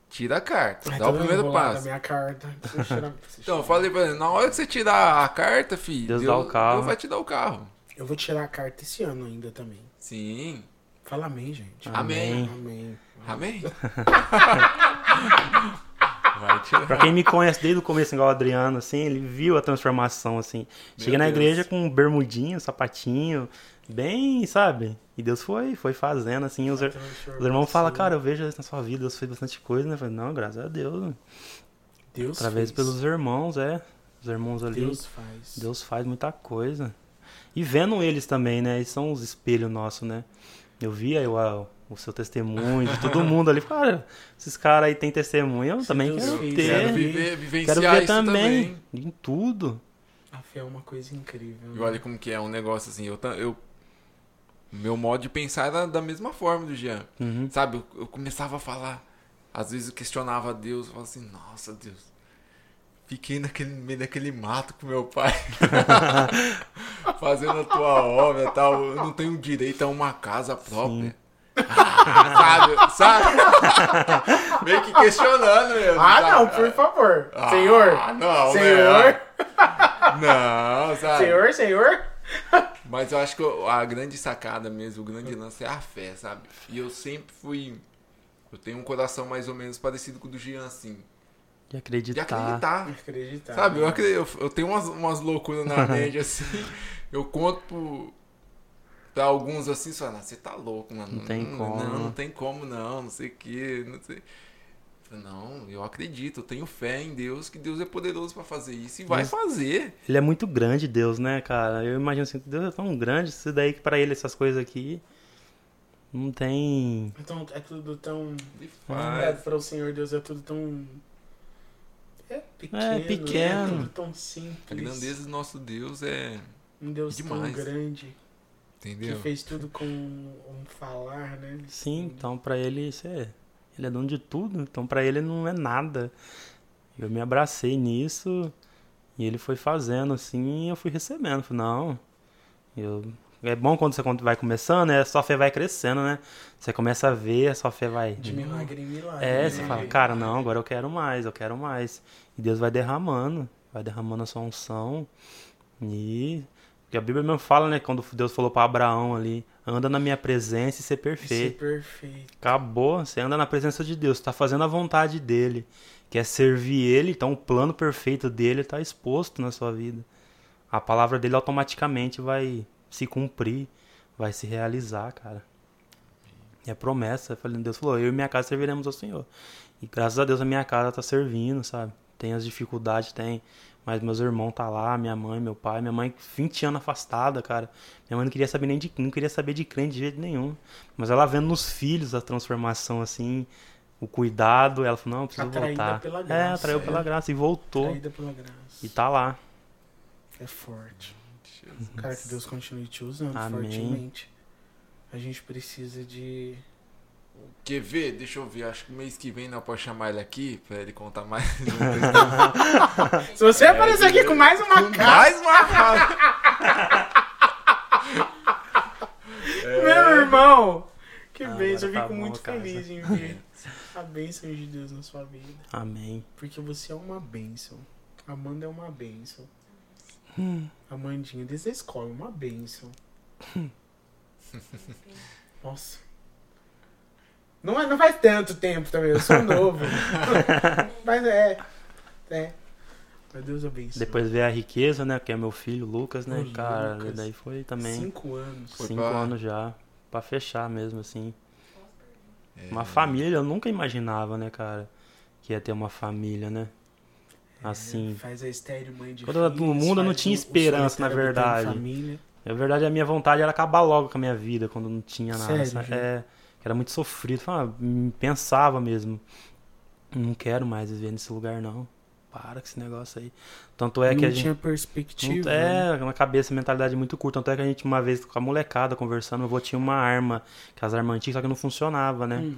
Speaker 2: Tira a carta.
Speaker 1: Ai,
Speaker 2: dá o primeiro passo.
Speaker 1: minha carta. [LAUGHS] Tirar-
Speaker 2: Então, eu falei pra ele, na hora que você tirar a carta, filho,
Speaker 3: Deus dá o carro.
Speaker 2: Deus vai te dar o carro.
Speaker 1: Eu vou tirar a carta esse ano ainda também.
Speaker 2: Sim.
Speaker 1: Fala amém, gente.
Speaker 2: Amém.
Speaker 1: Amém.
Speaker 2: Amém? [LAUGHS] vai tirar.
Speaker 3: Pra quem me conhece desde o começo, igual o Adriano, assim, ele viu a transformação, assim. Cheguei na
Speaker 2: Deus.
Speaker 3: igreja com um bermudinho, sapatinho, bem, sabe? E Deus foi, foi fazendo, assim. Os, ir- os irmãos falam, cara, eu vejo isso na sua vida, Deus fez bastante coisa, né? Eu falei, não, graças a Deus.
Speaker 1: Deus
Speaker 3: Através
Speaker 1: fez.
Speaker 3: pelos irmãos, é. Os irmãos ali.
Speaker 1: Deus faz.
Speaker 3: Deus faz muita coisa. E vendo eles também, né? Eles são os espelhos nossos, né? Eu via eu, a- o seu testemunho, de todo mundo ali. Cara, esses caras aí têm testemunho, eu
Speaker 1: Se
Speaker 3: também
Speaker 1: Deus
Speaker 3: quero
Speaker 1: fez,
Speaker 3: ter.
Speaker 2: Quero viver, vivenciar
Speaker 3: Quero ver
Speaker 2: isso
Speaker 3: também,
Speaker 2: também.
Speaker 3: em tudo.
Speaker 1: A fé é uma coisa incrível.
Speaker 2: E olha como que é um negócio assim, eu, eu meu modo de pensar era da mesma forma do Jean.
Speaker 3: Uhum.
Speaker 2: Sabe, eu, eu começava a falar, às vezes eu questionava a Deus, eu falava assim, nossa Deus, fiquei naquele no meio daquele mato com meu pai, [LAUGHS] fazendo a tua obra e tal, eu não tenho direito a uma casa própria. Ah, [LAUGHS] sabe, sabe? [LAUGHS] Meio que questionando mesmo.
Speaker 1: Ah,
Speaker 2: sabe?
Speaker 1: não, por favor.
Speaker 2: Ah,
Speaker 1: senhor.
Speaker 2: não,
Speaker 1: senhor.
Speaker 2: Não, sabe?
Speaker 1: Senhor, senhor.
Speaker 2: Mas eu acho que a grande sacada mesmo, o grande lance é a fé, sabe? E eu sempre fui. Eu tenho um coração mais ou menos parecido com o do Jean, assim.
Speaker 3: De
Speaker 2: De
Speaker 3: acreditar.
Speaker 2: acreditar.
Speaker 1: Acreditar.
Speaker 2: Sabe? Eu, acredito, eu, eu tenho umas, umas loucuras na [LAUGHS] mente, assim. Eu conto pro, pra alguns assim, só, "Não, você tá louco, mano.
Speaker 3: Não tem como.
Speaker 2: Não, não tem como, não, não sei o que, não sei. Não, eu acredito, eu tenho fé em Deus, que Deus é poderoso pra fazer isso e vai
Speaker 3: Mas-
Speaker 2: fazer.
Speaker 3: Ele é muito grande, Deus, né, cara? Eu imagino assim, Deus é tão grande, isso daí que pra ele essas coisas aqui não tem.
Speaker 1: Então, é tudo tão.
Speaker 2: Ele
Speaker 1: É, para o Senhor Deus é tudo tão. É pequeno.
Speaker 3: É,
Speaker 1: né?
Speaker 3: pequeno.
Speaker 1: tudo tão simples.
Speaker 2: A grandeza do nosso Deus é.
Speaker 1: Um Deus
Speaker 2: demais.
Speaker 1: tão grande.
Speaker 2: Entendeu?
Speaker 1: Que fez tudo com um falar, né?
Speaker 3: Sim, então pra ele isso é. Ele é dono de tudo, então pra ele não é nada. Eu me abracei nisso e ele foi fazendo assim e eu fui recebendo. Falei, não, eu. É bom quando você vai começando, né? A sua fé vai crescendo, né? Você começa a ver, a sua fé vai.
Speaker 1: De milagre em milagre.
Speaker 3: É,
Speaker 1: né?
Speaker 3: você fala, cara, não, agora eu quero mais, eu quero mais. E Deus vai derramando, vai derramando a sua unção. E porque a Bíblia mesmo fala, né, quando Deus falou para Abraão ali, anda na minha presença e ser
Speaker 1: Ser
Speaker 3: perfeito.
Speaker 1: perfeito.
Speaker 3: Acabou, você anda na presença de Deus, está fazendo a vontade dele, quer servir ele, então o plano perfeito dele está exposto na sua vida. A palavra dele automaticamente vai se cumprir, vai se realizar, cara. É promessa. Falei, Deus falou, eu e minha casa serviremos ao Senhor. E graças a Deus a minha casa tá servindo, sabe? Tem as dificuldades, tem. Mas meus irmãos tá lá, minha mãe, meu pai, minha mãe 20 anos afastada, cara. Minha mãe não queria saber nem de não queria saber de crente de jeito nenhum. Mas ela vendo nos filhos a transformação assim, o cuidado, ela falou, não, eu preciso
Speaker 1: Atraída
Speaker 3: voltar.
Speaker 1: pela
Speaker 3: é,
Speaker 1: graça,
Speaker 3: atraiu
Speaker 1: é.
Speaker 3: pela graça e voltou.
Speaker 1: Traída pela graça.
Speaker 3: E tá lá.
Speaker 1: É forte. Cara, que Deus continue te usando
Speaker 3: Amém.
Speaker 1: fortemente. A gente precisa de.
Speaker 2: Quer ver? Deixa eu ver. Acho que mês que vem nós podemos chamar ele aqui pra ele contar mais. [LAUGHS] [LAUGHS]
Speaker 1: Se você aparecer aqui com mais uma cara,
Speaker 2: mais uma [LAUGHS] casa.
Speaker 1: meu irmão! Que
Speaker 3: Ah,
Speaker 1: bênção, eu
Speaker 3: tá
Speaker 1: fico
Speaker 3: bom,
Speaker 1: muito
Speaker 3: cara.
Speaker 1: feliz em ver a bênção de Deus na sua vida.
Speaker 3: Amém.
Speaker 1: Porque você é uma bênção. Amanda é uma bênção.
Speaker 3: Hum.
Speaker 1: Amandinha, desde a escola, uma bênção. [LAUGHS] Nossa. Não, é- não faz tanto tempo também, eu sou novo. [LAUGHS] Mas é. É. Mas Deus abençoe.
Speaker 3: Depois veio a riqueza, né? Que é meu filho, Lucas, né?
Speaker 1: O
Speaker 3: cara,
Speaker 1: Lucas.
Speaker 3: daí foi também
Speaker 1: Cinco anos.
Speaker 2: Foi
Speaker 3: cinco
Speaker 2: pra-
Speaker 3: anos já. Pra fechar mesmo, assim.
Speaker 2: É.
Speaker 3: Uma família, eu nunca imaginava, né, cara? Que ia ter uma família, né? Assim.
Speaker 1: É, faz a estéreo mãe de
Speaker 3: Quando eu- no mundo eu não tinha esperança, na verdade. Na verdade, a minha vontade era acabar logo com a minha vida, quando não tinha nada.
Speaker 1: Sério?
Speaker 3: É, era muito sofrido. Falava, hum, pensava mesmo. Não quero mais viver nesse lugar, não. Para com esse negócio aí. Tanto é
Speaker 1: não
Speaker 3: que a gente.
Speaker 1: tinha
Speaker 3: Não-
Speaker 1: perspectiva. né?
Speaker 3: é, na cabeça, mentalidade muito curta. Tanto é que a gente, uma vez com a molecada conversando, meu avô tinha uma arma, que as armas antigas, só que não funcionava, né?
Speaker 1: Hum.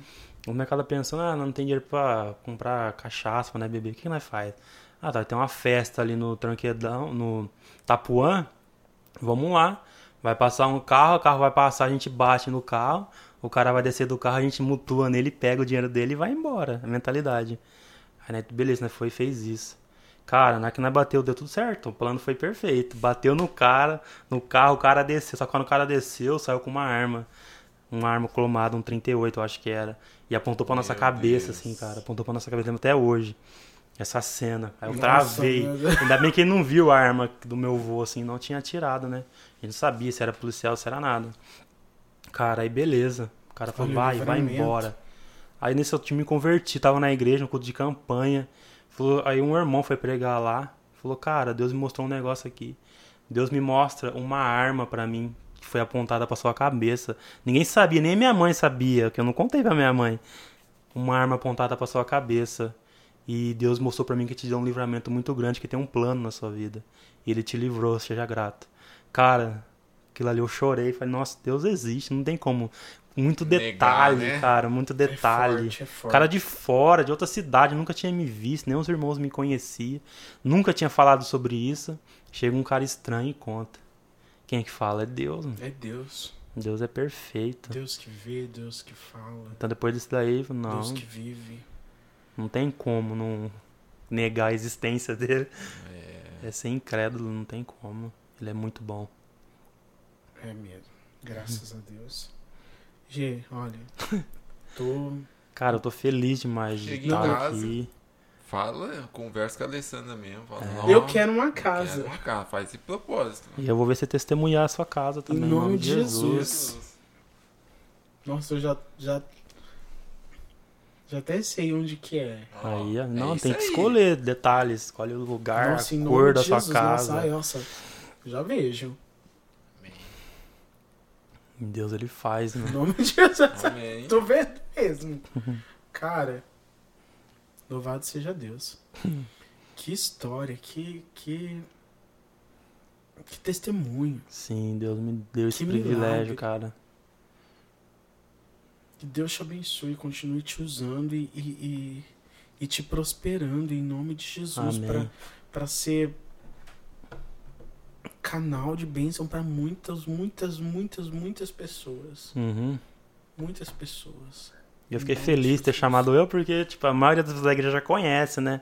Speaker 3: O molecada pensando, ah, não tem dinheiro pra comprar cachaça, né, beber. O que, que nós faz? Ah, tá, tem uma festa ali no Tranquedão, no Tapuã. Vamos lá. Vai passar um carro, o carro vai passar, a gente bate no carro, o cara vai descer do carro, a gente mutua nele, pega o dinheiro dele e vai embora. A mentalidade. Aí, né, beleza, né? Foi e fez isso. Cara, na que nós bateu, deu tudo certo. O plano foi perfeito. Bateu no cara, no carro, o cara desceu. Só que quando o cara desceu, saiu com uma arma. Uma arma cromada, um 38, eu acho que era. E apontou pra nossa
Speaker 2: Meu
Speaker 3: cabeça,
Speaker 2: Deus.
Speaker 3: assim, cara. Apontou pra nossa cabeça lembro até hoje. Essa cena. Aí eu
Speaker 1: Nossa,
Speaker 3: travei. Ainda bem que ele não viu a arma do meu vô, assim, não tinha atirado, né? Ele não sabia se era policial, se era nada. Cara, aí beleza. O cara falou, vai, vai embora. Aí nesse eu time me converti, tava na igreja, no culto de campanha. Falou, aí um irmão foi pregar lá. Falou, cara, Deus me mostrou um negócio aqui. Deus me mostra uma arma pra mim que foi apontada pra sua cabeça. Ninguém sabia, nem minha mãe sabia, que eu não contei pra minha mãe. Uma arma apontada pra sua cabeça. E Deus mostrou pra mim que te deu um livramento muito grande, que tem um plano na sua vida. E ele te livrou, seja grato. Cara, aquilo ali eu chorei, falei, nossa, Deus existe, não tem como. Muito detalhe,
Speaker 2: né?
Speaker 3: cara, muito detalhe.
Speaker 1: É forte, é forte.
Speaker 3: Cara de fora, de outra cidade, nunca tinha me visto, nem os irmãos me conheciam, nunca tinha falado sobre isso. Chega um cara estranho e conta. Quem é que fala? É Deus, mano.
Speaker 1: É Deus.
Speaker 3: Deus é perfeito.
Speaker 1: Deus que vê, Deus que fala.
Speaker 3: Então depois disso daí, não,
Speaker 1: Deus que vive.
Speaker 3: Não tem como não negar a existência dele. É ser incrédulo, não tem como. Ele é muito bom.
Speaker 1: É mesmo. Graças a Deus. G, olha. [LAUGHS] Tô.
Speaker 3: Cara, eu tô feliz demais de
Speaker 2: Cheguei em
Speaker 3: estar
Speaker 2: casa.
Speaker 3: aqui.
Speaker 2: Fala, conversa com a Alessandra mesmo. Fala,
Speaker 3: É.
Speaker 2: "Ó,
Speaker 1: Eu quero uma
Speaker 2: quero
Speaker 1: casa.
Speaker 2: uma casa. Faz esse propósito.
Speaker 3: E eu vou ver você testemunhar a sua casa também.
Speaker 1: Em nome de Jesus.
Speaker 2: Jesus.
Speaker 1: Nossa, eu já. já... Já até sei onde que é.
Speaker 3: Aí,
Speaker 2: é
Speaker 3: não,
Speaker 2: isso
Speaker 3: tem que
Speaker 2: aí.
Speaker 3: escolher detalhes. Escolhe o lugar,
Speaker 1: Nossa, em
Speaker 3: a cor da sua
Speaker 1: Jesus.
Speaker 3: casa.
Speaker 1: Nossa, nossa. Já vejo.
Speaker 2: Amém.
Speaker 3: Deus ele faz,
Speaker 1: Em
Speaker 3: né?
Speaker 1: nome de Jesus.
Speaker 2: Amém.
Speaker 1: Tô vendo mesmo. Cara, louvado seja Deus. Que história, que. Que, que testemunho.
Speaker 3: Sim, Deus me deu esse
Speaker 1: Que
Speaker 3: privilégio,
Speaker 1: milagre.
Speaker 3: cara.
Speaker 1: Que Deus te abençoe, continue te usando e, e, e, te prosperando em nome de Jesus para ser canal de bênção para muitas, muitas, muitas, muitas pessoas.
Speaker 3: Uhum.
Speaker 1: Muitas pessoas.
Speaker 3: E eu fiquei
Speaker 1: nome
Speaker 3: feliz
Speaker 1: de
Speaker 3: ter chamado eu, porque, tipo, a maioria das igrejas já conhece, né?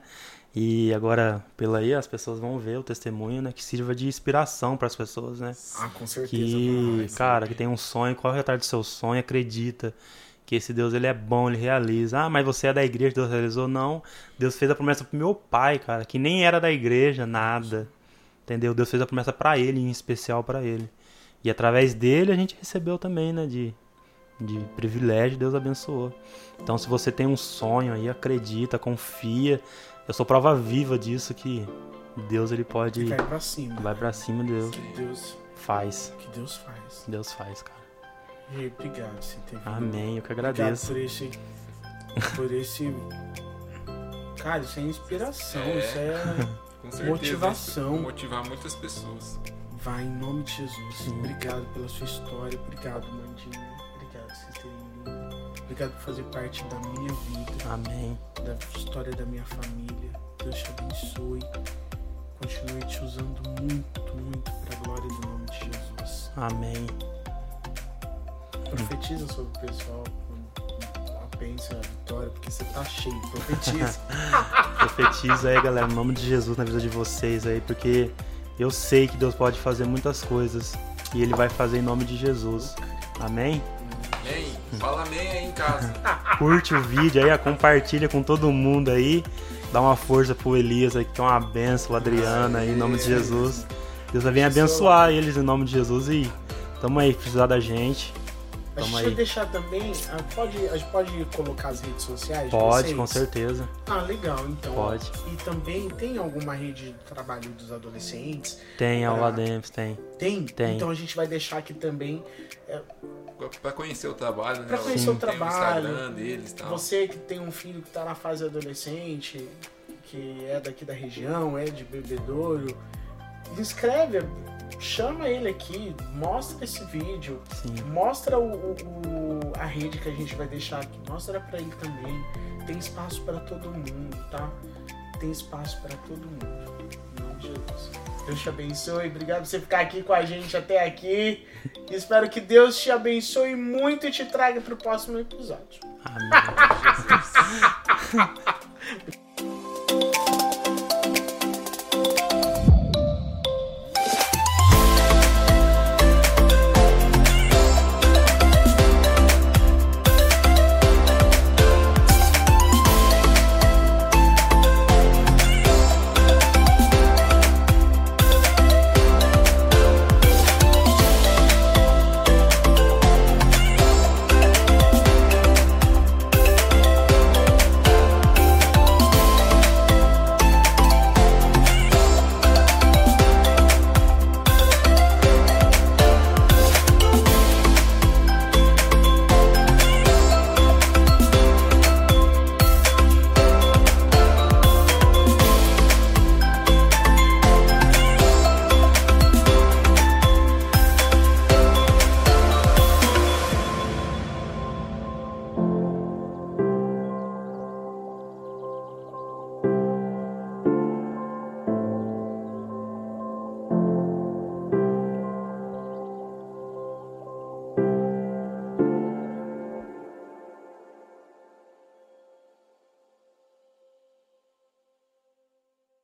Speaker 3: E agora, pela aí, as pessoas vão ver o testemunho, né? Que sirva de inspiração para as pessoas, né?
Speaker 1: Ah, com certeza.
Speaker 3: Que, cara, que tem um sonho, corre atrás do seu sonho, acredita que esse Deus ele é bom, ele realiza. Ah, mas você é da igreja, Deus realizou? Não. Deus fez a promessa pro meu pai, cara, que nem era da igreja, nada. Entendeu? Deus fez a promessa pra ele, em especial pra ele. E através dele a gente recebeu também, né, de de privilégio, Deus abençoou. Então, se você tem um sonho aí, acredita, confia. Eu sou prova viva disso que Deus ele pode
Speaker 1: Vai pra cima.
Speaker 3: vai para cima, Deus
Speaker 1: Que Deus,
Speaker 3: faz.
Speaker 1: que Deus faz.
Speaker 3: Deus faz, cara.
Speaker 1: E obrigado você ter vindo.
Speaker 3: Amém, eu que
Speaker 1: Obrigado
Speaker 3: agradeço.
Speaker 1: por esse. Por esse. Cara, isso é inspiração.
Speaker 2: É.
Speaker 1: Isso é. [LAUGHS] Motivação.
Speaker 2: Motivar muitas pessoas.
Speaker 1: Vai em nome de Jesus. Obrigado pela sua história. Obrigado, Mandinha. Obrigado por vocês terem vindo. Obrigado por fazer parte da minha vida,
Speaker 3: Amém.
Speaker 1: da história da minha família. Deus te abençoe. Continue te usando muito, muito para a glória do nome de Jesus.
Speaker 3: Amém.
Speaker 1: Profetiza sobre o pessoal. A bênção, a vitória, porque você tá cheio. Profetiza. [LAUGHS]
Speaker 3: Profetiza aí, galera, no nome de Jesus na vida de vocês aí, porque eu sei que Deus pode fazer muitas coisas e Ele vai fazer em nome de Jesus. Amém?
Speaker 2: Amém? Fala amém aí em casa. [LAUGHS]
Speaker 3: Curte o vídeo aí, compartilha com todo mundo aí. Dá uma força pro Elias aí, que é uma benção, o Adriana aí, em nome de Jesus. Deus vai vir abençoar eles em nome de Jesus e tamo aí, precisar da gente.
Speaker 1: A gente
Speaker 3: aí.
Speaker 1: vai deixar também. ah, Pode, a gente pode colocar as redes sociais? de
Speaker 3: Pode,
Speaker 1: vocês?
Speaker 3: com certeza.
Speaker 1: Ah, legal, então.
Speaker 3: Pode.
Speaker 1: E também tem alguma rede de trabalho dos adolescentes?
Speaker 3: Tem a
Speaker 1: Ah.
Speaker 3: Lademps, tem.
Speaker 1: Tem?
Speaker 3: Tem.
Speaker 1: Então a gente vai deixar aqui também.
Speaker 2: Pra conhecer o trabalho, né?
Speaker 1: Pra conhecer o
Speaker 2: Tem
Speaker 1: trabalho.
Speaker 2: Instagram deles e tal.
Speaker 1: Você que tem um filho que tá na fase adolescente, que é daqui da região, é de bebedouro, inscreve, chama ele aqui, mostra esse vídeo,
Speaker 3: Sim.
Speaker 1: mostra o, o- o- a rede que a gente vai deixar aqui, mostra pra ele também. Tem espaço pra todo mundo, tá? Tem espaço pra todo mundo. Em nome de Jesus. Deus te abençoe. Obrigado por você ficar aqui com a gente até aqui. Espero que Deus te abençoe muito e te traga pro próximo episódio.
Speaker 3: Amém. [LAUGHS]